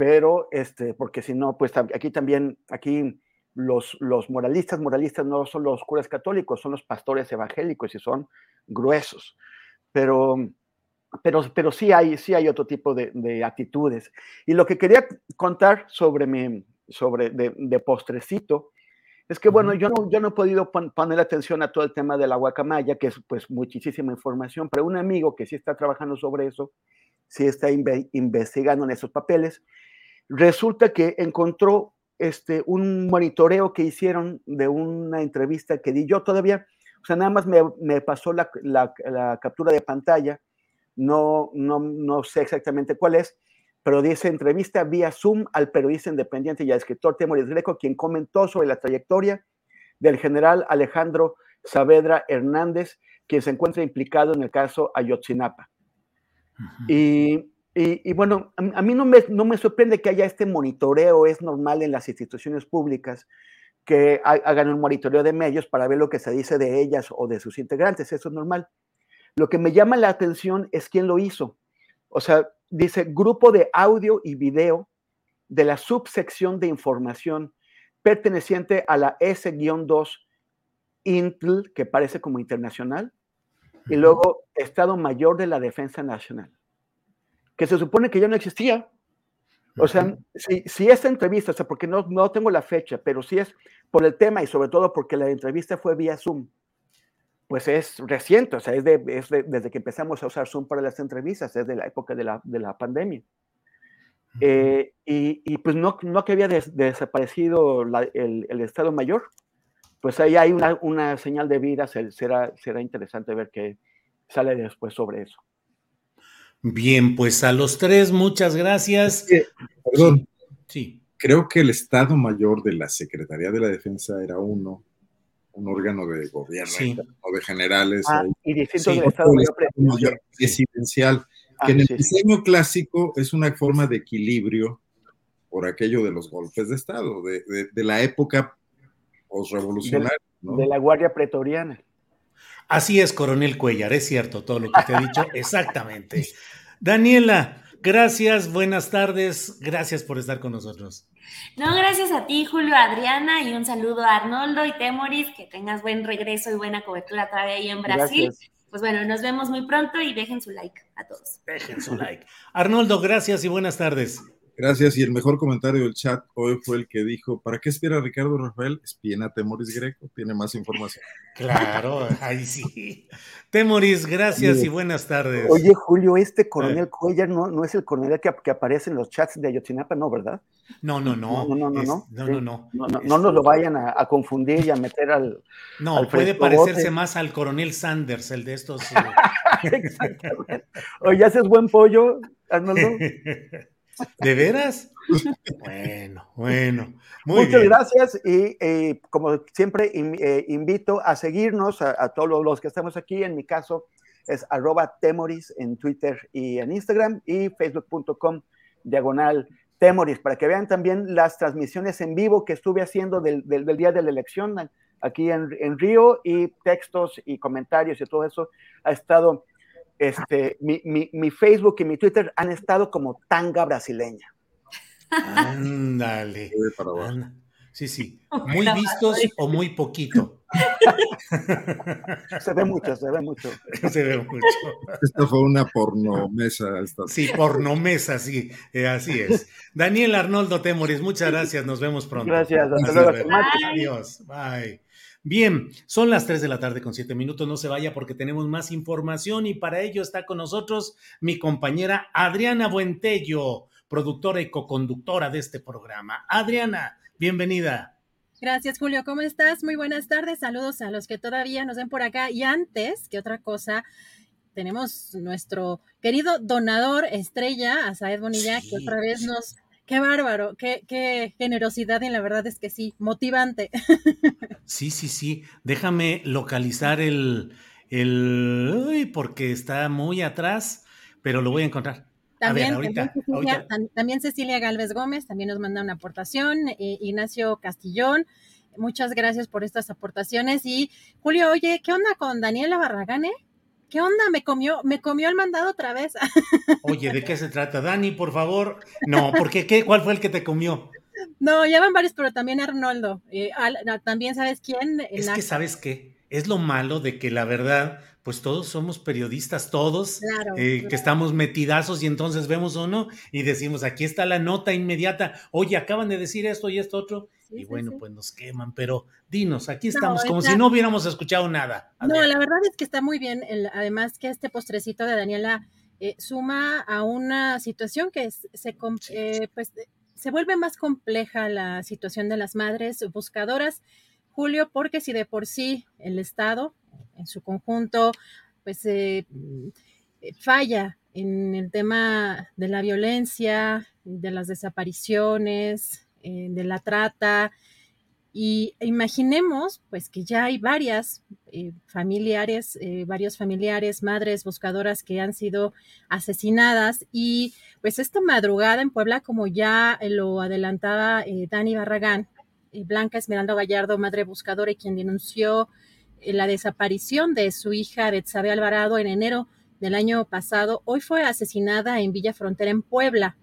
pero este, porque si no, pues aquí también, aquí los, los moralistas, moralistas no son los curas católicos, son los pastores evangélicos y son gruesos, pero, pero, pero sí, hay, sí hay otro tipo de, de actitudes. Y lo que quería contar sobre mi, sobre de, de postrecito, es que bueno, yo no, yo no he podido poner atención a todo el tema de la guacamaya, que es pues muchísima información, pero un amigo que sí está trabajando sobre eso, sí está investigando en esos papeles, Resulta que encontró este, un monitoreo que hicieron de una entrevista que di yo todavía, o sea, nada más me, pasó la, captura de pantalla, no, no, no sé exactamente cuál es, pero dice entrevista vía Zoom al periodista independiente y al escritor Temoris Greco, quien comentó sobre la trayectoria del general Alejandro Saavedra Hernández, quien se encuentra implicado en el caso Ayotzinapa. Y y, bueno, a, mí no me, no me, sorprende que haya este monitoreo, es normal en las instituciones públicas que hagan un monitoreo de medios para ver lo que se dice de ellas o de sus integrantes, eso es normal. Lo que me llama la atención es quién lo hizo. O sea, dice grupo de audio y video de la subsección de información perteneciente a la S-2 INTL, que parece como internacional, y luego Estado Mayor de la Defensa Nacional que se supone que ya no existía. O sea, si, si esta entrevista, o sea, porque no, no tengo la fecha, pero si es por el tema y sobre todo porque la entrevista fue vía Zoom, pues es reciente, o sea, es, desde que empezamos a usar Zoom para las entrevistas, desde la época de la, de la pandemia. Eh, y, pues no, no que había desaparecido el, el, Estado Mayor, pues ahí hay una, una señal de vida, será, será interesante ver qué sale después sobre eso. Bien, pues a los tres, muchas gracias. perdón. Sí. Creo que el Estado Mayor de la Secretaría de la Defensa era uno, un órgano de gobierno o de generales. Ah, y distinto del Estado Mayor presidencial, que en el diseño clásico es una forma de equilibrio por aquello de los golpes de Estado, de, de, la época posrevolucionaria. De, de la Guardia Pretoriana. Así es, coronel Cuellar, es cierto todo lo que te he dicho, exactamente. Daniela, gracias, buenas tardes, gracias por estar con nosotros. No, gracias a ti, Julio, Adriana, y un saludo a Arnoldo y Temoris, que tengas buen regreso y buena cobertura todavía ahí en Brasil. Pues bueno, nos vemos muy pronto y dejen su like a todos. Dejen su like. Arnoldo, gracias y buenas tardes. Gracias. Y el mejor comentario del chat hoy fue el que dijo: ¿Para qué espera Ricardo Rafael? Espien a Temoris Greco, tiene más información. Claro, ahí sí. Temoris, gracias y buenas tardes. Oye, Julio, este coronel Cuellar no, no es el coronel que, que, aparece en los chats de Ayotzinapa, ¿no, verdad? No, no, no. No, no, no. no, no, no, no, nos lo vayan a, confundir y a meter al. No, puede parecerse más al coronel Sanders, el de estos. Eh. Exactamente. Oye, haces buen pollo, Arnoldo. ¿De veras? Bueno, bueno. Muchas gracias y eh, como siempre eh, invito a seguirnos a, todos los que estamos aquí. En mi caso es arroba temoris en Twitter y en Instagram y facebook.com diagonal temoris para que vean también las transmisiones en vivo que estuve haciendo del, día de la elección aquí en, en Río y textos y comentarios y todo eso ha estado este, mi, mi, mi, Facebook y mi Twitter han estado como tanga brasileña. Ándale. Sí, sí. Muy vistos o muy poquito. Se ve mucho, se ve mucho. Se ve mucho. Esta fue una pornomesa. Esta. Sí, pornomesa, sí, eh, así es. Daniel Arnoldo Temoris, muchas gracias, nos vemos pronto. Gracias, Adiós, bye. Bien, son las 3 de la tarde con 7 minutos, no se vaya porque tenemos más información y para ello está con nosotros mi compañera Adriana Buentello, productora y coconductora de este programa. Adriana, bienvenida. Gracias, Julio. ¿Cómo estás? Muy buenas tardes. Saludos a los que todavía nos ven por acá. Y antes que otra cosa, tenemos nuestro querido donador estrella, Asaed Bonilla, que otra vez nos Qué bárbaro, qué, generosidad y la verdad es que sí, motivante. Sí, sí, sí. Déjame localizar el, el, uy, porque está muy atrás, pero lo voy a encontrar. También, también, Cecilia, Galvez Gómez también nos manda una aportación, eh, Ignacio Castillón, muchas gracias por estas aportaciones. Y Julio, oye, ¿qué onda con Daniela Barragán? Eh? ¿Qué onda? Me comió, me comió el mandado otra vez. Oye, ¿de qué se trata? Dani, por favor. No, porque qué, ¿cuál fue el que te comió? No, ya van varios, pero también Arnoldo. Eh, también sabes quién. Es que sabes qué, es lo malo de que la verdad, pues todos somos periodistas, todos, eh, que estamos metidazos y entonces vemos uno y decimos, aquí está la nota inmediata, oye, acaban de decir esto y esto otro, y bueno, pues nos queman, pero dinos, aquí estamos, como si no hubiéramos escuchado nada. No, la verdad es que está muy bien, además que este postrecito de Daniela eh, suma a una situación que se, eh, pues, se vuelve más compleja la situación de las madres buscadoras, Julio, porque si de por sí el Estado en su conjunto, pues eh, falla en el tema de la violencia, de las desapariciones, eh, de la trata. Y imaginemos, pues, que ya hay varias eh, familiares, eh, varios familiares, madres buscadoras que han sido asesinadas. Y pues esta madrugada en Puebla, como ya lo adelantaba Dani Barragán, Blanca Esmeralda Gallardo, madre buscadora y quien denunció la desaparición de su hija Betsabe Alvarado en enero del año pasado, hoy fue asesinada en Villa Frontera, en Puebla.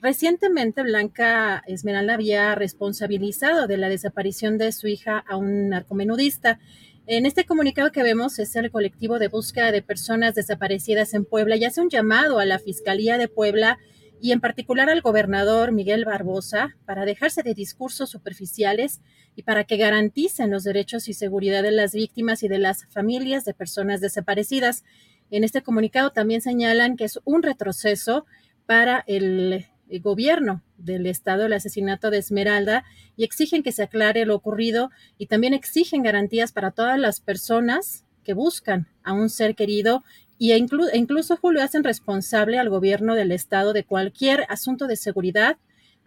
Recientemente, Blanca Esmeralda había responsabilizado de la desaparición de su hija a un narcomenudista. En este comunicado que vemos es el colectivo de búsqueda de personas desaparecidas en Puebla y hace un llamado a la Fiscalía de Puebla y en particular al gobernador Miguel Barbosa para dejarse de discursos superficiales y para que garanticen los derechos y seguridad de las víctimas y de las familias de personas desaparecidas. En este comunicado también señalan que es un retroceso para el gobierno del estado del asesinato de Esmeralda y exigen que se aclare lo ocurrido y también exigen garantías para todas las personas que buscan a un ser querido y e incluso, incluso Julio hacen responsable al gobierno del estado de cualquier asunto de seguridad,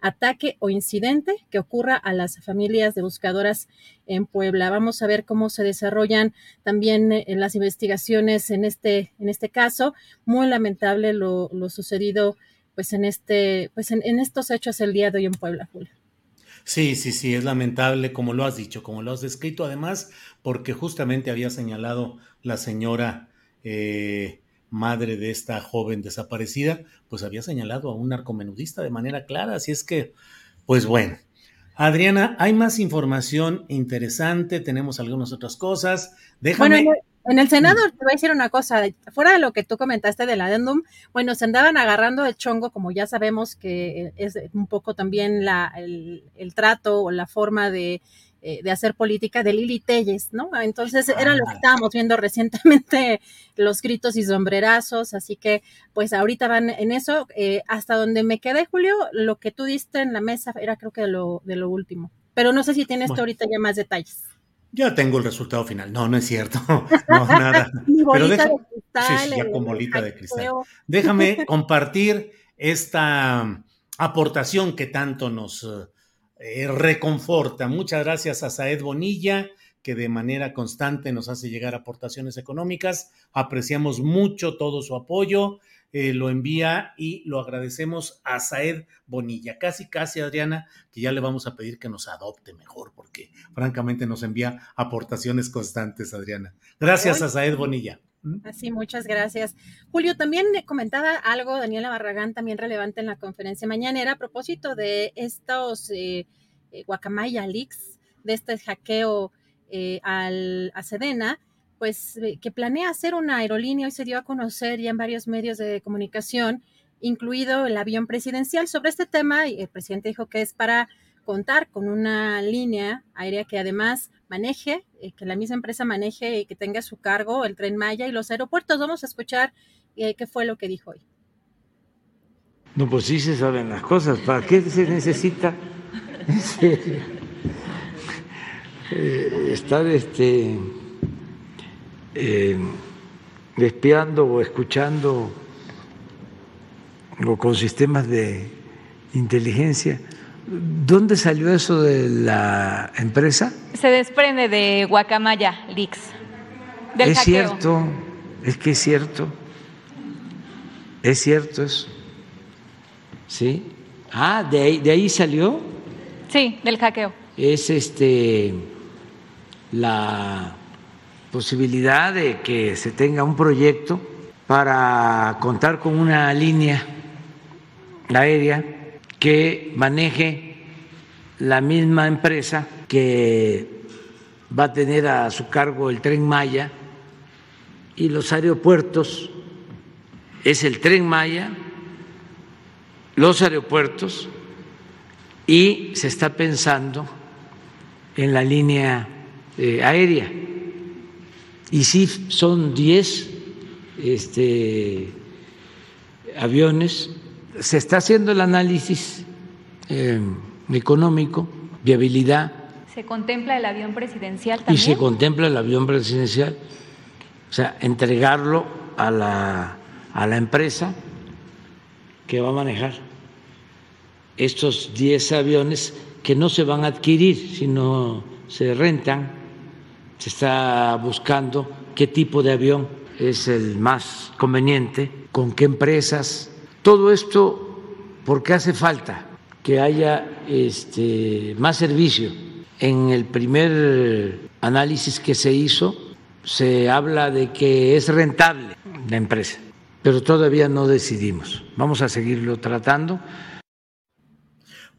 ataque o incidente que ocurra a las familias de buscadoras en Puebla. Vamos a ver cómo se desarrollan también eh, las investigaciones en este, en este caso. Muy lamentable lo sucedido pues en este, pues en, en, estos hechos el día de hoy en Puebla, Julio. Sí, sí, sí, es lamentable, como lo has dicho, como lo has descrito, además, porque justamente había señalado la señora eh, madre de esta joven desaparecida, pues había señalado a un narcomenudista de manera clara, así es que, pues bueno. Adriana, hay más información interesante, tenemos algunas otras cosas. Déjame. Bueno, en el Senado te voy a decir una cosa, fuera de lo que tú comentaste del adendum, bueno, se andaban agarrando el chongo, como ya sabemos que es un poco también la, el, el trato o la forma de eh, de hacer política de Lili Telles, ¿no? Entonces era lo que estábamos viendo recientemente, los gritos y sombrerazos, así que pues ahorita van en eso. Eh, hasta donde me quedé, Julio, lo que tú diste en la mesa era creo que de lo, de lo último, pero no sé si tienes ahorita ya más detalles. Ya tengo el resultado final. No, no es cierto. No, nada. Pero deja... de cristal, sí, sí, ya con bolita de cristal. Déjame compartir esta aportación que tanto nos eh, reconforta. Muchas gracias a Saed Bonilla, que de manera constante nos hace llegar aportaciones económicas. Apreciamos mucho todo su apoyo. Eh, lo envía y lo agradecemos a Saed Bonilla. Casi, casi, Adriana, que ya le vamos a pedir que nos adopte mejor, porque francamente nos envía aportaciones constantes, Adriana. Gracias a Saed Bonilla. ¿Mm? Así, muchas gracias. Julio, también comentaba algo, Daniela Barragán, también relevante en la conferencia mañanera, a propósito de estos eh, eh, Guacamaya Leaks, de este hackeo eh, al, a Sedena, pues eh, que planea hacer una aerolínea, hoy se dio a conocer ya en varios medios de comunicación, incluido el avión presidencial. Sobre este tema, el presidente dijo que es para contar con una línea aérea que además maneje, eh, que la misma empresa maneje y que tenga a su cargo el tren Maya y los aeropuertos. Vamos a escuchar eh, qué fue lo que dijo hoy. No, pues sí se saben las cosas. ¿Para qué se necesita estar este, espiando o escuchando o con sistemas de inteligencia? ¿Dónde salió eso de la empresa? Se desprende de Guacamaya Leaks. es cierto, es que es cierto. Es cierto eso. ¿Sí? Ah, ¿de ahí, de ahí salió? Sí, del hackeo. Es este la posibilidad de que se tenga un proyecto para contar con una línea aérea que maneje la misma empresa que va a tener a su cargo el tren Maya y los aeropuertos, es el tren Maya, los aeropuertos y se está pensando en la línea eh, aérea. Y sí, son 10 este, aviones se está haciendo el análisis eh, económico, viabilidad. ¿Se contempla el avión presidencial también? Y se contempla el avión presidencial, o sea, entregarlo a la, a la empresa que va a manejar estos 10 aviones que no se van a adquirir, sino se rentan. Se está buscando qué tipo de avión es el más conveniente, con qué empresas todo esto porque hace falta que haya este, más servicio. En el primer análisis que se hizo se habla de que es rentable la empresa, pero todavía no decidimos. Vamos a seguirlo tratando.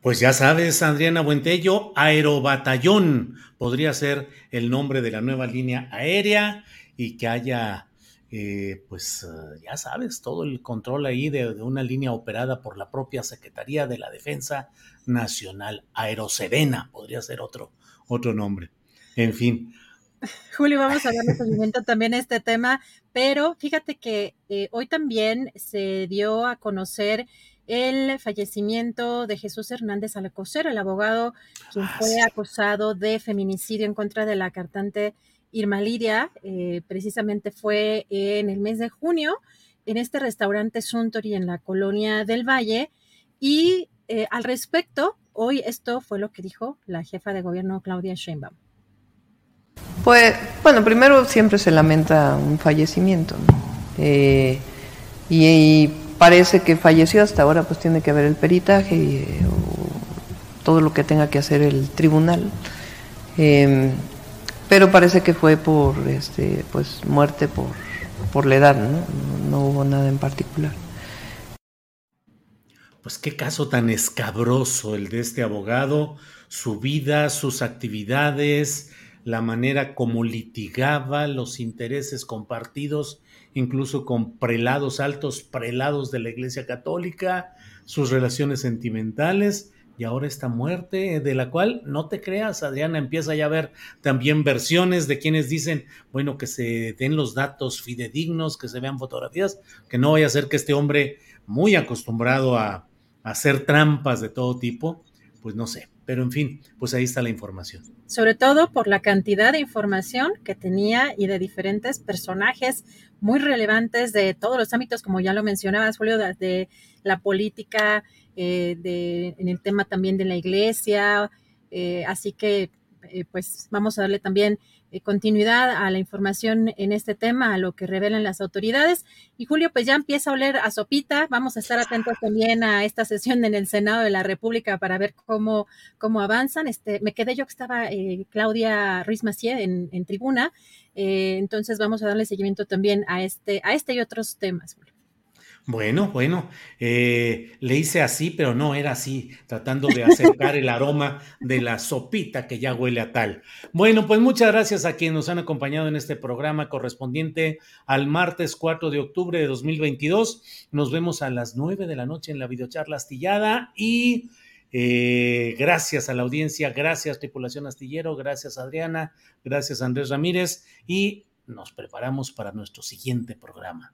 Pues ya sabes, Adriana Buentello, Aerobatallón podría ser el nombre de la nueva línea aérea y que haya eh, pues eh, ya sabes, todo el control ahí de, una línea operada por la propia Secretaría de la Defensa Nacional, Aeroserena, podría ser otro, otro nombre. En fin. Julio, vamos a darle seguimiento también este tema, pero fíjate que eh, hoy también se dio a conocer el fallecimiento de Jesús Hernández Alacocer, el abogado quien fue acusado de feminicidio en contra de la cantante Irma Lidia. eh, precisamente fue en el mes de junio en este restaurante Suntory en la colonia del Valle. Y eh, al respecto, hoy esto fue lo que dijo la jefa de gobierno Claudia Sheinbaum. Pues, bueno, primero siempre se lamenta un fallecimiento, ¿no? Eh, y, y parece que falleció hasta ahora, pues tiene que haber el peritaje y eh, todo lo que tenga que hacer el tribunal. Eh, pero parece que fue por, este, pues, muerte por, por la edad, ¿no? No hubo nada en particular. Pues qué caso tan escabroso el de este abogado, su vida, sus actividades, la manera como litigaba los intereses compartidos, incluso con prelados, altos prelados de la Iglesia Católica, sus relaciones sentimentales y ahora esta muerte de la cual no te creas, Adriana, empieza ya a ver también versiones de quienes dicen, bueno, que se den los datos fidedignos, que se vean fotografías, que no vaya a ser que este hombre muy acostumbrado a, a hacer trampas de todo tipo, pues no sé, pero en fin, pues ahí está la información. sobre todo por la cantidad de información que tenía y de diferentes personajes muy relevantes de todos los ámbitos, como ya lo mencionabas, Julio, de, la política, eh, de, en el tema también de la iglesia. eh, así que, eh, pues, vamos a darle también continuidad a la información en este tema, a lo que revelan las autoridades. Y Julio, pues ya empieza a oler a sopita. Vamos a estar atentos también a esta sesión en el Senado de la República para ver cómo, cómo avanzan. Este, me quedé yo que estaba eh, Claudia Ruiz Macié en, en tribuna. Eh, entonces vamos a darle seguimiento también a este, a este y otros temas. Julio. Bueno, bueno, eh, le hice así, pero no era así, tratando de acercar el aroma de la sopita que ya huele a tal. Bueno, pues muchas gracias a quienes nos han acompañado en este programa correspondiente al martes 4 de octubre de 2022. Nos vemos a las 9 de la noche en la videocharla astillada y eh, gracias a la audiencia, gracias tripulación astillero, gracias Adriana, gracias Andrés Ramírez y nos preparamos para nuestro siguiente programa.